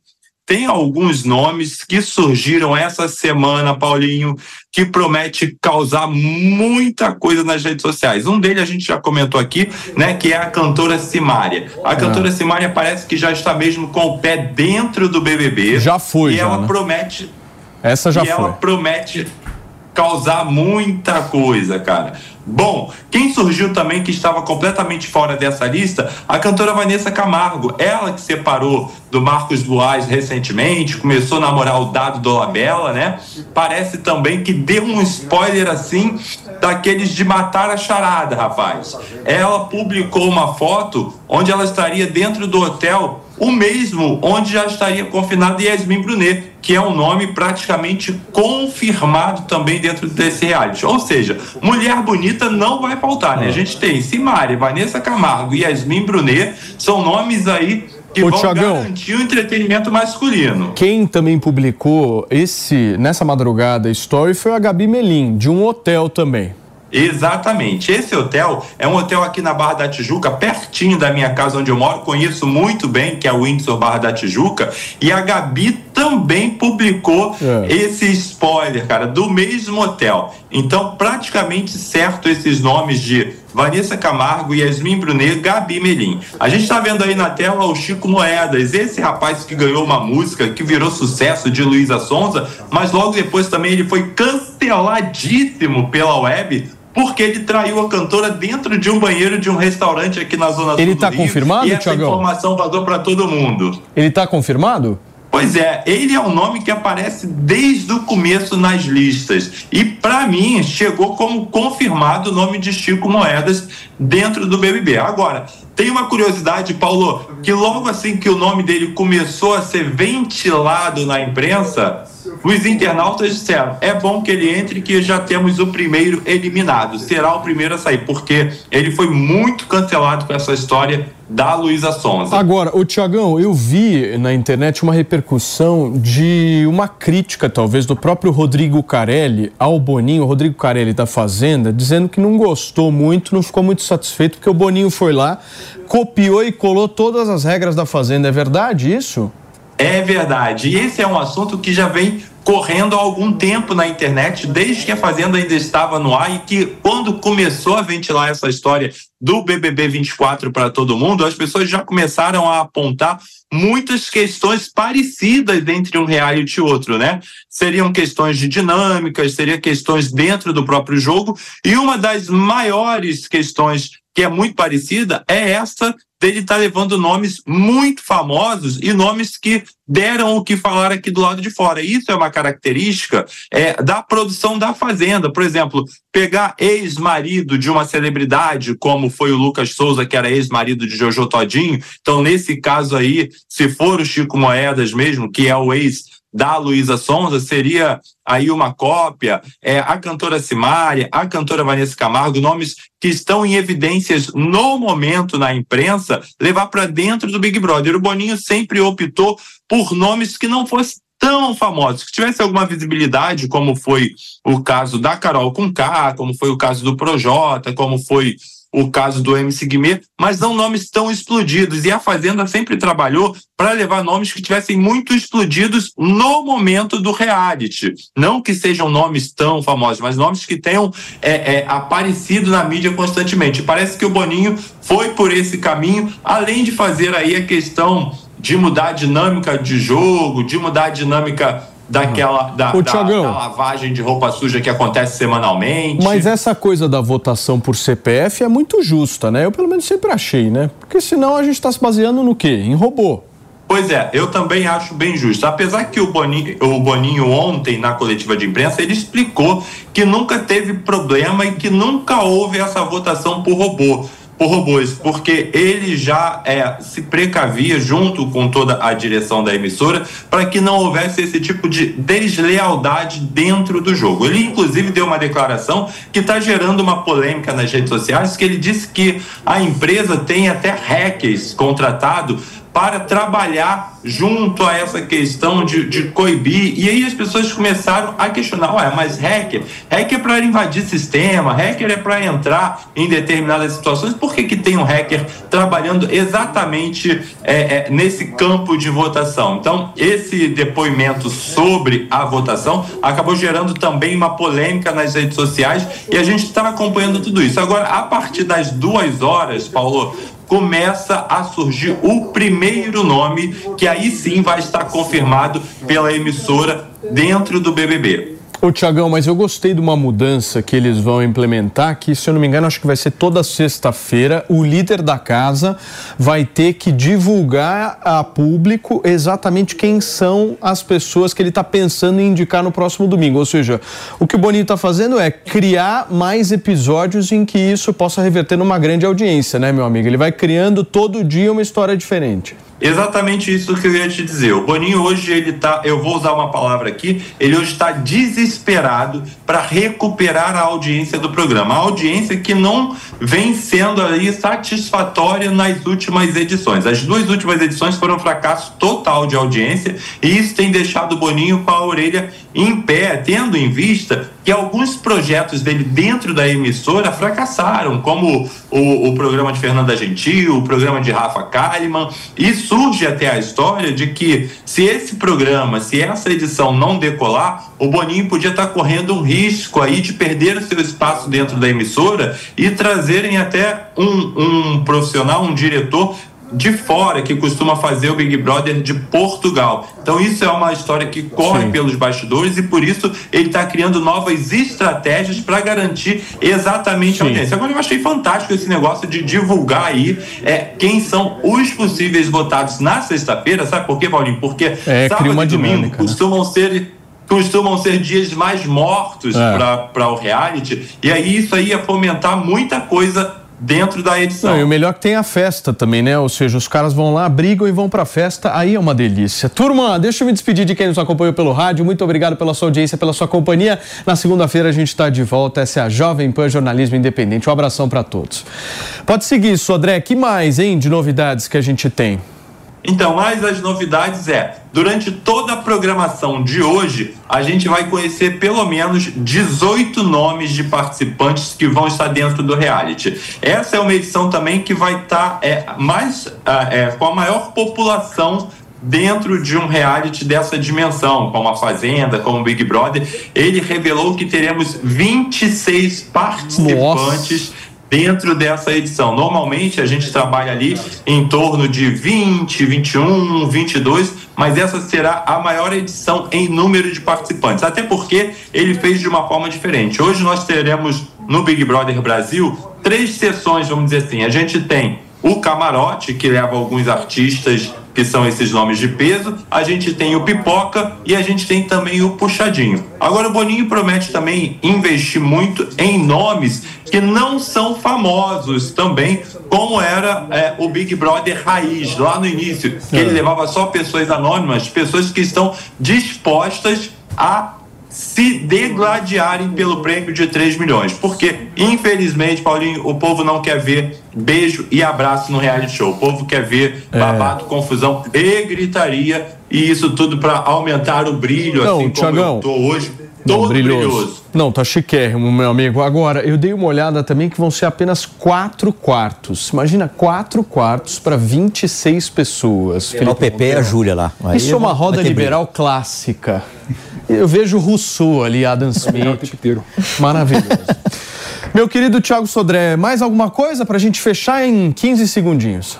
tem alguns nomes que surgiram essa semana, Paulinho, que promete causar muita coisa nas redes sociais. Um deles a gente já comentou aqui, né, que é a cantora Simária. A cantora é. Simária parece que já está mesmo com o pé dentro do BBB. Já foi, E já, ela né? promete essa já e foi. ela promete causar muita coisa, cara. Bom, quem surgiu também que estava completamente fora dessa lista, a cantora Vanessa Camargo. Ela que separou do Marcos Boaz recentemente, começou a namorar o Dado Dolabella, né? Parece também que deu um spoiler assim daqueles de matar a charada, rapaz. Ela publicou uma foto onde ela estaria dentro do hotel o mesmo onde já estaria confinado Yasmin Brunet, que é um nome praticamente confirmado também dentro desse reality. Ou seja, mulher bonita não vai faltar, né? A gente tem Simari, Vanessa Camargo e Yasmin Brunet, são nomes aí que Ô, vão Thiagão, garantir o entretenimento masculino. Quem também publicou esse nessa madrugada story foi a Gabi Melim, de um hotel também. Exatamente. Esse hotel é um hotel aqui na Barra da Tijuca, pertinho da minha casa onde eu moro, conheço muito bem, que é o Windsor Barra da Tijuca, e a Gabi também publicou É. esse spoiler, cara, do mesmo hotel. Então, praticamente certo esses nomes de Vanessa Camargo, Yasmin Brunet, Gabi Melim. A gente tá vendo aí na tela o Chico Moedas, esse rapaz que ganhou uma música que virou sucesso de Luísa Sonza, mas logo depois também ele foi canceladíssimo pela web porque ele traiu a cantora dentro de um banheiro de um restaurante aqui na zona Ele sul tá do Rio, confirmado, e essa Thiagão? informação vazou para todo mundo. Ele tá confirmado? Pois é, ele é um nome que aparece desde o começo nas listas. E, para mim, chegou como confirmado o nome de Chico Moedas dentro do BBB. Agora, tem uma curiosidade, Paulo, que logo assim que o nome dele começou a ser ventilado na imprensa, os internautas disseram: é bom que ele entre, que já temos o primeiro eliminado. Será o primeiro a sair, porque ele foi muito cancelado com essa história da Luísa Sonza. Agora, o Tiagão, eu vi na internet uma repercussão de uma crítica, talvez, do próprio Rodrigo Carelli ao Boninho, o Rodrigo Carelli da Fazenda, dizendo que não gostou muito, não ficou muito satisfeito, porque o Boninho foi lá, copiou e colou todas as regras da Fazenda. É verdade isso? É verdade. E esse é um assunto que já vem correndo há algum tempo na internet, desde que a Fazenda ainda estava no ar e que quando começou a ventilar essa história do BBB 24 para todo mundo, as pessoas já começaram a apontar muitas questões parecidas entre um reality e outro, né? Seriam questões de dinâmicas, seriam questões dentro do próprio jogo, e uma das maiores questões que é muito parecida é essa dele estar tá levando nomes muito famosos e nomes que deram o que falar aqui do lado de fora. Isso é uma característica é, da produção da Fazenda. Por exemplo, pegar ex-marido de uma celebridade, como foi o Lucas Souza, que era ex-marido de Jojo Todinho. Então, nesse caso aí, se for o Chico Moedas mesmo, que é o ex da Luísa Sonza seria aí uma cópia, é, a cantora Simária, a cantora Vanessa Camargo, nomes que estão em evidências no momento na imprensa, levar para dentro do Big Brother. O Boninho sempre optou por nomes que não fossem tão famosos, que tivesse alguma visibilidade, como foi o caso da Carol com K, como foi o caso do Projota, como foi o caso do MC Guimê, mas não nomes tão explodidos. E a Fazenda sempre trabalhou para levar nomes que tivessem muito explodidos no momento do reality. Não que sejam nomes tão famosos, mas nomes que tenham é, é, aparecido na mídia constantemente. Parece que o Boninho foi por esse caminho, além de fazer aí a questão de mudar a dinâmica de jogo, de mudar a dinâmica daquela da, da, da, lavagem de roupa suja que acontece semanalmente. Mas essa coisa da votação por CPF é muito justa, né? Eu pelo menos sempre achei, né? Porque senão a gente está se baseando no quê? Em robô. Pois é, eu também acho bem justo. Apesar que o Boninho, o Boninho ontem, na coletiva de imprensa, ele explicou que nunca teve problema e que nunca houve essa votação por robô por robôs, porque ele já é, se precavia junto com toda a direção da emissora para que não houvesse esse tipo de deslealdade dentro do jogo. Ele inclusive deu uma declaração que está gerando uma polêmica nas redes sociais, que ele disse que a empresa tem até hackers contratado para trabalhar junto a essa questão de, de coibir. E aí as pessoas começaram a questionar: ué, mas hacker? Hacker é para invadir sistema, hacker é para entrar em determinadas situações. Por que, que tem um hacker trabalhando exatamente é, é, nesse campo de votação? Então, esse depoimento sobre a votação acabou gerando também uma polêmica nas redes sociais e a gente está acompanhando tudo isso. Agora, a partir das duas horas, Paulo, começa a surgir o primeiro nome que aí sim vai estar confirmado pela emissora dentro do BBB. Ô Tiagão, mas eu gostei de uma mudança que eles vão implementar, que se eu não me engano, acho que vai ser toda sexta-feira, o líder da casa vai ter que divulgar a público exatamente quem são as pessoas que ele está pensando em indicar no próximo domingo. Ou seja, o que o Boninho está fazendo é criar mais episódios em que isso possa reverter numa grande audiência, né, meu amigo? Ele vai criando todo dia uma história diferente. Exatamente isso que eu ia te dizer. O Boninho hoje ele tá, eu vou usar uma palavra aqui, ele hoje está desesperado para recuperar a audiência do programa. A audiência que não vem sendo aí satisfatória nas últimas edições. As duas últimas edições foram um fracasso total de audiência e isso tem deixado o Boninho com a orelha em pé, tendo em vista que alguns projetos dele dentro da emissora fracassaram, como o, o programa de Fernanda Gentil, o programa de Rafa Kalimann, e surge até a história de que se esse programa, se essa edição não decolar, o Boninho podia estar correndo um risco aí de perder o seu espaço dentro da emissora e trazerem até um, um profissional, um diretor de fora que costuma fazer o Big Brother de Portugal. Então isso é uma história que corre Sim. pelos bastidores e por isso ele está criando novas estratégias para garantir exatamente Sim. a audiência. Agora eu achei fantástico esse negócio de divulgar aí é, quem são os possíveis votados na sexta-feira, sabe por quê, Paulinho? Porque é, sábado e domingo né? costumam ser costumam ser dias mais mortos é. para o reality, e aí isso aí ia fomentar muita coisa dentro da edição. Não, e o melhor é que tem a festa também, né? Ou seja, os caras vão lá, brigam e vão pra festa, aí é uma delícia. Turma, deixa eu me despedir de quem nos acompanhou pelo rádio. Muito obrigado pela sua audiência, pela sua companhia. Na segunda-feira a gente está de volta. Essa é a Jovem Pan Jornalismo Independente. Um abração para todos. Pode seguir, Sodré. Que mais, hein, de novidades que a gente tem? Então, mais as novidades é, durante toda a programação de hoje, a gente vai conhecer pelo menos 18 nomes de participantes que vão estar dentro do reality. Essa é uma edição também que vai estar é, mais é, com a maior população dentro de um reality dessa dimensão, como a Fazenda, como o Big Brother. Ele revelou que teremos 26 participantes. Nossa dentro dessa edição. Normalmente a gente trabalha ali em torno de 20, 21, 22, mas essa será a maior edição em número de participantes. Até porque ele fez de uma forma diferente. Hoje nós teremos no Big Brother Brasil três sessões, vamos dizer assim. A gente tem o camarote, que leva alguns artistas que são esses nomes de peso, a gente tem o pipoca e a gente tem também o puxadinho. Agora o Boninho promete também investir muito em nomes que não são famosos também, como era é, o Big Brother Raiz, lá no início, que ele é. levava só pessoas anônimas, pessoas que estão dispostas a se degladiarem pelo prêmio de 3 milhões. Porque, infelizmente, Paulinho, o povo não quer ver beijo e abraço no reality show. O povo quer ver é. babado, é. confusão e gritaria. E isso tudo para aumentar o brilho, não, assim Thiagão, como eu tô hoje. Todo não, brilhoso. brilhoso. Não, tá chiquérrimo, meu amigo. Agora, eu dei uma olhada também que vão ser apenas quatro quartos. Imagina, quatro quartos para 26 pessoas. É o PP e a Júlia lá. Aí Isso é uma roda liberal clássica. Eu vejo Rousseau ali, Adam Smith. Maravilhoso. Meu querido Thiago Sodré, mais alguma coisa para a gente fechar em 15 segundinhos?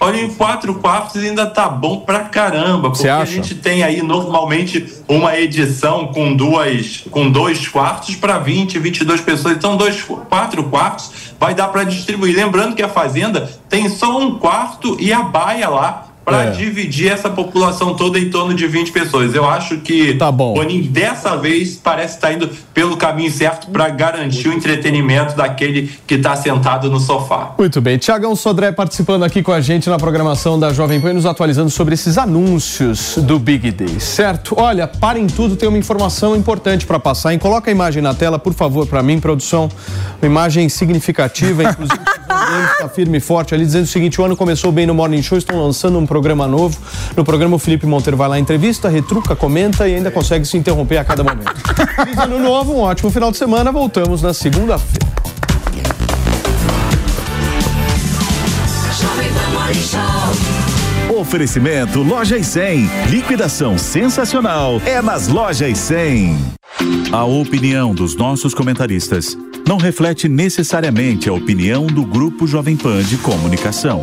Olha, em quatro quartos ainda tá bom pra caramba, porque a gente tem aí normalmente uma edição com duas, com dois quartos para 20, 22 pessoas. Então, dois, quatro quartos vai dar para distribuir. Lembrando que a fazenda tem só um quarto e a baia lá para é. dividir essa população toda em torno de 20 pessoas. Eu acho que tá bom. Boninho dessa vez parece estar tá indo pelo caminho certo para garantir o entretenimento daquele que está sentado no sofá. Muito bem. Tiagão Sodré participando aqui com a gente na programação da Jovem Pan, nos atualizando sobre esses anúncios do Big Day, certo? Olha, parem tudo, tem uma informação importante para passar. Hein? Coloca a imagem na tela, por favor, para mim, produção. Uma imagem significativa, inclusive está firme e forte ali, dizendo o seguinte: o ano começou bem no Morning Show, estão lançando um programa novo. No programa, o Felipe Monteiro vai lá entrevista, retruca, comenta e ainda consegue se interromper a cada momento. Feliz ano novo, um ótimo final de semana. Voltamos na segunda-feira. Oferecimento Loja e 100. Liquidação sensacional é nas Lojas 100. A opinião dos nossos comentaristas não reflete necessariamente a opinião do Grupo Jovem Pan de Comunicação.